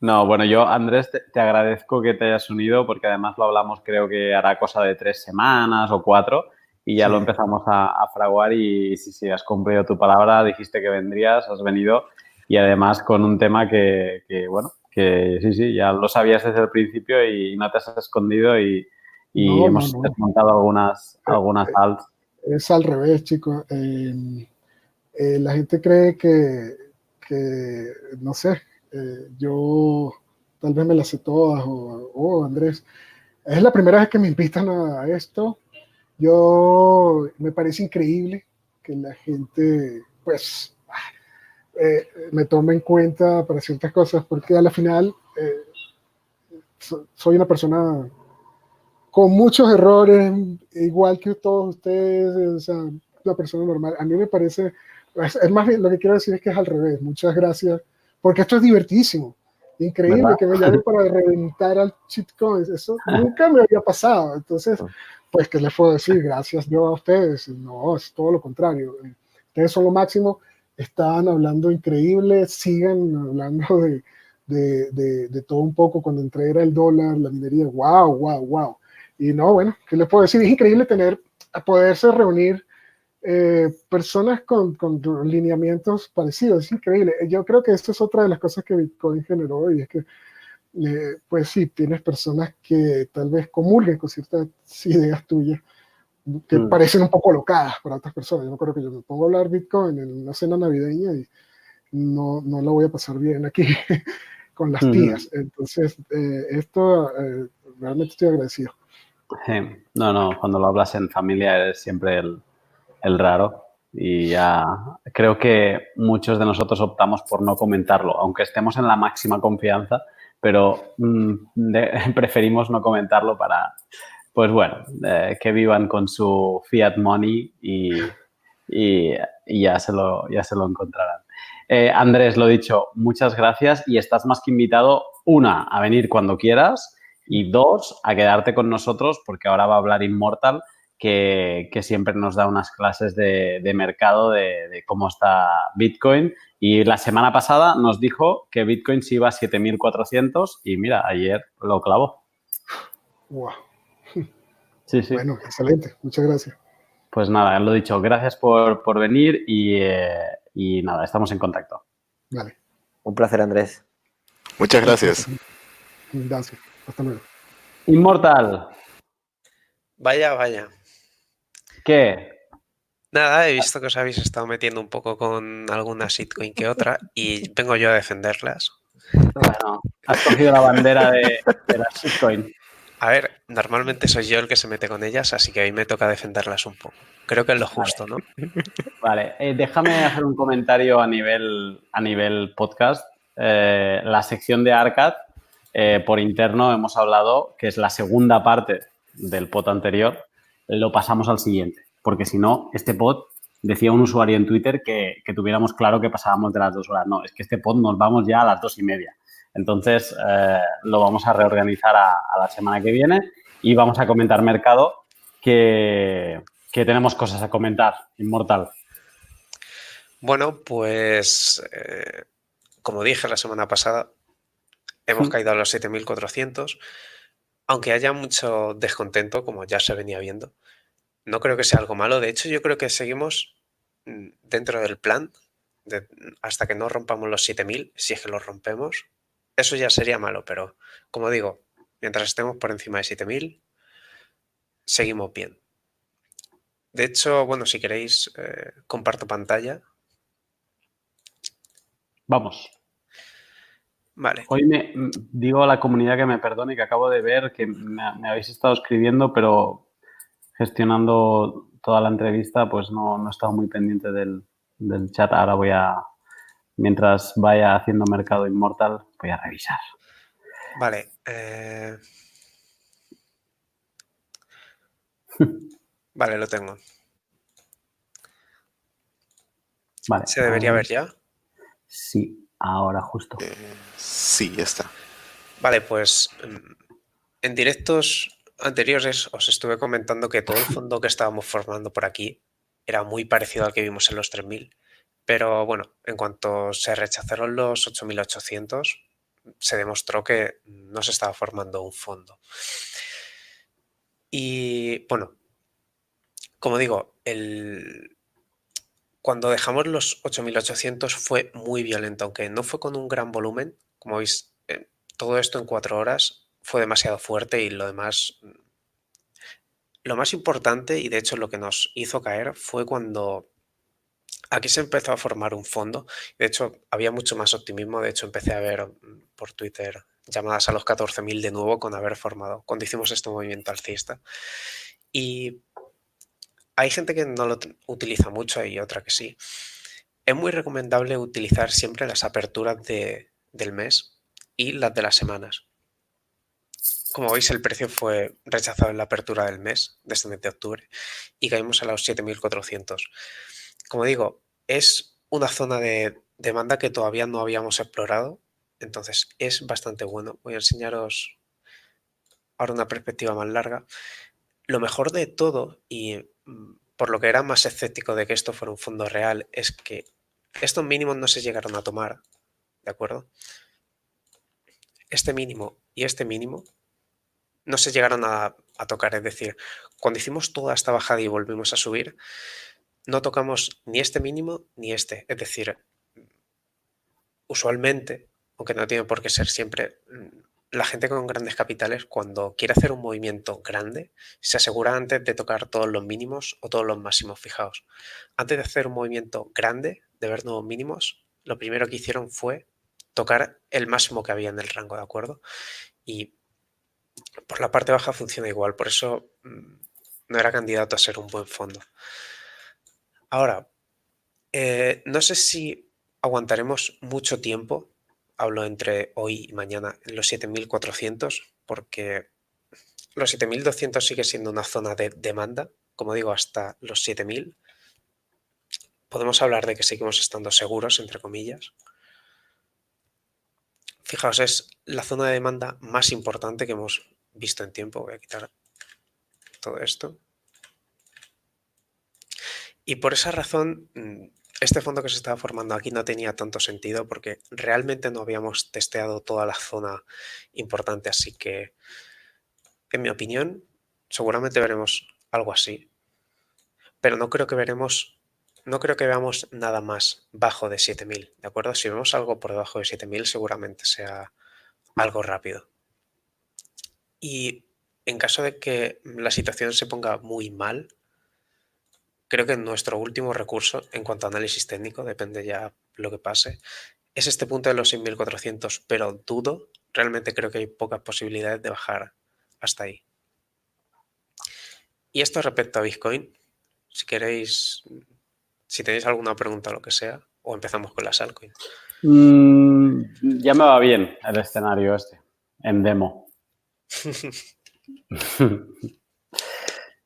No, bueno, yo, Andrés, te, agradezco que te hayas unido porque además lo hablamos, creo que hará cosa de tres semanas o cuatro y ya lo empezamos a, fraguar y sí, sí, has cumplido tu palabra, dijiste que vendrías, has venido y además con un tema que, bueno, que sí, sí, ya lo sabías desde el principio y no te has escondido y, hemos desmontado algunas, eh, algunas alts. Es al revés, chicos. Eh, eh, la gente cree que, que no sé, eh, yo tal vez me las sé todas, o oh, Andrés, es la primera vez que me invitan a esto. Yo me parece increíble que la gente, pues, eh, me tome en cuenta para ciertas cosas, porque a la final eh, soy una persona con muchos errores, igual que todos ustedes, o sea, una persona normal. A mí me parece, es más bien, lo que quiero decir es que es al revés. Muchas gracias porque esto es divertísimo. Increíble que me llamen para reventar al shitcoin. Eso nunca me había pasado. Entonces, pues, ¿qué les puedo decir? Gracias yo a ustedes. No, es todo lo contrario. Ustedes son lo máximo. Están hablando increíble. Sigan hablando de, de, de, de todo un poco. Cuando entré era el dólar, la minería. ¡Wow, wow, wow! Y no, bueno, ¿qué les puedo decir? Es increíble tener, poderse reunir eh, personas con, con, lineamientos parecidos. Es increíble. Yo creo que esto es otra de las cosas que Bitcoin generó y es que, eh, pues sí, tienes personas que tal vez comulguen con ciertas ideas tuyas que mm. parecen un poco locadas para otras personas. Yo me acuerdo que yo me pongo a hablar Bitcoin en una cena navideña y no, no la voy a pasar bien aquí con las tías. Entonces, eh, esto realmente estoy agradecido. No, no, cuando lo hablas en familia es siempre el, el raro y ya creo que muchos de nosotros optamos por no comentarlo, aunque estemos en la máxima confianza, pero mm, preferimos no comentarlo para, pues bueno, eh, que vivan con su fiat money y, y, ya, se lo, ya se lo encontrarán. Eh, Andrés, lo dicho, muchas gracias y estás más que invitado, una, a venir cuando quieras y dos, a quedarte con nosotros porque ahora va a hablar Immortal que, siempre nos da unas clases de, mercado de, cómo está Bitcoin. Y la semana pasada nos dijo que Bitcoin se iba a 7.400 y mira, ayer lo clavó. Wow. Sí, sí. Bueno, excelente. Muchas gracias. Pues nada, lo dicho. Gracias por, venir y, eh, y nada, estamos en contacto. Vale. Un placer, Andrés. Muchas gracias. Gracias. Hasta luego. Inmortal. Vaya, vaya. ¿Qué? Nada, he visto que os habéis estado metiendo un poco con alguna shitcoin que otra y vengo yo a defenderlas. Bueno, has cogido la bandera de, de las shitcoin. A ver, normalmente soy yo el que se mete con ellas, así que hoy me toca defenderlas un poco. Creo que es lo justo, ¿no? Vale, eh, déjame hacer un comentario a nivel, a nivel podcast. Eh, la sección de Arcad, eh, por interno hemos hablado que es la segunda parte del pot anterior, lo pasamos al siguiente, porque si no, este pod, decía un usuario en Twitter que, tuviéramos claro que pasábamos de las dos horas. No, es que este pod nos vamos ya a las dos y media. Entonces, eh, lo vamos a reorganizar a, la semana que viene y vamos a comentar mercado que, tenemos cosas a comentar, Inmortal. Bueno, pues eh, como dije la semana pasada, hemos caído a los 7400 aunque haya mucho descontento, como ya se venía viendo, no creo que sea algo malo. De hecho, yo creo que seguimos mm, dentro del plan hasta que no rompamos los 7000, si es que los rompemos. Eso ya sería malo, pero como digo, mientras estemos por encima de 7000, seguimos bien. De hecho, bueno, si queréis, eh, comparto pantalla. Vamos. Vale. Hoy me digo a la comunidad que me perdone que acabo de ver que me, habéis estado escribiendo, pero gestionando toda la entrevista, pues no, no he estado muy pendiente del, chat. Ahora voy a, mientras vaya haciendo mercado inmortal, voy a revisar. Vale. Eh, Vale, lo tengo. Vale. ¿Se debería ver ya? Sí, ahora justo. Eh, sí, ya está. Vale, pues mm, en directos anteriores os estuve comentando que todo el fondo que estábamos formando por aquí era muy parecido al que vimos en los 3000. Pero bueno, en cuanto se rechazaron los 8800, se demostró que no se estaba formando un fondo. Y bueno, como digo, el, cuando dejamos los 8800 fue muy violento, aunque no fue con un gran volumen. Como veis, eh, todo esto en cuatro horas fue demasiado fuerte y lo demás... Lo más importante, y de hecho lo que nos hizo caer, fue cuando aquí se empezó a formar un fondo. De hecho, había mucho más optimismo. De hecho, empecé a ver por Twitter llamadas a los 14.000 de nuevo con haber formado, cuando hicimos este movimiento alcista. Y hay gente que no lo utiliza mucho y otra que sí. Es muy recomendable utilizar siempre las aperturas del mes y las de las semanas. Como veis, el precio fue rechazado en la apertura del mes, de este mes de octubre, y caímos a los 7400. Como digo, es una zona de demanda que todavía no habíamos explorado, entonces es bastante bueno. Voy a enseñaros ahora una perspectiva más larga. Lo mejor de todo, y mm, por lo que era más escéptico de que esto fuera un fondo real, es que estos mínimos no se llegaron a tomar, ¿de acuerdo? Este mínimo y este mínimo no se llegaron a, tocar, es decir, cuando hicimos toda esta bajada y volvimos a subir, no tocamos ni este mínimo ni este, es decir, usualmente, aunque no tiene por qué ser siempre, la gente con grandes capitales, cuando quiere hacer un movimiento grande, se asegura antes de tocar todos los mínimos o todos los máximos fijados. Antes de hacer un movimiento grande, de ver nuevos mínimos, lo primero que hicieron fue tocar el máximo que había en el rango, ¿de acuerdo? Y por la parte baja funciona igual, por eso mm, no era candidato a ser un buen fondo. Ahora, eh, no sé si aguantaremos mucho tiempo hablo entre hoy y mañana en los 7400 porque los 7200 sigue siendo una zona de demanda, como digo, hasta los 7000. Podemos hablar de que seguimos estando seguros, entre comillas. Fijaos, es la zona de demanda más importante que hemos visto en tiempo. Voy a quitar todo esto. Y por esa razón mm, este fondo que se estaba formando aquí no tenía tanto sentido porque realmente no habíamos testeado toda la zona importante, así que, en mi opinión, seguramente veremos algo así, pero no creo que veremos, no creo que veamos nada más bajo de 7000, ¿de acuerdo? Si vemos algo por debajo de 7000 seguramente sea algo rápido. Y en caso de que la situación se ponga muy mal, creo que nuestro último recurso en cuanto a análisis técnico, depende ya lo que pase, es este punto de los 6400, pero dudo, realmente creo que hay pocas posibilidades de bajar hasta ahí. Y esto respecto a Bitcoin, si queréis, si tenéis alguna pregunta o lo que sea, o empezamos con las altcoins. Mm, ya me va bien el escenario este, en demo.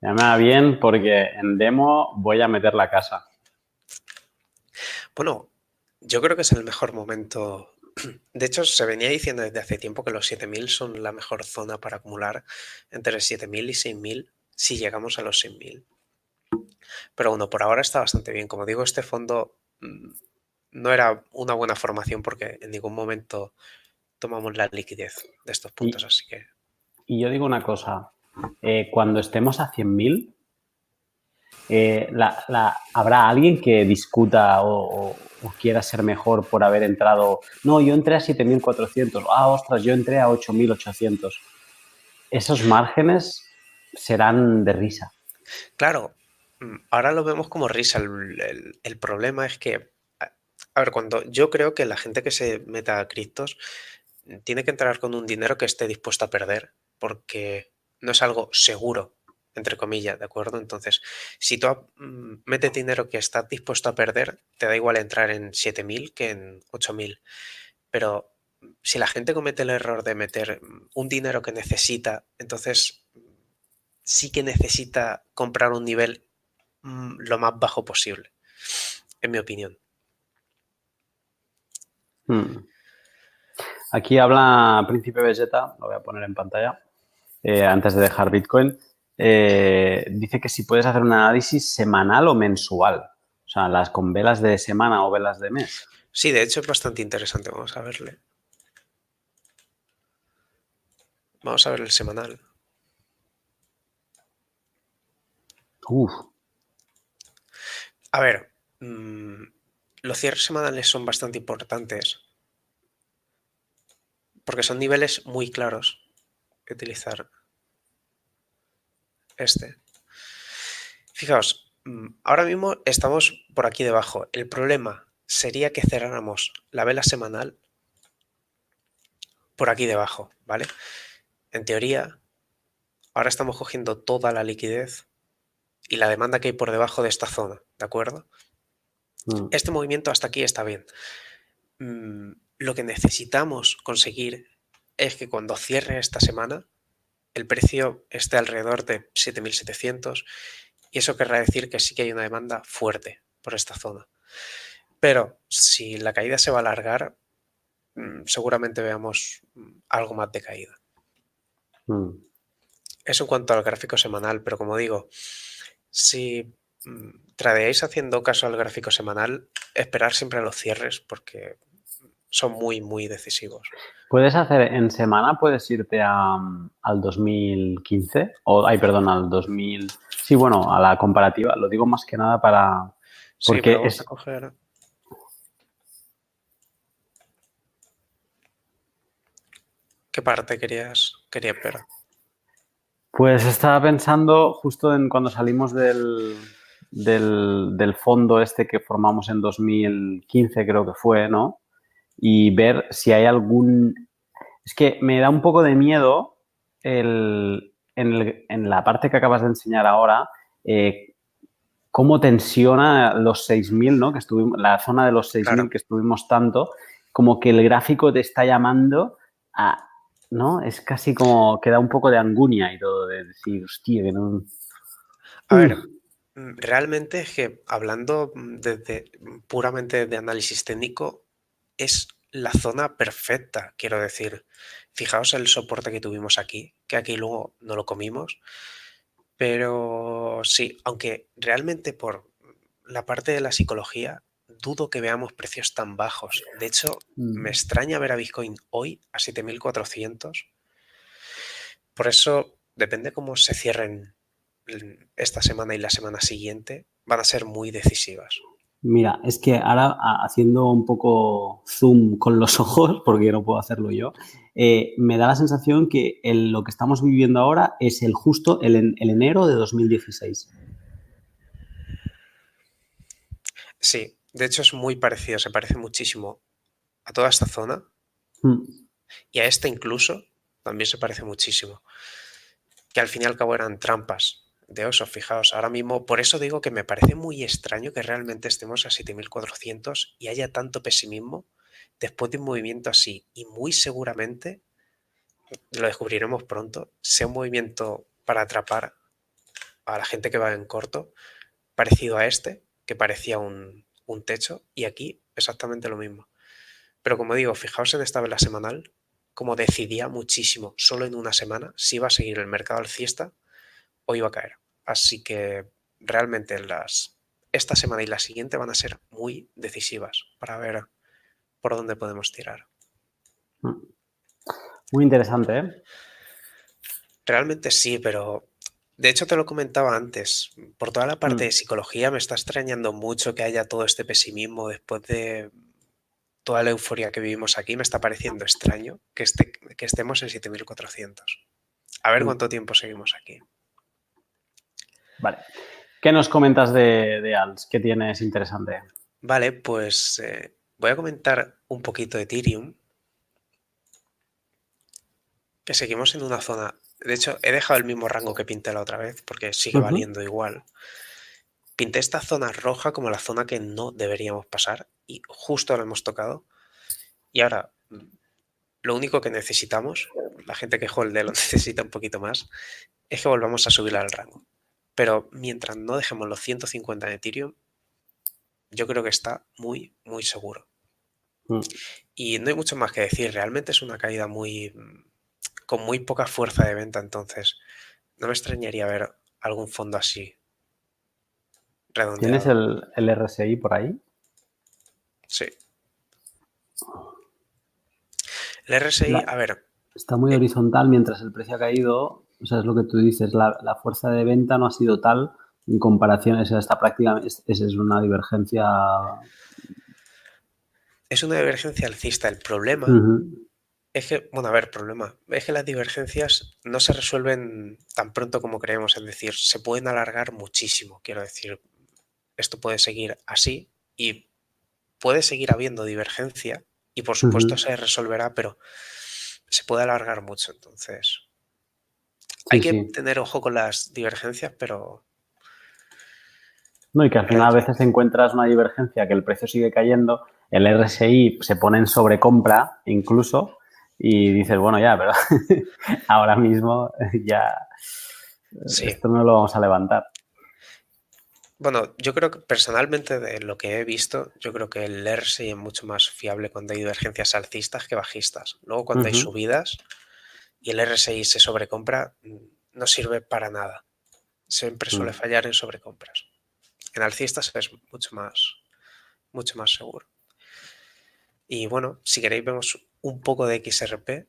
Ya me va bien porque en demo voy a meter la casa. Bueno, yo creo que es el mejor momento. De hecho, se venía diciendo desde hace tiempo que los 7000 son la mejor zona para acumular entre 7000 y 6000 si llegamos a los 6000. Pero bueno, por ahora está bastante bien. Como digo, este fondo mm, no era una buena formación porque en ningún momento tomamos la liquidez de estos puntos, así que... Y yo digo una cosa, eh, cuando estemos a 100.000, eh, ¿habrá alguien que discuta o, quiera ser mejor por haber entrado? No, yo entré a 7.400. Ah, ostras, yo entré a 8.800. Esos márgenes serán de risa. Claro, ahora lo vemos como risa. El, problema es que, a ver, cuando yo creo que la gente que se meta a criptos tiene que entrar con un dinero que esté dispuesto a perder, porque no es algo seguro, entre comillas, ¿de acuerdo? Entonces, si tú mm, metes dinero que estás dispuesto a perder, te da igual entrar en 7.000 que en 8.000. Pero si la gente comete el error de meter un dinero que necesita, entonces sí que necesita comprar un nivel mm, lo más bajo posible, en mi opinión. Hmm. Aquí habla Príncipe Vegeta, lo voy a poner en pantalla, eh, antes de dejar Bitcoin. Eh, dice que si puedes hacer un análisis semanal o mensual, o sea, las con velas de semana o velas de mes. Sí, de hecho es bastante interesante, vamos a verle. Vamos a ver el semanal. Uf. A ver, mm, los cierres semanales son bastante importantes porque son niveles muy claros utilizar este. Fijaos, mm, ahora mismo estamos por aquí debajo. El problema sería que cerráramos la vela semanal por aquí debajo, ¿vale? En teoría, ahora estamos cogiendo toda la liquidez y la demanda que hay por debajo de esta zona, ¿de acuerdo? Mm. Este movimiento hasta aquí está bien. Mm, lo que necesitamos conseguir es que cuando cierre esta semana, el precio esté alrededor de 7.700 y eso querrá decir que sí que hay una demanda fuerte por esta zona. Pero si la caída se va a alargar, mm, seguramente veamos algo más de caída. Mm. Eso en cuanto al gráfico semanal, pero como digo, si mm, tradeáis haciendo caso al gráfico semanal, esperar siempre a los cierres porque son muy, muy decisivos. ¿Puedes hacer en semana, puedes irte a, al 2015? O, ay, perdón, al 2000. Sí, bueno, a la comparativa. Lo digo más que nada para. Sí, Porque pero vamos es- a coger... ¿Qué parte querías, querías ver? Pues estaba pensando justo en cuando salimos del, del, del fondo este que formamos en 2015, creo que fue, ¿no? Y ver si hay algún... Es que me da un poco de miedo el, en, el- en la parte que acabas de enseñar ahora, eh, cómo tensiona los 6.000, ¿no? Que estuvimos, la zona de los 6.000 Claro. que estuvimos tanto, como que el gráfico te está llamando a, ¿no? Es casi como que da un poco de angunia y todo, de decir, hostia, que no... A ver, mm, realmente es que hablando mm, desde puramente de análisis técnico, es la zona perfecta, quiero decir. Fijaos el soporte que tuvimos aquí, que aquí luego no lo comimos. Pero sí, aunque realmente por la parte de la psicología, dudo que veamos precios tan bajos. De hecho, me extraña ver a Bitcoin hoy a 7400. Por eso, depende cómo se cierren esta semana y la semana siguiente, van a ser muy decisivas. Mira, es que ahora haciendo un poco zoom con los ojos, porque no puedo hacerlo yo, eh, me da la sensación que el- lo que estamos viviendo ahora es el justo el enero de 2016. Sí, de hecho es muy parecido, se parece muchísimo a toda esta zona Mm, y a esta incluso también se parece muchísimo. Que al fin y al cabo eran trampas de oso, fijaos. Ahora mismo, por eso digo que me parece muy extraño que realmente estemos a 7400 y haya tanto pesimismo después de un movimiento así. Y muy seguramente, lo descubriremos pronto, sea un movimiento para atrapar a la gente que va en corto, parecido a este, que parecía un, un techo, y aquí exactamente lo mismo. Pero como digo, fijaos en esta vela semanal, como decidía muchísimo solo en una semana si iba a seguir el mercado alcista o iba a caer. Así que realmente las, esta semana y la siguiente van a ser muy decisivas para ver por dónde podemos tirar. mm. Muy interesante, ¿eh? Realmente sí, pero de hecho te lo comentaba antes. Por toda la parte Mm. de psicología me está extrañando mucho que haya todo este pesimismo después de toda la euforia que vivimos aquí. Me está pareciendo extraño que, este, que estemos en 7400. A ver Mm. cuánto tiempo seguimos aquí. Vale. ¿Qué nos comentas de, de ALS? ¿Qué tienes interesante? Vale, pues eh, voy a comentar un poquito de Ethereum. Que seguimos en una zona. De hecho, he dejado el mismo rango que pinté la otra vez porque sigue valiendo igual. Pinté esta zona roja como la zona que no deberíamos pasar y justo lo hemos tocado. Y ahora, lo único que necesitamos, la gente que holde lo necesita un poquito más, es que volvamos a subir al rango. Pero mientras no dejemos los 150 en Ethereum, yo creo que está muy, muy seguro. Mm. Y no hay mucho más que decir. Realmente es una caída muy. Con muy poca fuerza de venta. Entonces, no me extrañaría ver algún fondo así. redondeado. ¿Tienes el, el RSI por ahí? Sí. El RSI, La- a ver, Está muy Eh. horizontal mientras el precio ha caído. O sea, es lo que tú dices, la, la fuerza de venta no ha sido tal en comparación, o sea, está prácticamente, es, es- una divergencia. es una divergencia alcista. El problema. Es que, bueno, a ver, problema. Es que las divergencias no se resuelven tan pronto como creemos. Es decir, se pueden alargar muchísimo. Quiero decir, esto puede seguir así y puede seguir habiendo divergencia y por supuesto se resolverá, pero se puede alargar mucho. Entonces, hay que sí. tener ojo con las divergencias, pero No, y que al final a veces encuentras una divergencia que el precio sigue cayendo, el RSI se pone en sobrecompra incluso y dices, bueno, ya, pero ahora mismo ya Sí. esto no lo vamos a levantar. Bueno, yo creo que personalmente de lo que he visto, yo creo que el RSI es mucho más fiable cuando hay divergencias alcistas que bajistas. Luego cuando hay subidas y el RSI se sobrecompra, mm, no sirve para nada. Siempre suele Mm. fallar en sobrecompras. En alcistas es mucho más, mucho más seguro. Y bueno, si queréis vemos un poco de XRP.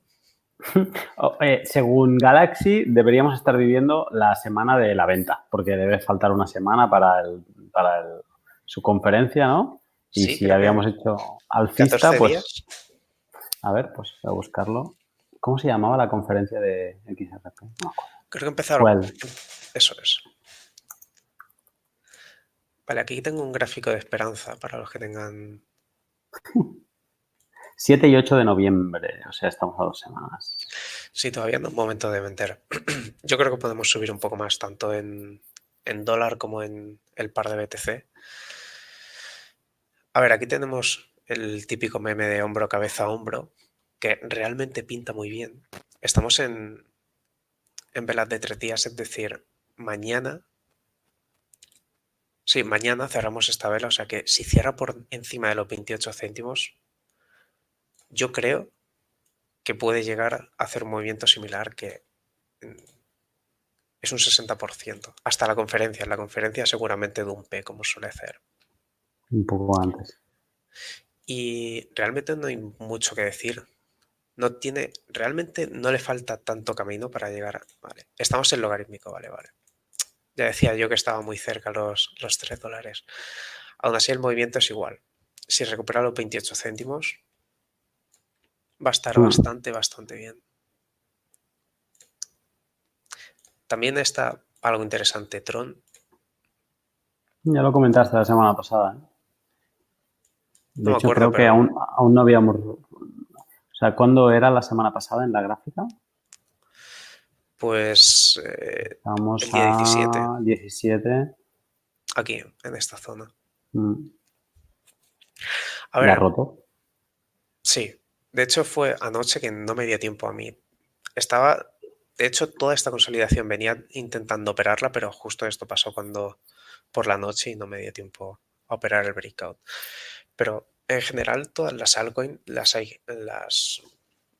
Oh, eh, según Galaxy, deberíamos estar viviendo la semana de la venta, porque debe faltar una semana para, el- para el- su conferencia, ¿no? Y Sí, si habíamos hecho alcista, 14 pues días. a ver, pues voy a buscarlo. ¿Cómo se llamaba la conferencia de XRP? No. Creo que empezaron. ¿Cuál? Eso es. Vale, aquí tengo un gráfico de esperanza para los que tengan 7 y 8 de noviembre, o sea, estamos a dos semanas. Sí, todavía no es momento de vender. Yo creo que podemos subir un poco más, tanto en, en dólar como en el par de BTC. A ver, aquí tenemos el típico meme de hombro, cabeza, hombro, que realmente pinta muy bien. Estamos en, en velas de tres días, es decir, mañana. Sí, mañana cerramos esta vela, o sea que si cierra por encima de los 28 céntimos, yo creo que puede llegar a hacer un movimiento similar que mm, es un 60%. Hasta la conferencia. En la conferencia seguramente dumpe, como suele hacer. Un poco antes. Y realmente no hay mucho que decir. No tiene, realmente no le falta tanto camino para llegar a... Vale, estamos en logarítmico, vale, vale. Ya decía yo que estaba muy cerca los, los 3 dólares. Aún así el movimiento es igual. Si recupera los 28 céntimos, va a estar Mm. bastante, bastante bien. También está algo interesante, Tron. Ya lo comentaste la semana pasada. ¿eh? De No hecho, acuerdo, creo que aún, aún no habíamos... O sea, ¿cuándo era la semana pasada en la gráfica? Pues eh, Estábamos El día 17. a 17. aquí, en esta zona. Mm, A la roto. Sí, de hecho fue anoche que no me dio tiempo a mí. Estaba, de hecho, toda esta consolidación venía intentando operarla, pero justo esto pasó cuando por la noche y no me dio tiempo a operar el breakout. Pero en general, todas las altcoins, las, las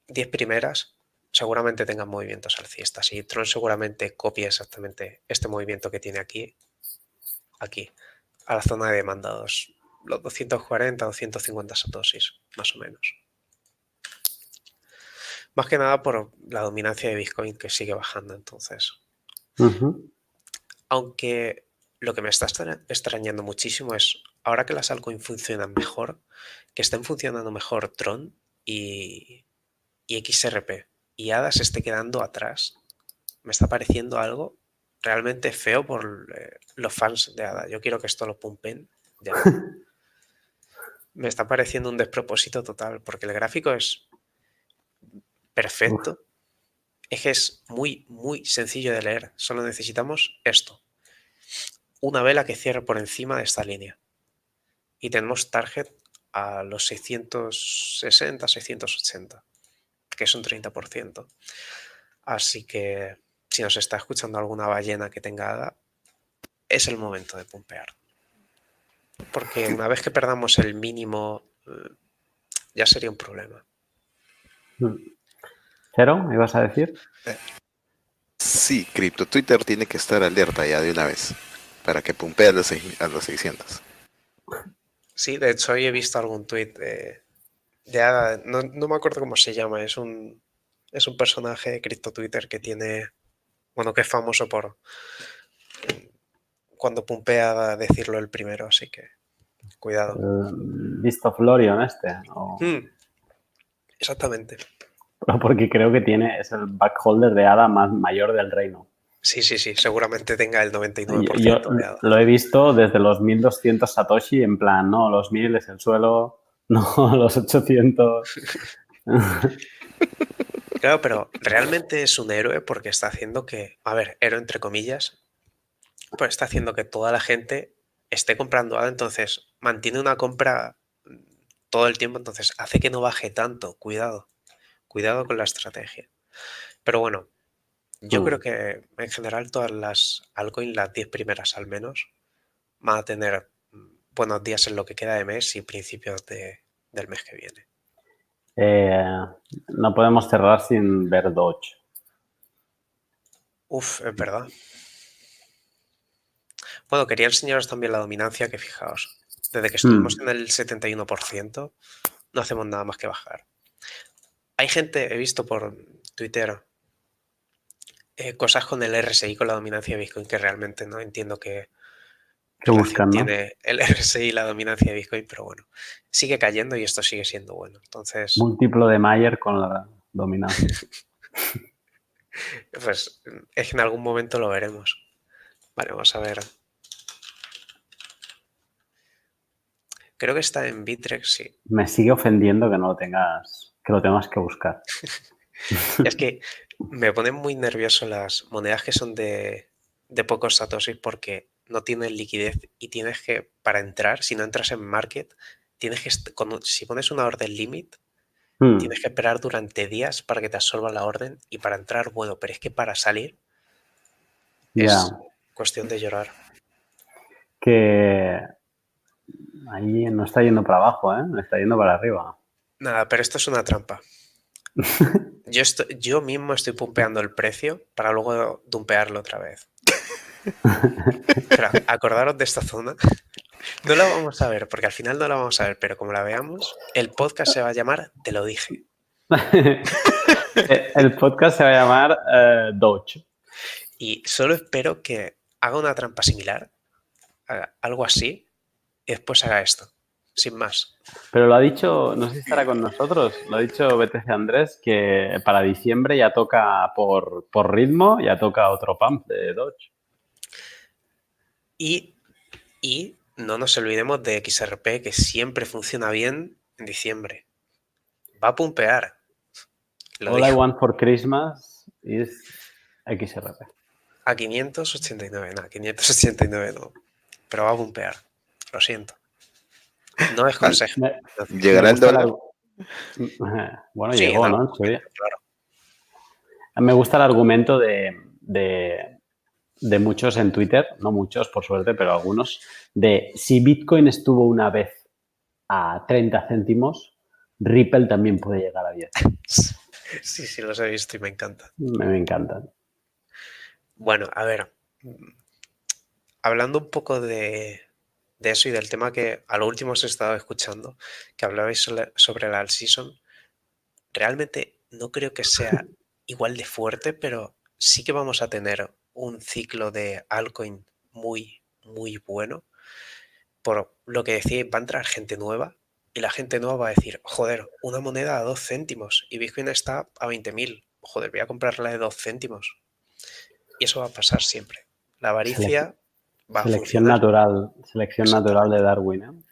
10 primeras, seguramente tengan movimientos alcistas y Tron seguramente copia exactamente este movimiento que tiene aquí, aquí, a la zona de demandados, los 240, 250 satoshis, más o menos. Más que nada por la dominancia de Bitcoin que sigue bajando entonces. Aunque lo que me está extra- extrañando muchísimo es, ahora que las altcoins funcionan mejor, que estén funcionando mejor Tron y, y XRP y ADA se esté quedando atrás, me está pareciendo algo realmente feo por eh, los fans de ADA. Yo quiero que esto lo pumpen ya. me está pareciendo un despropósito total, porque el gráfico es perfecto. Es que es muy, muy sencillo de leer. Solo necesitamos esto. Una vela que cierre por encima de esta línea. Y tenemos target a los 660, 680, que es un 30%. Así que si nos está escuchando alguna ballena que tenga ADA, es el momento de pumpear. Porque una vez que perdamos el mínimo, eh, ya sería un problema. ¿Cero? ¿Ibas a decir? Sí, Crypto Twitter tiene que estar alerta ya de una vez para que pumpee a los, seis- a los 600. Sí, de hecho hoy he visto algún tuit de, de Ada, no, no me acuerdo cómo se llama, es un, es un personaje de Crypto Twitter que tiene, bueno, que es famoso por cuando pumpea decirlo el primero, así que cuidado. Of Lorion este. o- Mm, exactamente. porque creo que tiene, es el backholder de ADA más mayor del reino. Sí, sí, sí, seguramente tenga el Yo, 99% yo de lo he visto desde los 1200 Satoshi, en plan, no, los 1000 es el suelo, no, los 800. Claro, pero realmente es un héroe porque está haciendo que, a ver, héroe entre comillas, pues está haciendo que toda la gente esté comprando ADA, entonces mantiene una compra todo el tiempo, entonces hace que no baje tanto. Cuidado, cuidado con la estrategia. Pero bueno, yo Mm. creo que en general todas las altcoins, las 10 primeras al menos, van a tener mm, buenos días en lo que queda de mes y principios de- del mes que viene. Eh, no podemos cerrar sin ver Dodge. Uf, es verdad. Bueno, quería enseñaros también la dominancia, que fijaos, desde que estuvimos en el 71%, no hacemos nada más que bajar. Hay gente, he visto por Twitter, eh, cosas con el RSI, con la dominancia de Bitcoin, que realmente no entiendo qué ¿Qué relación buscan, no? tiene el RSI y la dominancia de Bitcoin, pero bueno, sigue cayendo y esto sigue siendo bueno. Entonces, Múltiplo de Mayer con la dominancia. pues es que en algún momento lo veremos. Vale, vamos a ver. Creo que está en Bitrex, sí. Me sigue ofendiendo que no lo tengas, que lo tengas que buscar. Es que me ponen muy nervioso las monedas que son de, de pocos satoshis porque no tienen liquidez y tienes que, para entrar, si no entras en market, tienes que, un- si pones una orden limit, Hmm, tienes que esperar durante días para que te absorba la orden y para entrar, bueno, pero es que para salir es cuestión de llorar. que ahí no está yendo para abajo, ¿eh? Está yendo para arriba. Nada, pero esto es una trampa. Yo, estoy- yo mismo estoy pumpeando el precio para luego dumpearlo otra vez. Pero acordaros de esta zona. No la vamos a ver, porque al final no la vamos a ver, pero como la veamos, el podcast se va a llamar Te lo dije. El podcast se va a llamar eh, Dodge. Y solo espero que haga una trampa similar, haga algo así, y después haga esto, sin más. Pero lo ha dicho, no sé si estará con nosotros, lo ha dicho BTC Andrés, que para diciembre ya toca por, por ritmo, ya toca otro pump de Dodge. Y, y no nos olvidemos de XRP, que siempre funciona bien en diciembre. Va a pumpear. Lo All I want for Christmas is XRP. A 589, no, 589 no. Pero va a pumpear. Lo siento. No es consejo. Me- Llegará el dólar. Bueno, Sí, llegó, ¿no? día. Claro. Me gusta el argumento de, de- de muchos en Twitter, no muchos por suerte, pero algunos, de si Bitcoin estuvo una vez a 30 céntimos, Ripple también puede llegar a 10. Sí, sí, los he visto y me encanta. Me, me encantan. Bueno, a ver. Hablando un poco de, de eso y del tema que a lo último os he estado escuchando, que hablabais sobre, la all-season, realmente no creo que sea igual de fuerte, pero sí que vamos a tener un ciclo de altcoin muy, muy bueno. Por lo que decía, va a entrar gente nueva y la gente nueva va a decir, joder, una moneda a dos céntimos y Bitcoin está a 20.000. Joder, voy a comprarla de dos céntimos. Y eso va a pasar siempre. La avaricia va Selección natural, selección natural de Darwin. ¿eh?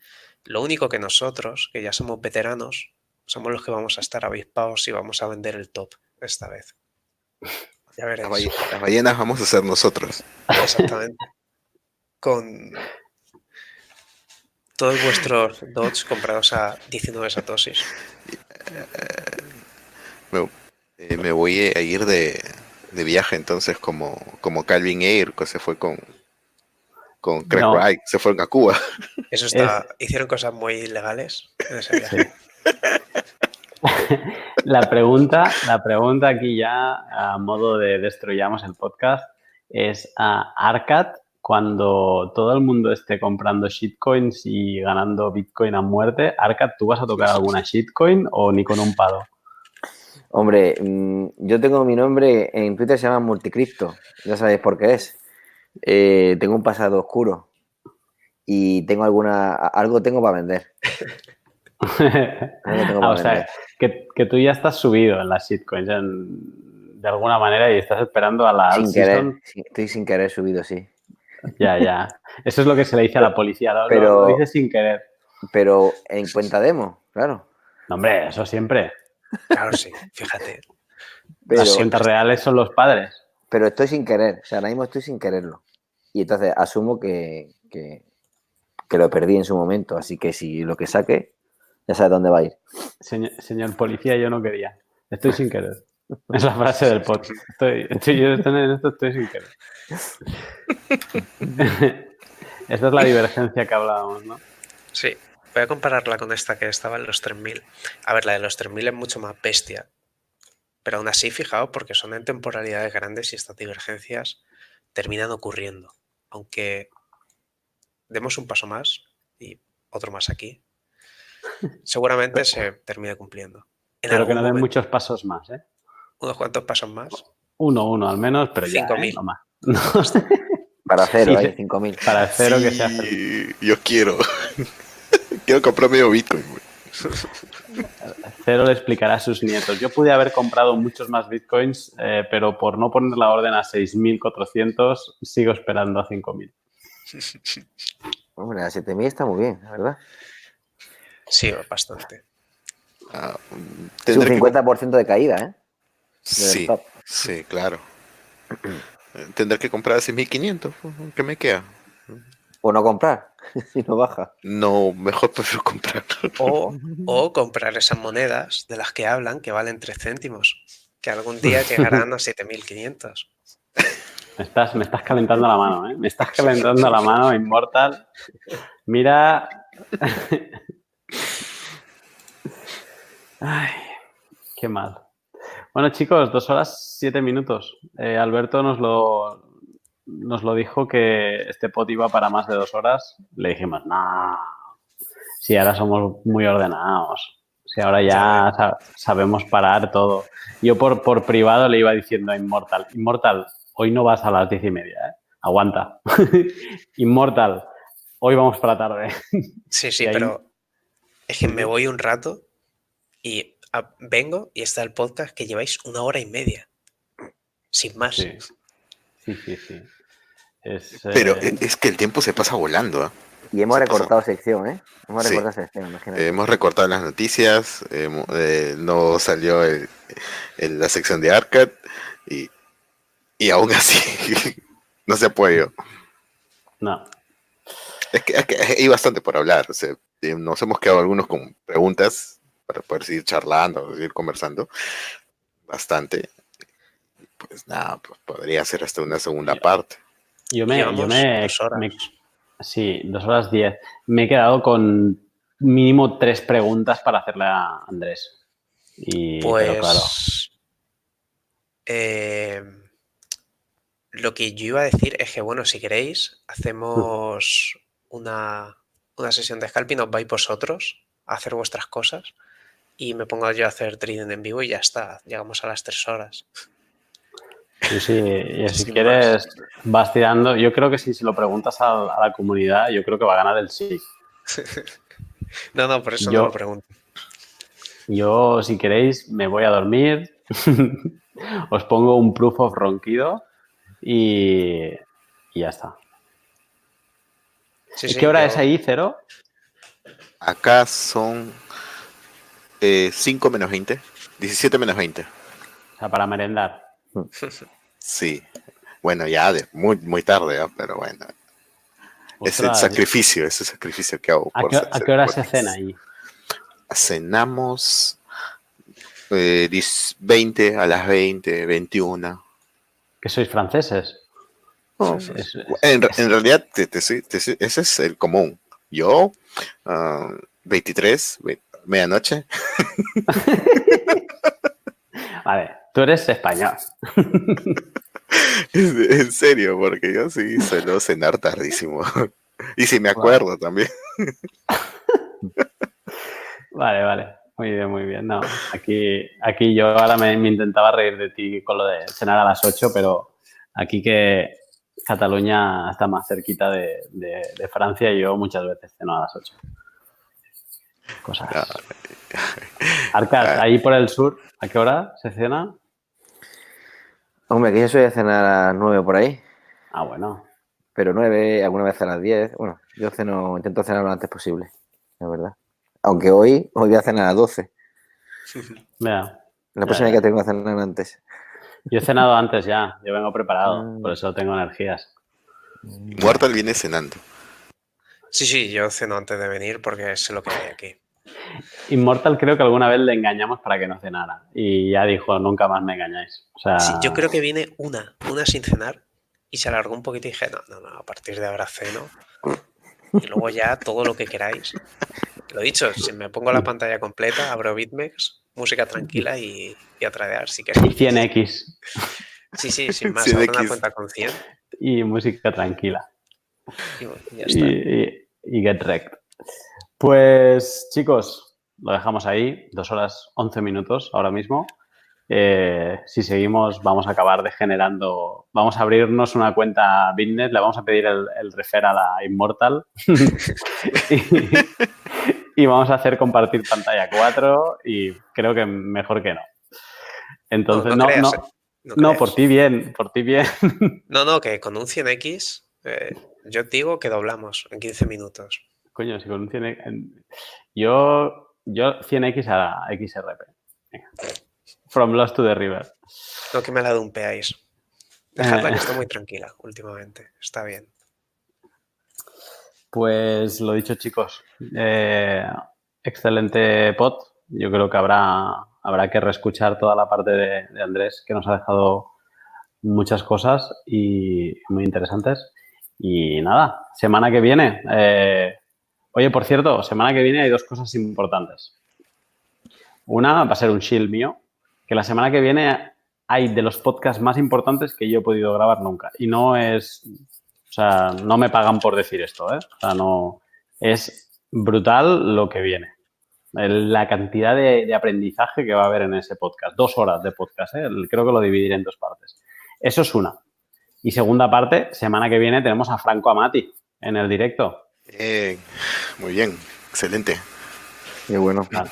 Lo único que nosotros, que ya somos veteranos, somos los que vamos a estar avispados y vamos a vender el top esta vez. Ya Las, veréis. balle- las ballenas vamos a ser nosotros. Exactamente. Con todos vuestros dots comprados a 19 satoshis. Me, eh, me voy a ir de, de viaje entonces como, como Calvin Air, que se fue con, con Craig Wright, se fueron a Cuba. Eso está, hicieron cosas muy ilegales en ese viaje. la pregunta, la pregunta aquí ya a modo de destruyamos el podcast es a Arcad cuando todo el mundo esté comprando shitcoins y ganando Bitcoin a muerte, Arcad, ¿tú vas a tocar alguna shitcoin o ni con un palo? Hombre, mm, yo tengo mi nombre en Twitter, se llama Multicripto. Ya sabéis por qué es. Eh, tengo un pasado oscuro y tengo alguna. Algo tengo para vender. ah, o sea, que, que, tú ya estás subido en las shitcoins de alguna manera y estás esperando a la. Sin querer, estoy sin querer subido, sí. Ya, ya. Eso es lo que se le dice a la policía, lo, pero, lo dice sin querer. Pero en cuenta demo, claro. No, hombre, eso siempre. Claro, sí, fíjate. Las cuentas reales son los padres. Pero estoy sin querer, o sea, ahora mismo estoy sin quererlo. Y entonces asumo que, que, lo perdí en su momento, así que si lo que saque, ya sabes dónde va a ir. Señor, policía, yo no quería. Estoy sin querer. Es la frase del podcast. Estoy, estoy, yo en esto estoy sin querer. Esta es la divergencia que hablábamos, ¿no? Sí. Voy a compararla con esta que estaba en los 3000. A ver, la de los 3000 es mucho más bestia. Pero aún así, fijaos, porque son en temporalidades grandes y estas divergencias terminan ocurriendo. Aunque demos un paso más y otro más aquí, seguramente se termine cumpliendo. pero que no den muchos pasos más, ¿eh? Unos cuantos pasos más. Uno, uno al menos, pero ya, ¿eh? no más. Para cero, ¿eh? 5.000. Para cero que sea Yo quiero. quiero comprar medio Bitcoin, Cero le explicará a sus nietos. Yo pude haber comprado muchos más bitcoins, eh, pero por no poner la orden a 6.400, sigo esperando a 5.000. Hombre, a 7.000 está muy bien, la verdad. Sí, bastante. Ah, es un 50% de caída, ¿eh? sí, sí, claro. Tendré que comprar a 6.500. ¿Qué me queda? O no comprar, si no baja. No, mejor prefiero comprar. O, comprar esas monedas de las que hablan que valen 3 céntimos, que algún día llegarán a 7.500. Me estás, me estás calentando la mano, ¿eh? Me estás calentando la mano, Immortal. Mira. Ay, qué mal. Bueno, chicos, dos horas, siete minutos. Eh, Alberto nos lo, nos lo dijo que este pot iba para más de dos horas. Le dijimos, no, si ahora somos muy ordenados. Si ahora ya sabemos parar todo. Yo por, por privado le iba diciendo a Immortal, Immortal, hoy no vas a las diez y media, ¿eh? Aguanta. Immortal, hoy vamos para tarde. Sí, sí, pero es que me voy un rato y vengo y está el podcast que lleváis una hora y media. Sin más. Sí, sí, sí. Pero eh, es que el tiempo se pasa volando. ¿ah? Y hemos recortado sección, ¿eh? Hemos recortado sección, Hemos recortado las noticias, eh, no salió la sección de Arcad y, y aún así no se ha podido. No. Es que, hay bastante por hablar. nos hemos quedado algunos con preguntas para poder seguir charlando, seguir conversando bastante. Pues nada, pues podría ser hasta una segunda parte. Yo me, yo me, sí, dos horas diez. Me he quedado con mínimo tres preguntas para hacerle a Andrés. Y, pues, claro. Eh, lo que yo iba a decir es que, bueno, si queréis, hacemos una, una sesión de scalping, os vais vosotros a hacer vuestras cosas y me pongo yo a hacer trading en vivo y ya está, llegamos a las tres horas. Sí, sí, y si quieres vas tirando. Yo creo que si se lo preguntas a, la comunidad, yo creo que va a ganar el sí. no, no, por eso yo, no lo pregunto. Yo, si queréis, me voy a dormir, os pongo un proof of ronquido y, y ya está. ¿Qué hora es ahí, Cero? Acá son 5 menos 20, 17 menos 20. O sea, para merendar. Sí. Bueno, ya de muy, muy tarde, pero bueno. es el sacrificio, ese sacrificio que hago. ¿A, qué, hora se cena ahí? Cenamos 20 eh, a las 20, 21. ¿Que sois franceses? No, Es- es- en, es- en realidad, te- te- te- ese es el común. Yo, ah, 23, ve- medianoche. Vale, tú eres español. En serio, porque yo sí suelo cenar tardísimo. Y si me acuerdo también. Vale, vale. Muy bien, muy bien. No, aquí, aquí yo ahora me, me intentaba reír de ti con lo de cenar a las 8, pero aquí que Cataluña está más cerquita de, de- de Francia y yo muchas veces ceno a las 8. Cosas. Ah, Arcas, ahí por el sur, ¿a qué hora se cena? Hombre, que yo soy de cenar a las 9 por ahí, Ah, bueno. pero 9, alguna vez a las 10. Bueno, yo ceno, intento cenar lo antes posible, la verdad. Aunque hoy, hoy voy a cenar a las 12. Mira, La próxima vez que tengo que cenar antes. yo he cenado antes ya, yo vengo preparado, Ah. por eso tengo energías. Mortal viene cenando. Sí, sí, yo ceno antes de venir porque sé lo que hay aquí. Immortal creo que alguna vez le engañamos para que no cenara y ya dijo, nunca más me engañáis. O sea, Sí, yo creo que viene una, una sin cenar y se alargó un poquito y dije, no, no, no, a partir de ahora ceno. Y luego ya todo lo que queráis. Lo dicho, si me pongo la pantalla completa, abro BitMEX, música tranquila y, y a tradear si Y queréis. 100x Sí, sí, sin más, 100X. abro una cuenta con 100 y música tranquila. y bueno, ya y, está. y- y get wrecked. Pues chicos, lo dejamos ahí, dos horas 11 minutos ahora mismo. Eh, si seguimos, vamos a acabar degenerando. Vamos a abrirnos una cuenta Bitnet, le vamos a pedir el, el refer a la Immortal y, y vamos a hacer compartir pantalla 4 y creo que mejor que no. Entonces, no, creas, no, eh, no, creas. por ti bien, por ti bien. No, no, que con un 100X eh, yo digo que doblamos en 15 minutos. Coño, si con un 100 en- Yo, yo 100x a XRP. Venga. From Lost to the River. No que me la dumpeáis. Dejadla Eh. que está muy tranquila últimamente. Está bien. Pues lo dicho, chicos. eh, excelente pod. Yo creo que habrá, habrá que reescuchar toda la parte de, de Andrés, que nos ha dejado muchas cosas y muy interesantes. Y nada, semana que viene. eh, oye, por cierto, semana que viene hay dos cosas importantes. Una va a ser un shield mío, que la semana que viene hay de los podcasts más importantes que yo he podido grabar nunca. Y no es, o sea, no me pagan por decir esto, ¿eh? O sea, no, es brutal lo que viene. La cantidad de, aprendizaje que va a haber en ese podcast. Dos horas de podcast, ¿eh? Creo que lo dividiré en dos partes. Eso es una. Y segunda parte, semana que viene tenemos a Franco Amati en el directo. Eh, muy bien, excelente. Qué bueno. Vale.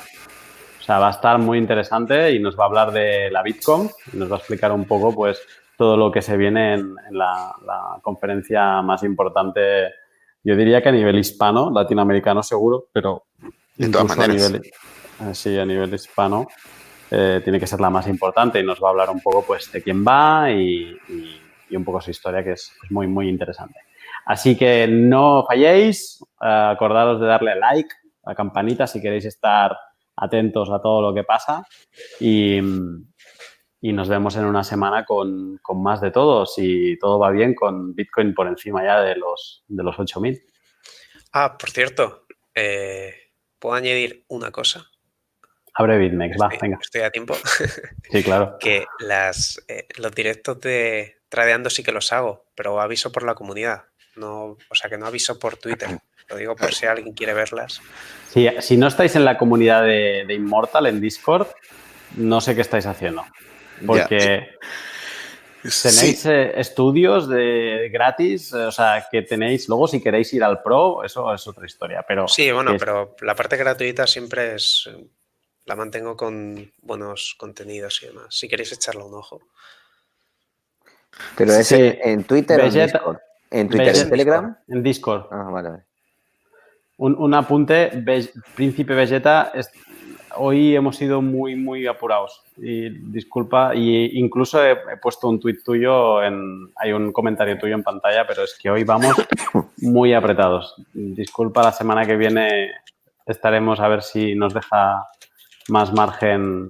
O sea, va a estar muy interesante y nos va a hablar de la Bitcoin y nos va a explicar un poco, pues, todo lo que se viene en, en la, la conferencia más importante, yo diría que a nivel hispano, latinoamericano seguro, pero De todas incluso a maneras. nivel, eh, sí, a nivel hispano eh, tiene que ser la más importante y nos va a hablar un poco, pues, de quién va y, y- y un poco su historia, que es, es muy, muy interesante. Así que no falléis, eh, acordaros de darle like, a la campanita si queréis estar atentos a todo lo que pasa y, y nos vemos en una semana con, con más de todo, si todo va bien con Bitcoin por encima ya de los, de los 8.000. Ah, por cierto, eh, ¿puedo añadir una cosa? Abre BitMEX, va, venga. estoy a tiempo. Sí, claro. que las, eh, los directos de Tradeando sí que los hago, pero aviso por la comunidad. No, o sea que no aviso por Twitter. Lo digo por si alguien quiere verlas. Si, si no estáis en la comunidad de, de Immortal en Discord, no sé qué estáis haciendo. Porque tenéis Sí, eh, estudios de gratis, eh, o sea, que tenéis, luego si queréis ir al pro, eso es otra historia, pero Sí, bueno, es- pero la parte gratuita siempre es. La mantengo con buenos contenidos y demás. Si queréis echarle un ojo. Pero Sí, es sí. en, en Twitter o en Vegeta- Discord. En Twitter, en Telegram. en Discord. Ah, vale, vale. Un, un apunte, Príncipe Vegeta, es- hoy hemos sido muy, muy apurados. Y disculpa, y incluso he, he puesto un tuit tuyo, en, hay un comentario tuyo en pantalla, pero es que hoy vamos muy apretados. Disculpa, la semana que viene estaremos a ver si nos deja más margen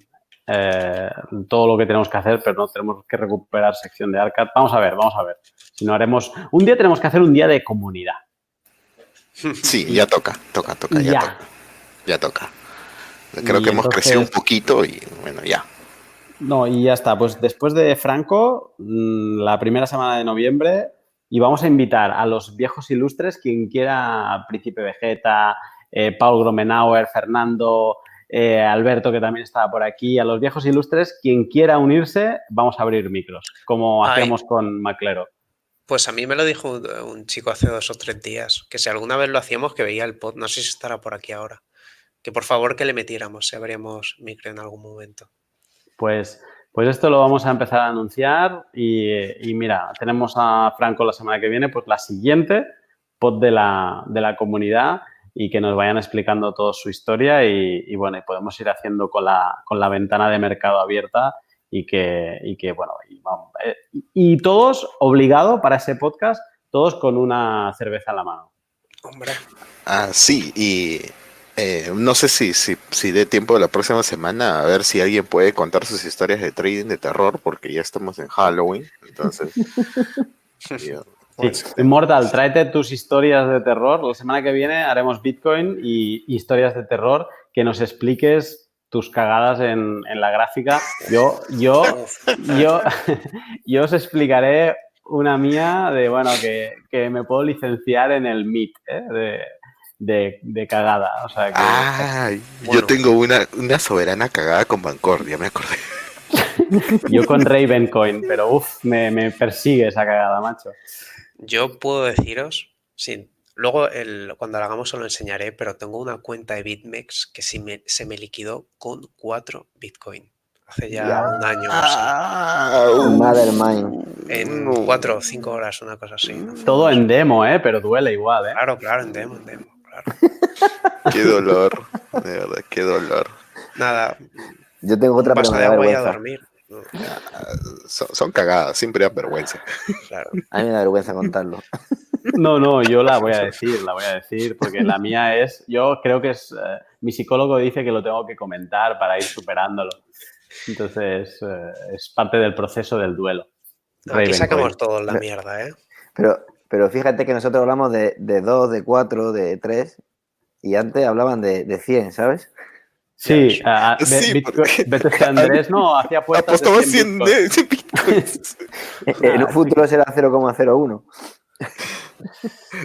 eh, todo lo que tenemos que hacer, pero no tenemos que recuperar sección de Arcade. Vamos a ver, vamos a ver. Si no haremos. Un día tenemos que hacer un día de comunidad. Sí, ya toca, toca, toca, ya, Ya. toca. Ya toca. Creo Y que hemos crecido un poquito y bueno, ya. No, y ya está. Pues después de Franco, mm, la primera semana de noviembre, y vamos a invitar a los viejos ilustres, quien quiera, Príncipe Vegeta, eh, Paul Gromenauer, Fernando, eh, Alberto, que también estaba por aquí, a los viejos ilustres, quien quiera unirse, vamos a abrir micros, como Ay. hacíamos con Maclero. Pues a mí me lo dijo un, un chico hace dos o tres días, que si alguna vez lo hacíamos, que veía el pod, no sé si estará por aquí ahora, que por favor que le metiéramos, si abríamos micro en algún momento. Pues, pues esto lo vamos a empezar a anunciar y, y mira, tenemos a Franco la semana que viene, pues la siguiente pod de la, de la comunidad y que nos vayan explicando toda su historia y, y bueno, y podemos ir haciendo con la, con la ventana de mercado abierta y que, y que bueno, y, vamos, eh, y todos obligado para ese podcast, todos con una cerveza en la mano. Hombre, Ah, sí, y eh, no sé si, si, si dé tiempo la próxima semana a ver si alguien puede contar sus historias de trading de terror, porque ya estamos en Halloween. Entonces, yo- Sí, Immortal, tráete tus historias de terror. La semana que viene haremos Bitcoin y historias de terror que nos expliques tus cagadas en, en la gráfica. Yo, yo, yo, yo os explicaré una mía de, bueno, que, que me puedo licenciar en el MIT, ¿eh? de, de, de cagada. O sea que, Ay, Bueno. yo tengo una, una soberana cagada con Bancor, ya me acordé. yo con Ravencoin, pero uff, me, me persigue esa cagada, macho. Yo puedo deciros, sí, luego el, cuando lo hagamos os lo enseñaré, pero tengo una cuenta de BitMEX que sí me- se me liquidó con 4 Bitcoin. Hace ya Ya. un año o así. Ah, Mother mine. En no. 4 o 5 horas, una cosa así. ¿no? Todo en demo, ¿eh? pero duele igual. ¿eh? Claro, claro, en demo, en demo, claro. Qué dolor, de verdad, qué dolor. Nada, Yo tengo otra pero de agua y a dormir. ¿No? Son, son cagadas, siempre da vergüenza. Claro. A mí me da vergüenza contarlo. No, no, yo la voy a decir, la voy a decir, porque la mía es, yo creo que es, eh, mi psicólogo dice que lo tengo que comentar para ir superándolo. Entonces, eh, es parte del proceso del duelo. No, aquí sacamos todos la mierda, ¿eh? Pero, pero fíjate que nosotros hablamos de, de 2, de 4, de 3 y antes hablaban de, de 100, ¿sabes? Sí, a- a- Sí, porque- Bitcoin- BTC Andrés, no, hacía apuestas de Apostaba 100 100 bitcoins. de bitcoins. en un futuro será 0,01.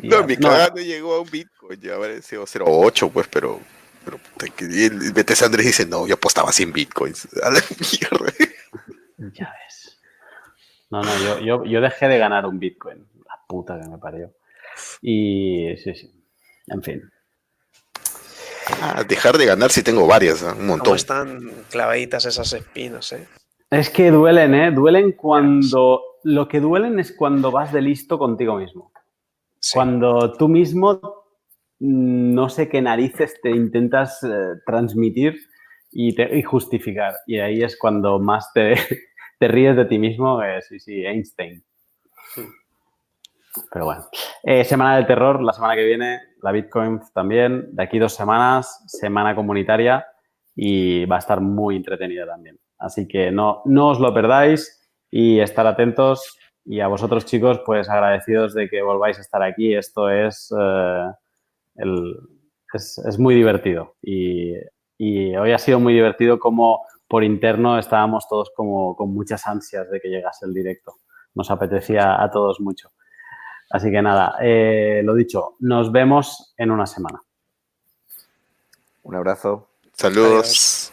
Y No, mi no, cagada no llegó a un bitcoin, ya habrá sido 0.8, pues, pero. pero puta, que el BTC Andrés dice, no, yo apostaba 100 bitcoins. A la mierda. Ya ves. No, no, yo, yo, yo dejé de ganar un Bitcoin. La puta que me parió. Y sí, sí. En fin. Ah, dejar de ganar si tengo varias, un Como montón. están clavaditas esas espinas, ¿eh? Es que duelen, ¿eh? Duelen cuando... Lo que duelen es cuando vas de listo contigo mismo. Sí. Cuando tú mismo mm, no sé qué narices te intentas eh, transmitir y, te- y justificar. Y ahí es cuando más te, te ríes de ti mismo. eh, sí, sí, Einstein. Pero bueno. Eh, semana del terror, la semana que viene, la Bitcoin también. De aquí dos semanas, semana comunitaria y va a estar muy entretenida también. Así que no, no os lo perdáis y estar atentos. Y a vosotros, chicos, pues agradecidos de que volváis a estar aquí. Esto es, eh, el- es, es muy divertido. Y, y hoy ha sido muy divertido como por interno estábamos todos como con muchas ansias de que llegase el directo. Nos apetecía a todos mucho. Así que nada, eh, lo dicho, nos vemos en una semana. Un abrazo. Saludos.